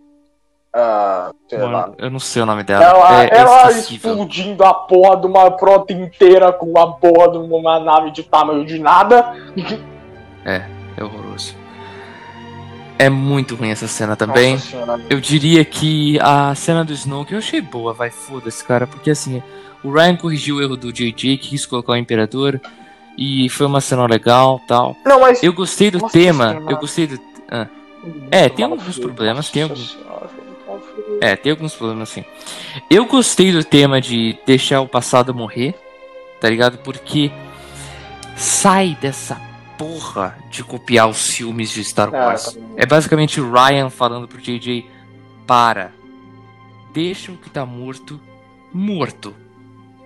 Ah. Mano, eu não sei o nome dela. Ela, é, é ela explodindo a porra de uma frota inteira com a porra de uma nave de tamanho de nada. É horroroso. É muito ruim essa cena também. Nossa. Eu diria que a cena do Snoke eu achei boa, vai, foda-se, cara, porque assim, o Ryan corrigiu o erro do JJ, quis colocar o Imperador, e foi uma cena legal tal. Não, mas. Eu gostei do Nossa tema, Senhora. eu gostei do. é, tem Mal alguns problemas, tem alguns-. É, tem alguns problemas assim. Eu gostei do tema de deixar o passado morrer, tá ligado? Porque sai dessa porra de copiar os filmes de Star Ah, Wars. tá. É basicamente o Ryan falando pro JJ: para, deixa o que tá morto, morto.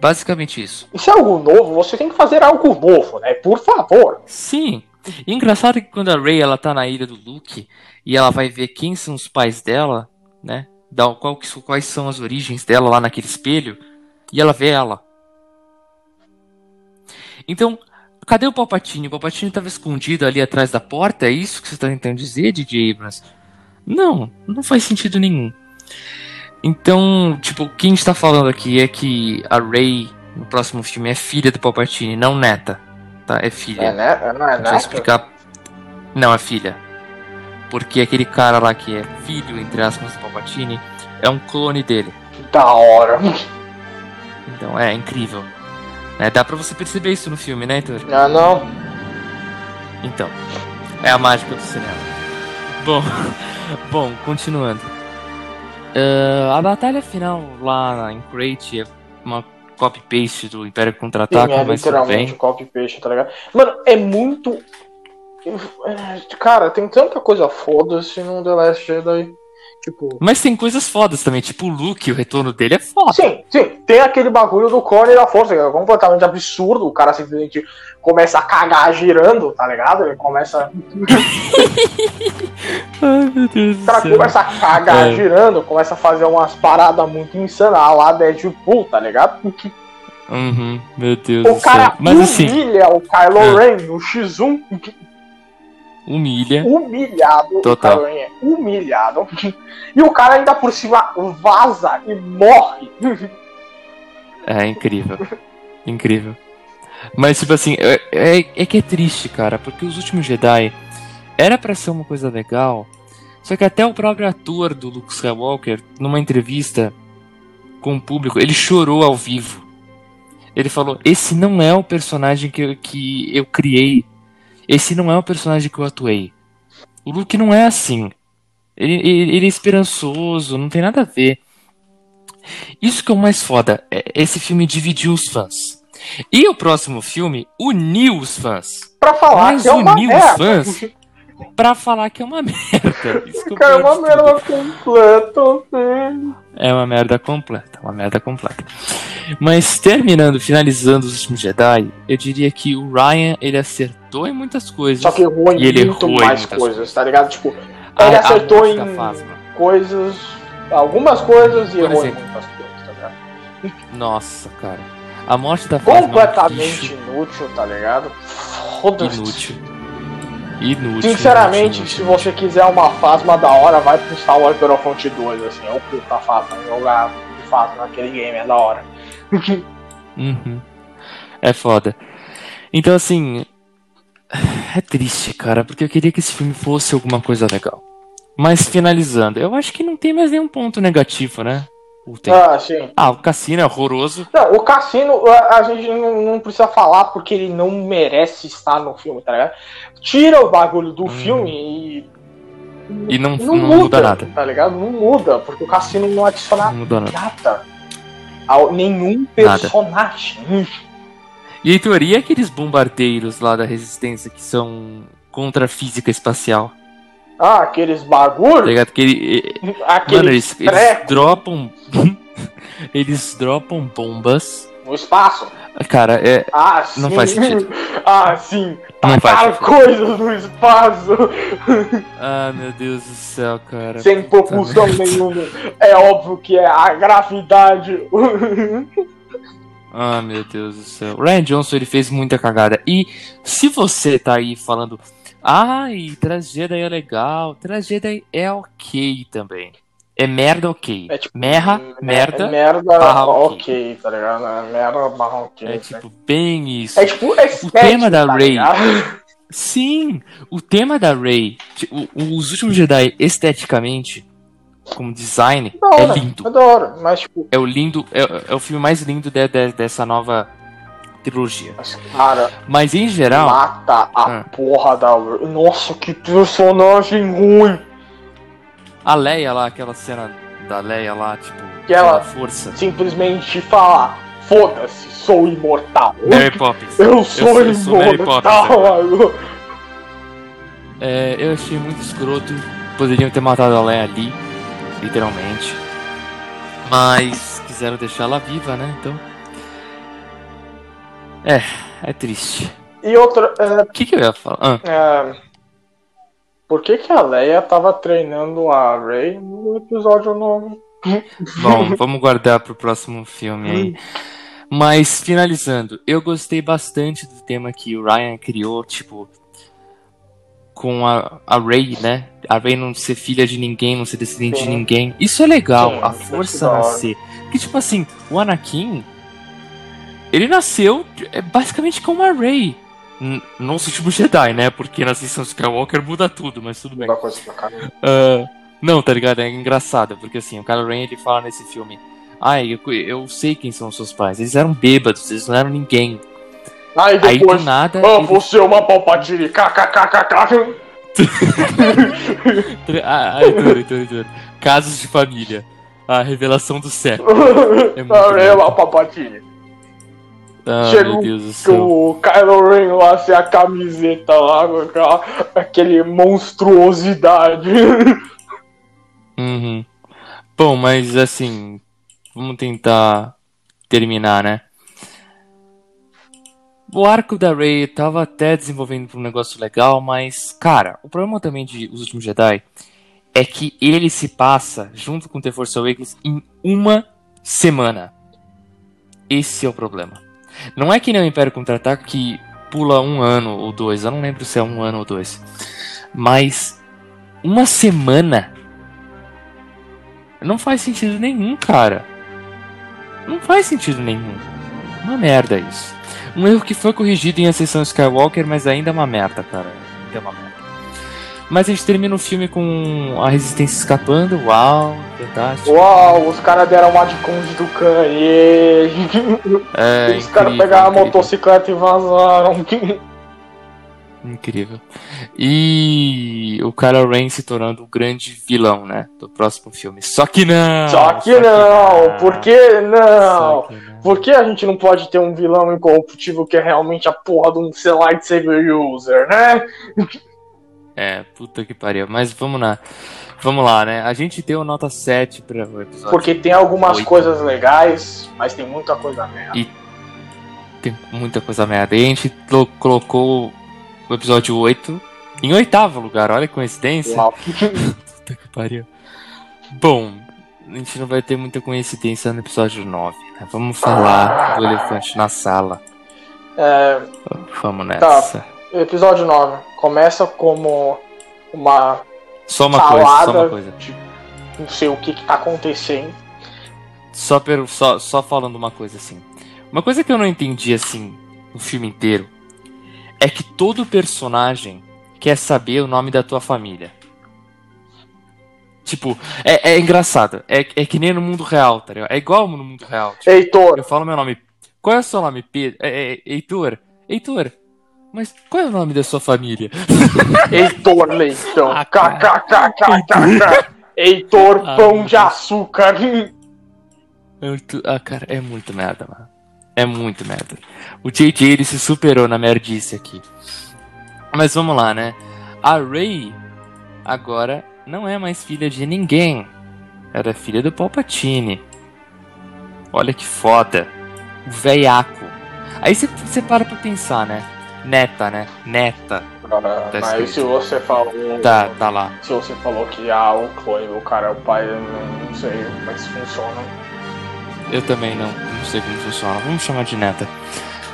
Basicamente isso. Se é algo novo, você tem que fazer algo novo, né? Por favor. Sim. E engraçado que quando a Rey ela tá na ilha do Luke e ela vai ver quem são os pais dela, né? Da, qual, quais são as origens dela lá naquele espelho. E ela vê ela. Então, cadê o Palpatine? O Palpatine estava escondido ali atrás da porta? É isso que você está tentando dizer, DJ Abrams? Não, não faz sentido nenhum. Então, tipo, o que a gente tá falando aqui é que a Rey no próximo filme é filha do Palpatine, não neta. Tá? É filha. É, né? Não é, Deixa eu né? explicar. Não, é filha. Porque aquele cara lá que é filho, entre aspas, do Palpatine, é um clone dele. Da hora. Então é incrível. É, dá pra você perceber isso no filme, né, Heitor? Ah, não. Então, é a mágica do cinema. Bom, bom, continuando. Ah, a batalha final lá em Crate é uma copy-paste do Império Contra-Ataca, é mas literalmente bem. um copy paste, tá ligado? Mano, é muito. é, Cara, tem tanta coisa foda-se no The Last Jedi. Tipo. Mas tem coisas fodas também, tipo o Luke, o retorno dele é foda. Sim, sim, tem aquele bagulho do clone da força, que é completamente absurdo. O cara simplesmente começa a cagar girando, tá ligado? Ele começa. Ai, meu Deus O do cara céu. começa a cagar É. girando, começa a fazer umas paradas muito insanas lá Deadpool, tá ligado? Uhum, meu Deus O do cara céu. Mas assim, humilha o Kylo É. Ren no X1 humilha. humilhado. Total. É humilhado. E o cara ainda por cima vaza e morre. É incrível. incrível. Mas, tipo assim, é, é, é que é triste, cara, porque os últimos Jedi era pra ser uma coisa legal, só que até o próprio ator do Luke Skywalker, numa entrevista com o público, ele chorou ao vivo. Ele falou: Esse não é o personagem que eu, que eu criei. Esse não é o personagem que eu atuei. O Luke não é assim. Ele, ele, ele é esperançoso, não tem nada a ver. Isso que é o mais foda. é- Esse filme dividiu os fãs. E o próximo filme uniu os fãs. Pra falar Mas que é uma uniu os merda. fãs pra falar que é uma merda. Isso que Cara, é uma merda completa. sim. É uma merda completa, uma merda completa. Mas terminando, finalizando os últimos Jedi, eu diria que o Ryan ele acertou em muitas coisas. Só que errou em ele muito errou em mais muitas coisas, tá ligado? Tipo, A- ele acertou em coisas, algumas coisas e Por errou em exemplo. muitas coisas, tá ligado? Nossa, cara. A morte da é Completamente lixo inútil, tá ligado? Foda-se. inútil. Inútil. Sinceramente, inútil, se inútil. você quiser uma Fasma da hora, vai pro Star Wars Battlefront 2, assim, é o puta Fasma, jogar de Fasma naquele game é da hora. Uhum. É foda. Então, assim. É triste, cara, porque eu queria que esse filme fosse alguma coisa legal. Mas finalizando, eu acho que não tem mais nenhum ponto negativo, né? Ou tem? Ah, sim. Ah, o cassino é horroroso. Não, o Cassino, a, a gente não, não precisa falar porque ele não merece estar no filme, tá ligado? Tira o bagulho do filme e. E não, Não, não, muda, muda nada. tá ligado? Não muda, porque o Cassino não adiciona Não nada. nada a nenhum personagem. E Heitor, e aqueles bombardeiros lá da resistência que são contra a física espacial? Ah, aqueles Tá bagulho, ligado? Que ele, Mano, aqueles eles, eles dropam. eles dropam bombas. no espaço. Cara, é. Ah, Não sim. faz sentido. Ah, sim. Não faz Tacaram coisas no espaço Ah, meu Deus do céu, cara. sem propulsão nenhuma. É óbvio que é a gravidade. Ah, meu Deus do céu. O Ryan Johnson, ele fez muita cagada. E se você tá aí falando, ai, Jedi é legal, Jedi é ok também. É merda ok. É tipo, Merra, É merda, merda, barra ok, tá ligado? É merda, barra ok. é né? tipo bem isso. É tipo estético, tema da tá ligado? Sim, o tema da Rey, tipo, os últimos Jedi esteticamente, como design, é lindo. é hora, mas tipo, É o lindo, é, é o filme mais lindo de- de- dessa nova trilogia. mas, cara, Mas em geral, mata a Ah. porra da. Nossa, que personagem ruim. a Leia lá, aquela cena da Leia lá, tipo, Que ela- força. Simplesmente falar, foda-se, sou imortal. Mary Poppins. Eu sou, sou- eu sou imortal. Poppins mano. É, eu achei muito escroto. Poderiam ter matado a Leia ali, literalmente. Mas quiseram deixar ela viva, né? Então. É, é triste. E outra, é, O que, que eu ia falar? Ah, é, por que que a Leia tava treinando a Rey no episódio novo? Bom, vamos guardar pro próximo filme aí. Mas, finalizando, eu gostei bastante do tema que o Ryan criou, tipo, com a, a Ray, né? A Ray não ser filha de ninguém, não ser descendente Sim. de ninguém. Isso é legal, Sim, a força é hora. nascer. Porque, tipo assim, o Anakin, ele nasceu é, basicamente como a Ray. N- Não se tipo Jedi, né? Porque na Ascensão Skywalker muda tudo, mas tudo bem. Coisa pra caramba. Ah, não, tá ligado? É engraçado, porque assim, o Kylo Ren ele fala nesse filme: Ai, eu, eu sei quem são os seus pais. Eles eram bêbados, eles não eram ninguém. Aí Aí depois. do nada. Ah, ele- você é uma palpatine. KKKKK. Ah, ah, Heitor, Heitor, Heitor. Casos de família. A revelação do século. É muito Ah, é uma palpatine. Ah, Chega céu. o Kylo Ren lá sem a camiseta lá, com aquela, aquele monstruosidade. Uhum. Bom, mas assim, vamos tentar terminar, né? O arco da Rey tava até desenvolvendo um negócio legal, mas, cara, o problema também de Os Últimos Jedi é que ele se passa, junto com The Force Awakens, em uma semana. Esse é o problema. Não é que nem o Império Contra-Ataca que pula um ano ou dois, eu não lembro se é um ano ou dois. Mas, uma semana não faz sentido nenhum, cara. Não faz sentido nenhum. Uma merda isso. Um erro que foi corrigido em Ascensão Skywalker, mas ainda é uma merda, cara. Ainda é uma merda. Mas a gente termina o filme com a resistência escapando. Uau, fantástico. Uau, os caras deram uma de Conde do Kanye. É, os caras incrível, pegaram a motocicleta e vazaram. Incrível. E o Kylo Ren se tornando o grande vilão, né? Do próximo filme. Só que não! Só que não, por que não? Só que não. Por que a gente não pode ter um vilão incorruptível que é realmente a porra de um ser lightsaber user, né? É, puta que pariu. Mas vamos lá. Vamos lá, né? A gente deu nota 7 para o episódio. Porque tem algumas Oito. coisas legais, mas tem muita coisa merda. E- Tem muita coisa merda. E a gente colo- colocou o episódio 8 em oitavo lugar. Olha que coincidência. Puta que pariu. Bom, a gente não vai ter muita coincidência no episódio 9. né? Vamos falar do elefante na sala. É, Vamos nessa. Episódio 9 começa como uma Só uma coisa, salada só uma coisa. de não sei o que que tá acontecendo. Só, per- só, só falando uma coisa assim. Uma coisa que eu não entendi assim no filme inteiro é que todo personagem quer saber o nome da tua família. Tipo, é, é engraçado. É, é que nem no mundo real, tá ligado? É igual no mundo real. Tipo, Heitor, eu falo meu nome. Qual é o seu nome, Pedro? É, é, Heitor? Heitor, mas qual é o nome da sua família? Heitor Leitão. Ah, cara. KKKKKK. Heitor Ah, Pão de. Açúcar. É muito- Ah, cara, é muito merda, mano. É muito merda. O JJ ele se superou na merdice aqui. Mas vamos lá, né? A Ray agora não é mais filha de ninguém. Era filha do Palpatine. Olha que foda. O veiaco. Aí você- você para pra pensar, né? Neta, né? Neta. Cara, Tá mas se você falou. Tá, tá lá. Se você falou que ah, o Chloe, o cara é o pai, eu não, sei como é que isso funciona. Eu também não, não sei como funciona. Vamos chamar de neta.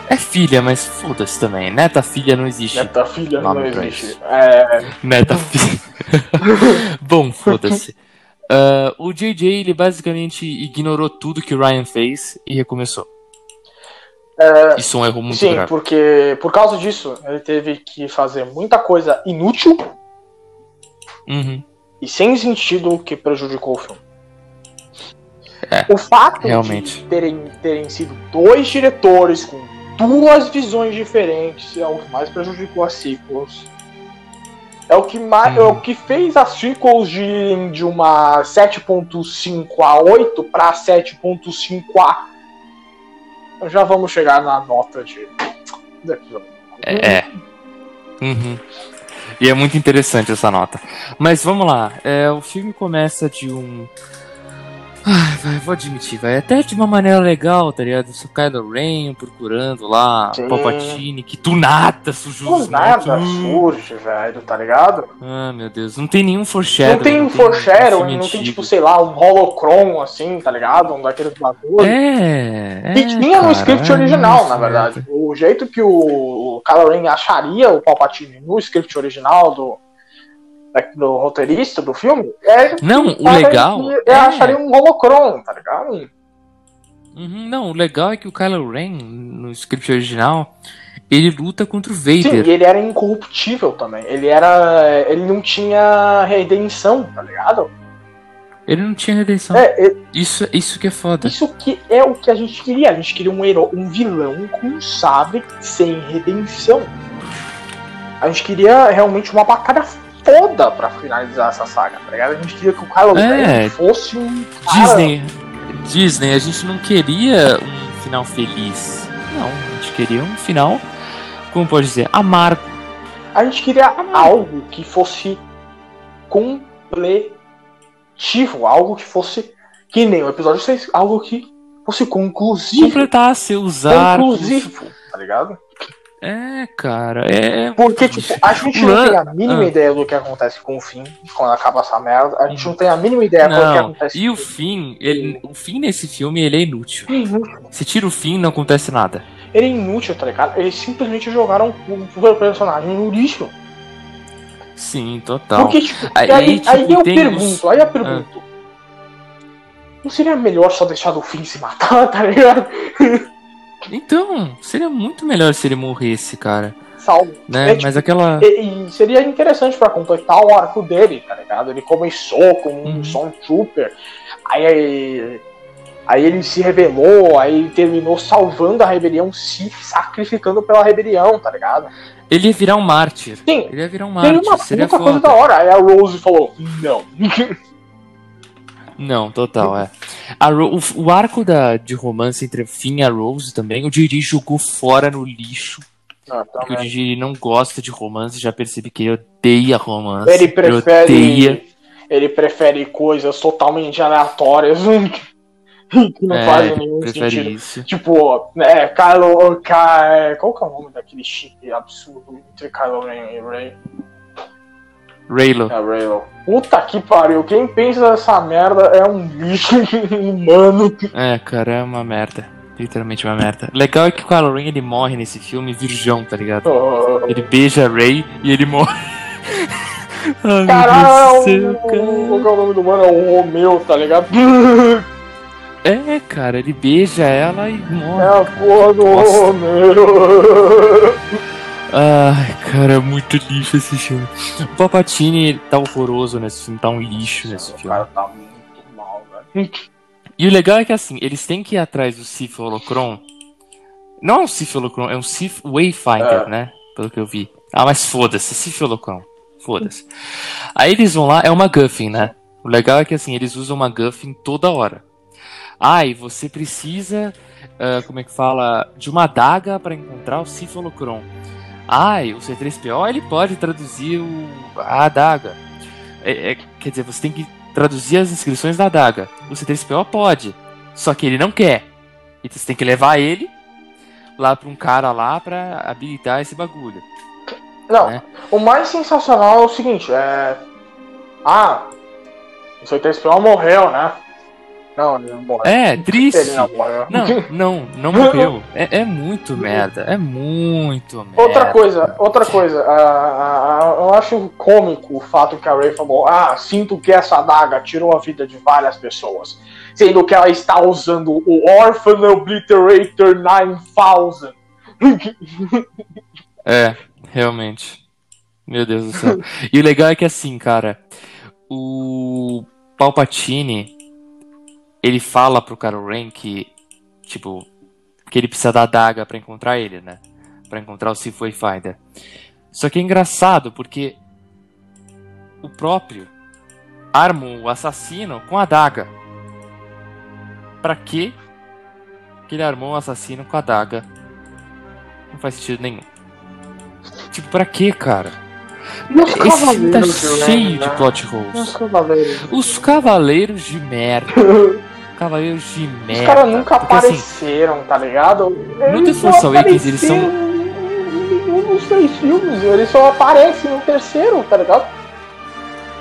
É filha, mas foda-se também. Neta, filha não existe. Neta filha não existe. É. Meta Bom, foda-se. Ah, o JJ ele basicamente ignorou tudo que o Ryan fez e recomeçou. Isso é um erro muito Sim, grave. porque por causa disso, ele teve que fazer muita coisa inútil Uhum. e sem sentido que prejudicou o filme. É, o fato realmente. de terem, terem sido dois diretores com duas visões diferentes é o que mais prejudicou as sequels. É o que, mais, é Uhum. o que fez as sequels de, de uma 7.5 a 8 para 7.5 a. Já vamos chegar na nota de. É. é. Uhum. E é muito interessante essa nota. Mas vamos lá. É, o filme começa de um Ai, vai, vou admitir, vai. Até de uma maneira legal, tá ligado? Se o Kylo Ren procurando lá, Sim. Palpatine, que do nada surgiu Do nada surge, velho, tá ligado? Ah, meu Deus. Não tem nenhum foreshadowing. Não tem um filme foreshadowing, não tem, tipo, sei lá, um holocron, assim, tá ligado? Um daqueles bagulhos. É, é. Que tinha no cara, script é original, muito na verdade. O jeito que o, Kylo Ren acharia o Palpatine no script original do, do roteirista do filme é Não, o legal. que é- acharia um holocron, tá ligado? Uhum, não, o legal é que o Kylo Ren, no script original, ele luta contra o Sim, Vader. e ele era incorruptível também. Ele era. Ele não tinha redenção, tá ligado? Ele não tinha redenção. É, é- Isso, isso que é foda. isso que é o que a gente queria. A gente queria um, hero, um vilão com um sabre sem redenção. A gente queria realmente uma batalha foda pra finalizar essa saga, tá ligado? A gente queria que o Kylo É. Ren fosse um cara... Disney, Disney, a gente não queria um final feliz. Não, a gente queria um final, como pode dizer, amargo. A gente queria algo que fosse completivo, algo que fosse que nem o episódio 6, algo que fosse conclusivo. Completasse arcos. Conclusivo, tá ligado? É, cara, é. Porque, tipo, a gente Lan- não tem a mínima Ah. ideia do que acontece com o fim, quando acaba essa merda. A gente não tem a mínima ideia do que Não, acontece e o fim, ele, o fim nesse filme ele é inútil. É inútil. Se tira o fim, não acontece nada. Ele é inútil, tá ligado? Eles simplesmente jogaram o personagem no lixo. Sim, total. Porque, tipo, Aí, aí, tipo, aí eu pergunto, aí eu pergunto. Não seria melhor só deixar do fim se matar, tá ligado? Então, seria muito melhor se ele morresse, cara. Salvo. Né? É, tipo, Mas aquela. E, e seria interessante pra completar o arco dele, tá ligado? Ele começou como um Uhum. Stormtrooper, aí, aí, aí ele se revelou, aí terminou salvando a rebelião, se sacrificando pela rebelião, tá ligado? Ele ia virar um mártir. Sim, Ele ia virar um seria mártir. uma seria puta foda. coisa da hora. Aí a Rose falou, não. Não, total, é. O, o arco da, de romance entre Finn e a Rose também, o Diri jogou fora no lixo. Não, Porque o. Diri não gosta de romance, já percebi que ele odeia romance. Ele odeia. prefere. Ele prefere coisas totalmente aleatórias que não É, fazem ele nenhum sentido. isso. Tipo, é, Kylo. Ky- qual que é o nome daquele chip absurdo entre Kylo Ren e Rey? Raylo. É Raylo. Puta que pariu, quem pensa nessa merda é um lixo humano. É, cara, é uma merda. Literalmente uma merda. Legal é que o Ren ele morre nesse filme virgão, tá ligado? Ele beija a Rey e ele morre. Ai, Caralho, do céu, qual cara. que é o nome do mano? É o Romeu, tá ligado? É, cara, ele beija ela e É morre. a porra do. Romeu. Ai, cara, é muito lixo esse filme. O Palpatine tá horroroso nesse filme, tá um lixo nesse O filme. cara tá muito mal, velho. E o legal é que assim, eles têm que ir atrás do Sith Holocron. Não é um Sith Holocron, é um Sith Wayfinder, É. né? Pelo que eu vi. Ah, mas foda-se, Sith Holocron. Foda-se. Aí eles vão lá, é uma Guffin, né? O legal é que assim, eles usam uma Guffin toda hora. Ah, e você precisa, ah, como é que fala, de uma adaga para encontrar o Sith Holocron. Ah, e o C3PO ele pode traduzir o, a adaga. É- é- quer dizer, você tem que traduzir as inscrições da adaga. O C3PO pode, só que ele não quer. Então você tem que levar ele lá pra um cara lá pra habilitar esse bagulho. Não, né? o mais sensacional é o seguinte, é. Ah, o C3PO morreu, né? Não, ele não morreu. É, triste. Ele não morreu. Não, não, não morreu. É, é muito merda. É muito merda. Outra coisa, outra coisa, ah, ah, eu acho cômico o fato que a Ray falou, ah, sinto que essa adaga tirou a vida de várias pessoas, sendo que ela está usando o Orphan Obliterator 9000. É, realmente. Meu Deus do céu. e o legal é que assim, cara, o Palpatine, ele fala pro Kylo Ren que, tipo, que ele precisa da adaga pra encontrar ele, né? Pra encontrar o Sith Wayfinder. Só que é engraçado porque o próprio arma o assassino com a adaga. Pra quê que ele armou o assassino com a adaga? Não faz sentido nenhum. Tipo, pra quê, cara? Os Esse filme tá Cavaleiros, né? cheio de plot holes. Cavaleiros. Os Cavaleiros de Merda. cavaleiros de merda. Os caras nunca porque, assim, apareceram, tá ligado? No The Eles Force Awakens, eles são- nenhum dos três filmes, eles só aparecem no terceiro, tá ligado?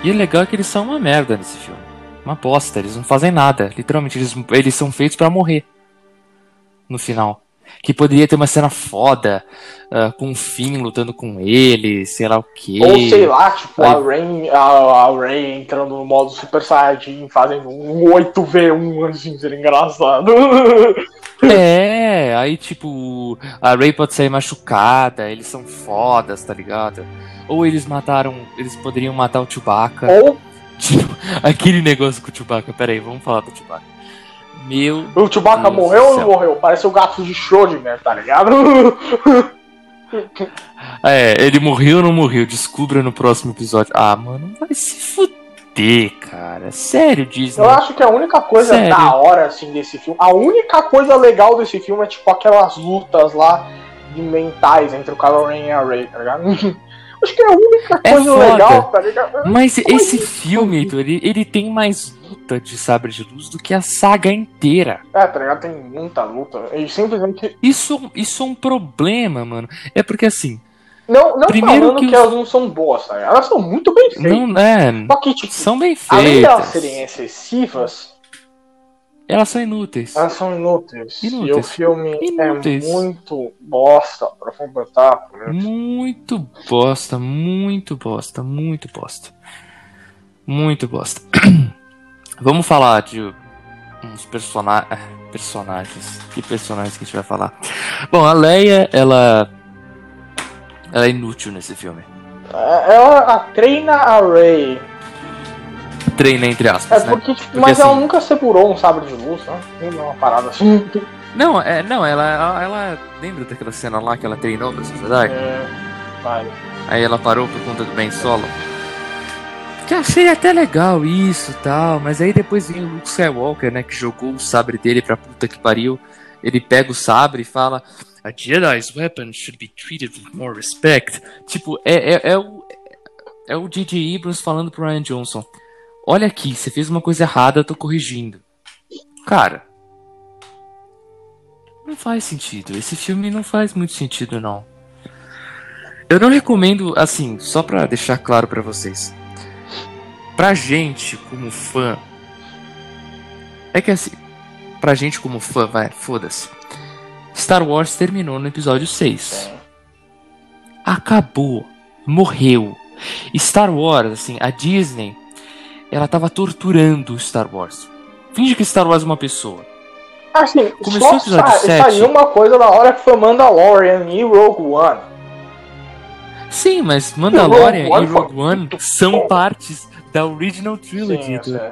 E o legal é que eles são uma merda nesse filme. Uma bosta, eles não fazem nada. Literalmente, eles, eles são feitos pra morrer. No final. Que poderia ter uma cena foda, ah, com o Finn lutando com ele, sei lá o quê. Ou sei lá, tipo, a Aí- Rain, a, a Rain entrando no modo Super Saiyajin, fazendo um 8v1 assim, ser engraçado. É, aí tipo, a Ray pode sair machucada, eles são fodas, tá ligado? Ou eles mataram, eles poderiam matar o Chewbacca. Ou Tipo, aquele negócio com o Chewbacca, peraí, vamos falar do Chewbacca. Meu o Chewbacca Deus morreu ou não morreu? Parece o gato de Schrödinger, tá ligado? É, ele morreu ou não morreu? Descubra no próximo episódio. Ah, mano, vai se fuder, cara. Sério, Disney. Eu acho que a única coisa Sério? da hora, assim, desse filme, a única coisa legal desse filme é, tipo, aquelas lutas lá de mentais entre o Kylo Ren e a Rey, tá ligado? acho que é a única É coisa foda. legal, tá ligado? Mas Como esse isso? filme, Heitor, ele, ele tem mais luta de sabre de luz do que a saga inteira. É, tá ligado? Tem muita luta. E simplesmente. Isso, isso é um problema, mano. É porque assim, Não, não Primeiro falando que que, os- elas não são boas, tá ligado? Elas são muito bem feitas. não é. Só que, tipo, São bem além de elas feitas. serem excessivas, Elas são inúteis. elas são inúteis. E o Inúteis. filme Inúteis. é muito bosta pra completar. tá? Muito bosta, muito bosta, muito bosta. Muito bosta. Vamos falar de uns persona personagens. Que personagens que a gente vai falar? Bom, a Leia, ela. Ela é inútil nesse filme. É, Ela a- treina a Rey. Treina, entre É aspas, né? porque, tipo, Porque, mas ela assim- nunca segurou um sabre de luz, né? Não é uma parada assim. Não, é, não ela, ela, ela- Lembra daquela cena lá que ela treinou pra sociedade? É, vai. Aí ela parou por conta do Ben Solo. Que achei até legal isso tal, mas aí depois vem o Luke Skywalker, né, que jogou o sabre dele pra puta que pariu. Ele pega o sabre e fala: A Jedi's weapon should be treated with more respect. Tipo, é, é, é o. É o J.J. Abrams falando pro Ryan Johnson: Olha aqui, você fez uma coisa errada, eu tô corrigindo. Cara. Não faz sentido. Esse filme não faz muito sentido, não. Eu não recomendo, assim, só pra deixar claro pra vocês. Pra gente, como fã. É que assim. Pra gente, como fã, vai, foda-se. Star Wars terminou no episódio 6. Acabou. Morreu. Star Wars, assim, a Disney. Ela tava torturando Star Wars. Finge que Star Wars é uma pessoa. Assim, Começou o só episódio sa- sete. saiu uma coisa da hora que foi Mandalorian e Rogue One. Sim, mas Mandalorian Rogue One e Rogue One são bom. partes da Original Trilogy. Sim, do- sei.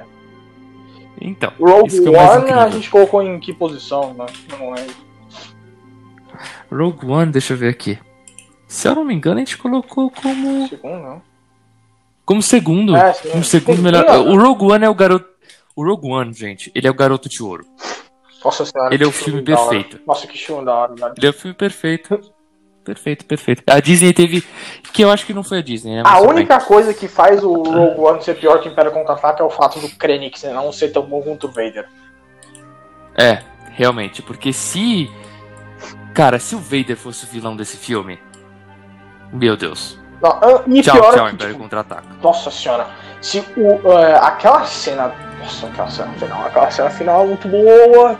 Então, Rogue isso que é o mais One a gente colocou em que posição, né? Não lembro. Rogue One, deixa eu ver aqui. Se eu não me engano, a gente colocou como Segundo, não. Como segundo, É, como segundo melhor. O Rogue One é o garoto. O Rogue One, gente, ele é o garoto de ouro. Nossa senhora. Ele é o filme hora. perfeito. Nossa, que filme da hora, velho. Ele é o filme perfeito. Perfeito, perfeito. A Disney teve. Que eu acho que não foi a Disney, né? A bem. única coisa que faz o Rogue One ser pior que o Império Contra-Ataca é o fato do Krennic não ser tão bom quanto o Vader. É, realmente. Porque se. Cara, se o Vader fosse o vilão desse filme. Meu Deus. Não, ah, e Tchau, pior tchau, é que, tipo, Contra-Ataca. Nossa senhora, se o, é, aquela cena. Nossa, aquela cena final, aquela cena final é muito boa.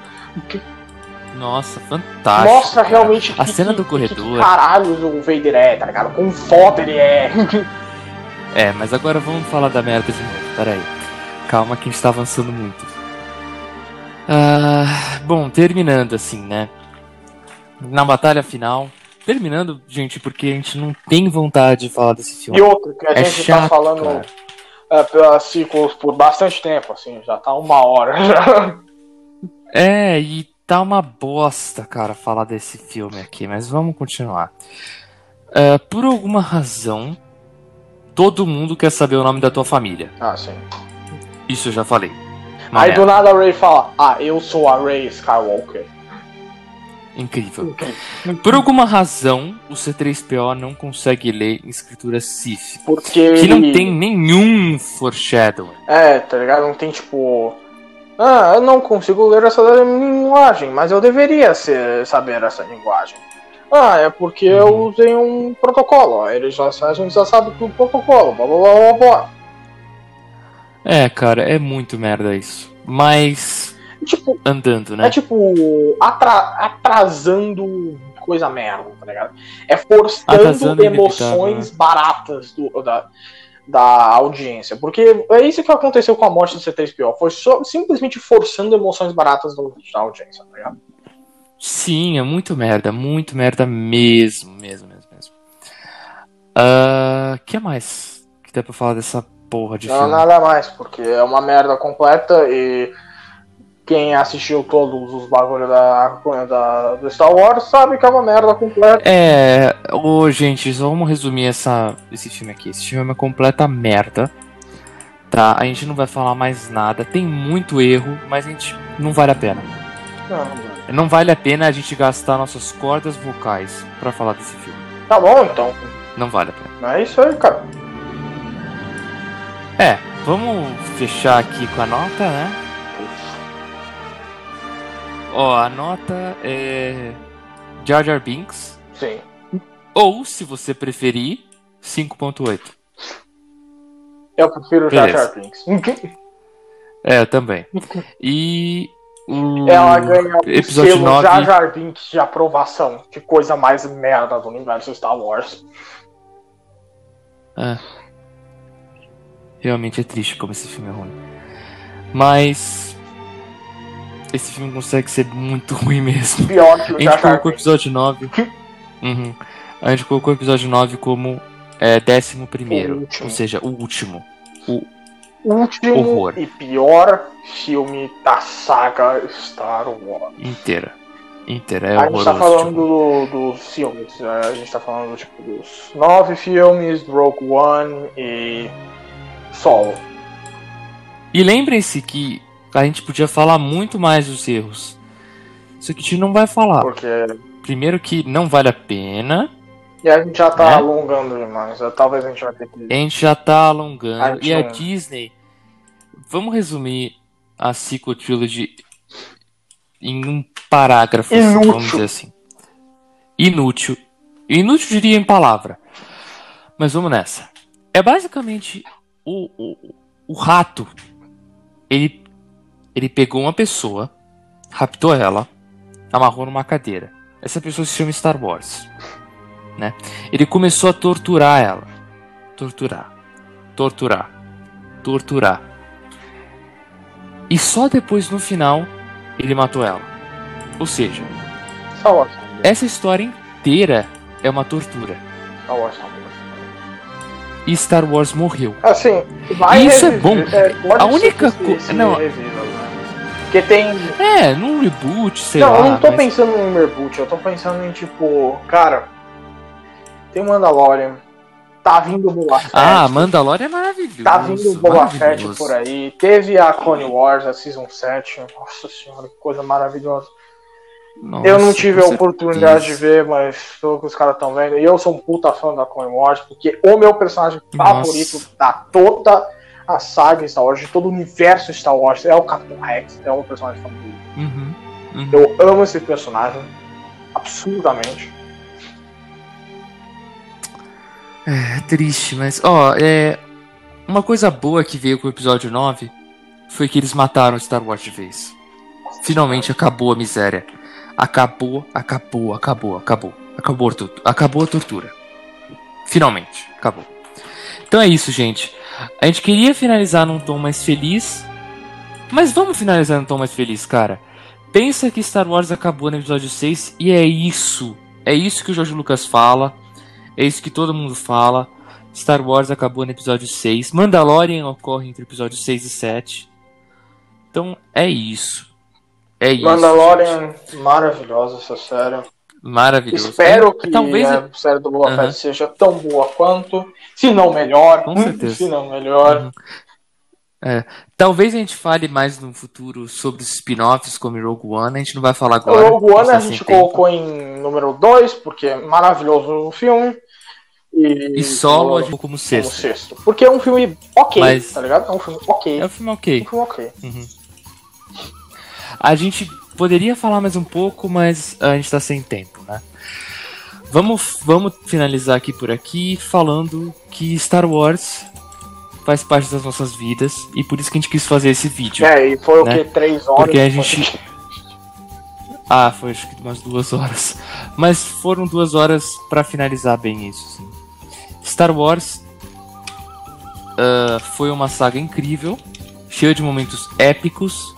Nossa, fantástico. Mostra cara. realmente A que- cena que- do que corredor. caralho o Vader é, tá ligado? Com foto ele é. É, mas agora vamos falar da merda de novo. Pera aí. Calma que a gente tá avançando muito. Ah, bom, terminando assim, né? Na batalha final. Terminando, gente, porque a gente não tem vontade de falar desse E filme. outro, que a É gente chato, tá falando cara. é, ciclos por bastante tempo, assim, já tá uma hora já. É, e tá uma bosta, cara, falar desse filme aqui, mas vamos continuar. Ah, por alguma razão, todo mundo quer saber o nome da tua família. Ah, sim. Isso eu já falei. Uma Aí merda. do nada a Ray fala, ah, eu sou a Ray Skywalker. Incrível. Por alguma razão, o C3PO não consegue ler escritura Sith. Porque Que não tem nenhum foreshadowing. É, tá ligado? Não tem tipo. Ah, eu não consigo ler essa linguagem, mas eu deveria ser, saber essa linguagem. Ah, é porque eu Uhum. usei um protocolo. Ele já, a gente já sabe do protocolo, blá blá blá blá blá. É, cara, é muito merda isso. Mas Tipo, andando, né? é tipo atra- atrasando coisa merda, tá ligado? É forçando Atrasando emoções inevitável, baratas do, da, da audiência. Porque é isso que aconteceu com a morte do C3PO. Foi só, simplesmente forçando emoções baratas do- da audiência, tá ligado? Sim, é muito merda, muito merda mesmo, mesmo, mesmo, mesmo. O que mais que dá pra falar dessa porra de Não, filme? nada mais, porque é uma merda completa e quem assistiu todos os bagulhos da, da, do Star Wars sabe que é uma merda completa. É, ô gente, só vamos resumir essa, esse filme aqui. Esse filme é uma completa merda. Tá? A gente não vai falar mais nada. Tem muito erro, mas a gente não vale a pena. Não, não. Não vale a pena a gente gastar nossas cordas vocais pra falar desse filme. Tá bom, então. Não vale a pena. É isso aí, cara. É, vamos fechar aqui com a nota, né? Ó, a nota é Jar Jar Binks Sim. ou, se você preferir, 5.8. Eu prefiro Jar. Jar Binks. É, eu também. E o Ela ganha o episódio selo 9 Jar Jar Binks de aprovação. Que coisa mais merda do universo Star Wars. É. Realmente é triste como esse filme é ruim. Mas esse filme consegue ser muito ruim mesmo. Pior que o A gente colocou o episódio 9. Uhum. A gente colocou o episódio 9 como é, décimo primeiro. Ou seja, o último. O, Último Horror. e pior filme da saga Star Wars. inteira. Inteira. É a gente tá falando do- dos filmes, né? a gente tá falando tipo, dos nove filmes, Rogue One e Solo. tipo. E lembrem-se que a gente podia falar muito mais dos erros. Só que a gente não vai falar. Porque Primeiro que não vale a pena. e a gente já tá Né? alongando demais. Talvez a gente vai ter que. A gente já tá alongando. A e a não- Disney. Vamos resumir a Sequel Trilogy em um parágrafo, Inútil. vamos dizer assim. Inútil. Inútil diria em palavra. Mas vamos nessa. É basicamente o, o, o rato. Ele, ele pegou uma pessoa, raptou ela, amarrou numa cadeira. Essa pessoa se chama Star Wars. Né? Ele começou a torturar ela. Torturar. Torturar. Torturar. E só depois no final ele matou ela. Ou seja, essa história inteira é uma tortura. Star Wars. E Star Wars morreu. Assim, vai Isso é reviver- bom. pode A única que co- se não. reviva, É, num reboot, sei não, lá. eu não tô mas- pensando em reboot, eu tô pensando em tipo, cara, tem Mandalorian, tá vindo o Boba Fett, Ah, Mandalorian é maravilhoso. tá vindo o Boba Fett por aí, teve a Clone Wars, a Season 7, nossa senhora, que coisa maravilhosa. Nossa, eu não tive a oportunidade de certeza. ver, mas pelo que os caras estão vendo, e eu sou um puta fã da Clone Wars, porque o meu personagem Nossa. favorito da toda a saga Star Wars, de todo o universo Star Wars, é o Capitão Rex, é o personagem favorito. Uhum, uhum. Eu amo esse personagem. Absurdamente. É triste, mas, ó, é. Uma coisa boa que veio com o episódio 9 foi que eles mataram Star Wars de vez. Finalmente acabou a miséria. Acabou, acabou, acabou, acabou. Acabou, acabou a tortura. Finalmente, acabou. Então é isso, gente. A gente queria finalizar num tom mais feliz. Mas vamos finalizar num tom mais feliz, cara. Pensa que Star Wars acabou no episódio 6 e é isso. É isso que o Jorge Lucas fala. É isso que todo mundo fala. Star Wars acabou no episódio 6. Mandalorian ocorre entre o episódio 6 e 7. Então é isso. É isso. Mandalorian, maravilhosa essa série. Maravilhoso. Espero É, que Talvez. a série do Boba Aham. Fett seja tão boa quanto, se não melhor. Com certeza. Se não melhor. Uhum. Talvez a gente fale mais no futuro sobre os spin-offs como Rogue One. A gente não vai falar agora. Rogue One a gente tempo. colocou em número 2, porque é maravilhoso o filme. E, E solo como como sexto. sexto. Porque é um filme ok, Mas- tá ligado? É um filme ok. É um filme ok. Um filme ok. Uhum. A gente poderia falar mais um pouco, mas a gente tá sem tempo, né? Vamos, vamos finalizar aqui por aqui falando que Star Wars faz parte das nossas vidas e por isso que a gente quis fazer esse vídeo. É, e foi né? o que? Três horas? Porque a gente. Ah, foi acho que umas duas horas. Mas foram duas horas pra finalizar bem isso, sim. Star Wars ah, foi uma saga incrível, cheia de momentos épicos,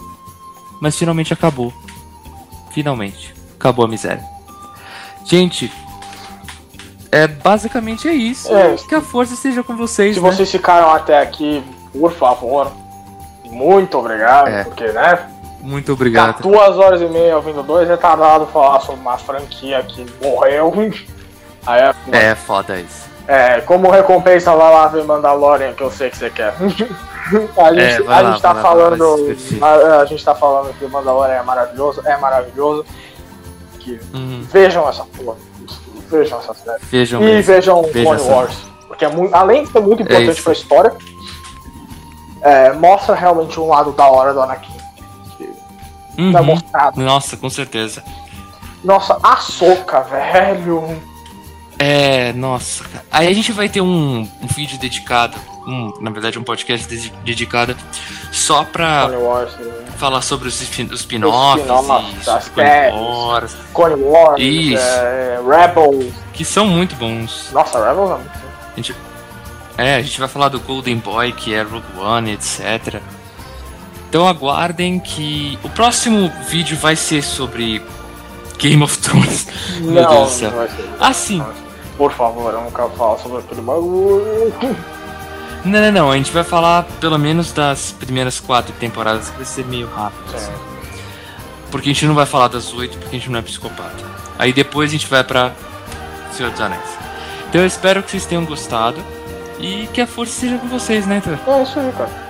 mas finalmente acabou. Finalmente. Acabou a miséria. Gente, é basicamente é isso. É. Que a força esteja com vocês, Se né? vocês ficaram até aqui, por favor, muito obrigado, É. porque, né? Muito obrigado. duas horas e meia ouvindo dois retardados falar sobre uma franquia que morreu. Aí é, É foda isso. é, como recompensa, vai lá ver Mandalorian, que eu sei que você quer. a gente, É, a lá, gente tá lá, falando. A, a gente tá falando que o Mandalorian é maravilhoso, é maravilhoso. Que Uhum. vejam essa porra. Vejam essa série. Vejam E mesmo. vejam Veja Clone essa. Wars. Porque é muito, além de ser muito importante isso. pra história, é, mostra realmente um lado da hora do Anakin. Uhum. Não é mostrado. Nossa, com certeza. Nossa, a soca, velho. É, nossa, cara. Aí a gente vai ter um, um vídeo dedicado, um, na verdade um podcast de- dedicado só pra Wars, né? falar sobre os spin- os spin-offs sobre Clone. Wars, Clone Wars, Isso. é, Rebels. que são muito bons. Nossa, Rebels é muito. A gente, é, a gente vai falar do Golden Boy, que é Rogue One, etc. Então aguardem que o próximo vídeo vai ser sobre Game of Thrones. Meu não, Deus do céu. ser. Ah, sim. Por favor, eu nunca falo sobre aquele bagulho. Não, não, não. A gente vai falar pelo menos das primeiras quatro temporadas, que vai ser meio rápido. assim. Porque a gente não vai falar das oito, porque a gente não é psicopata. Aí depois a gente vai pra Senhor dos Anéis. Então eu espero que vocês tenham gostado. E que a força seja com vocês, né, Heitor? É isso aí, cara.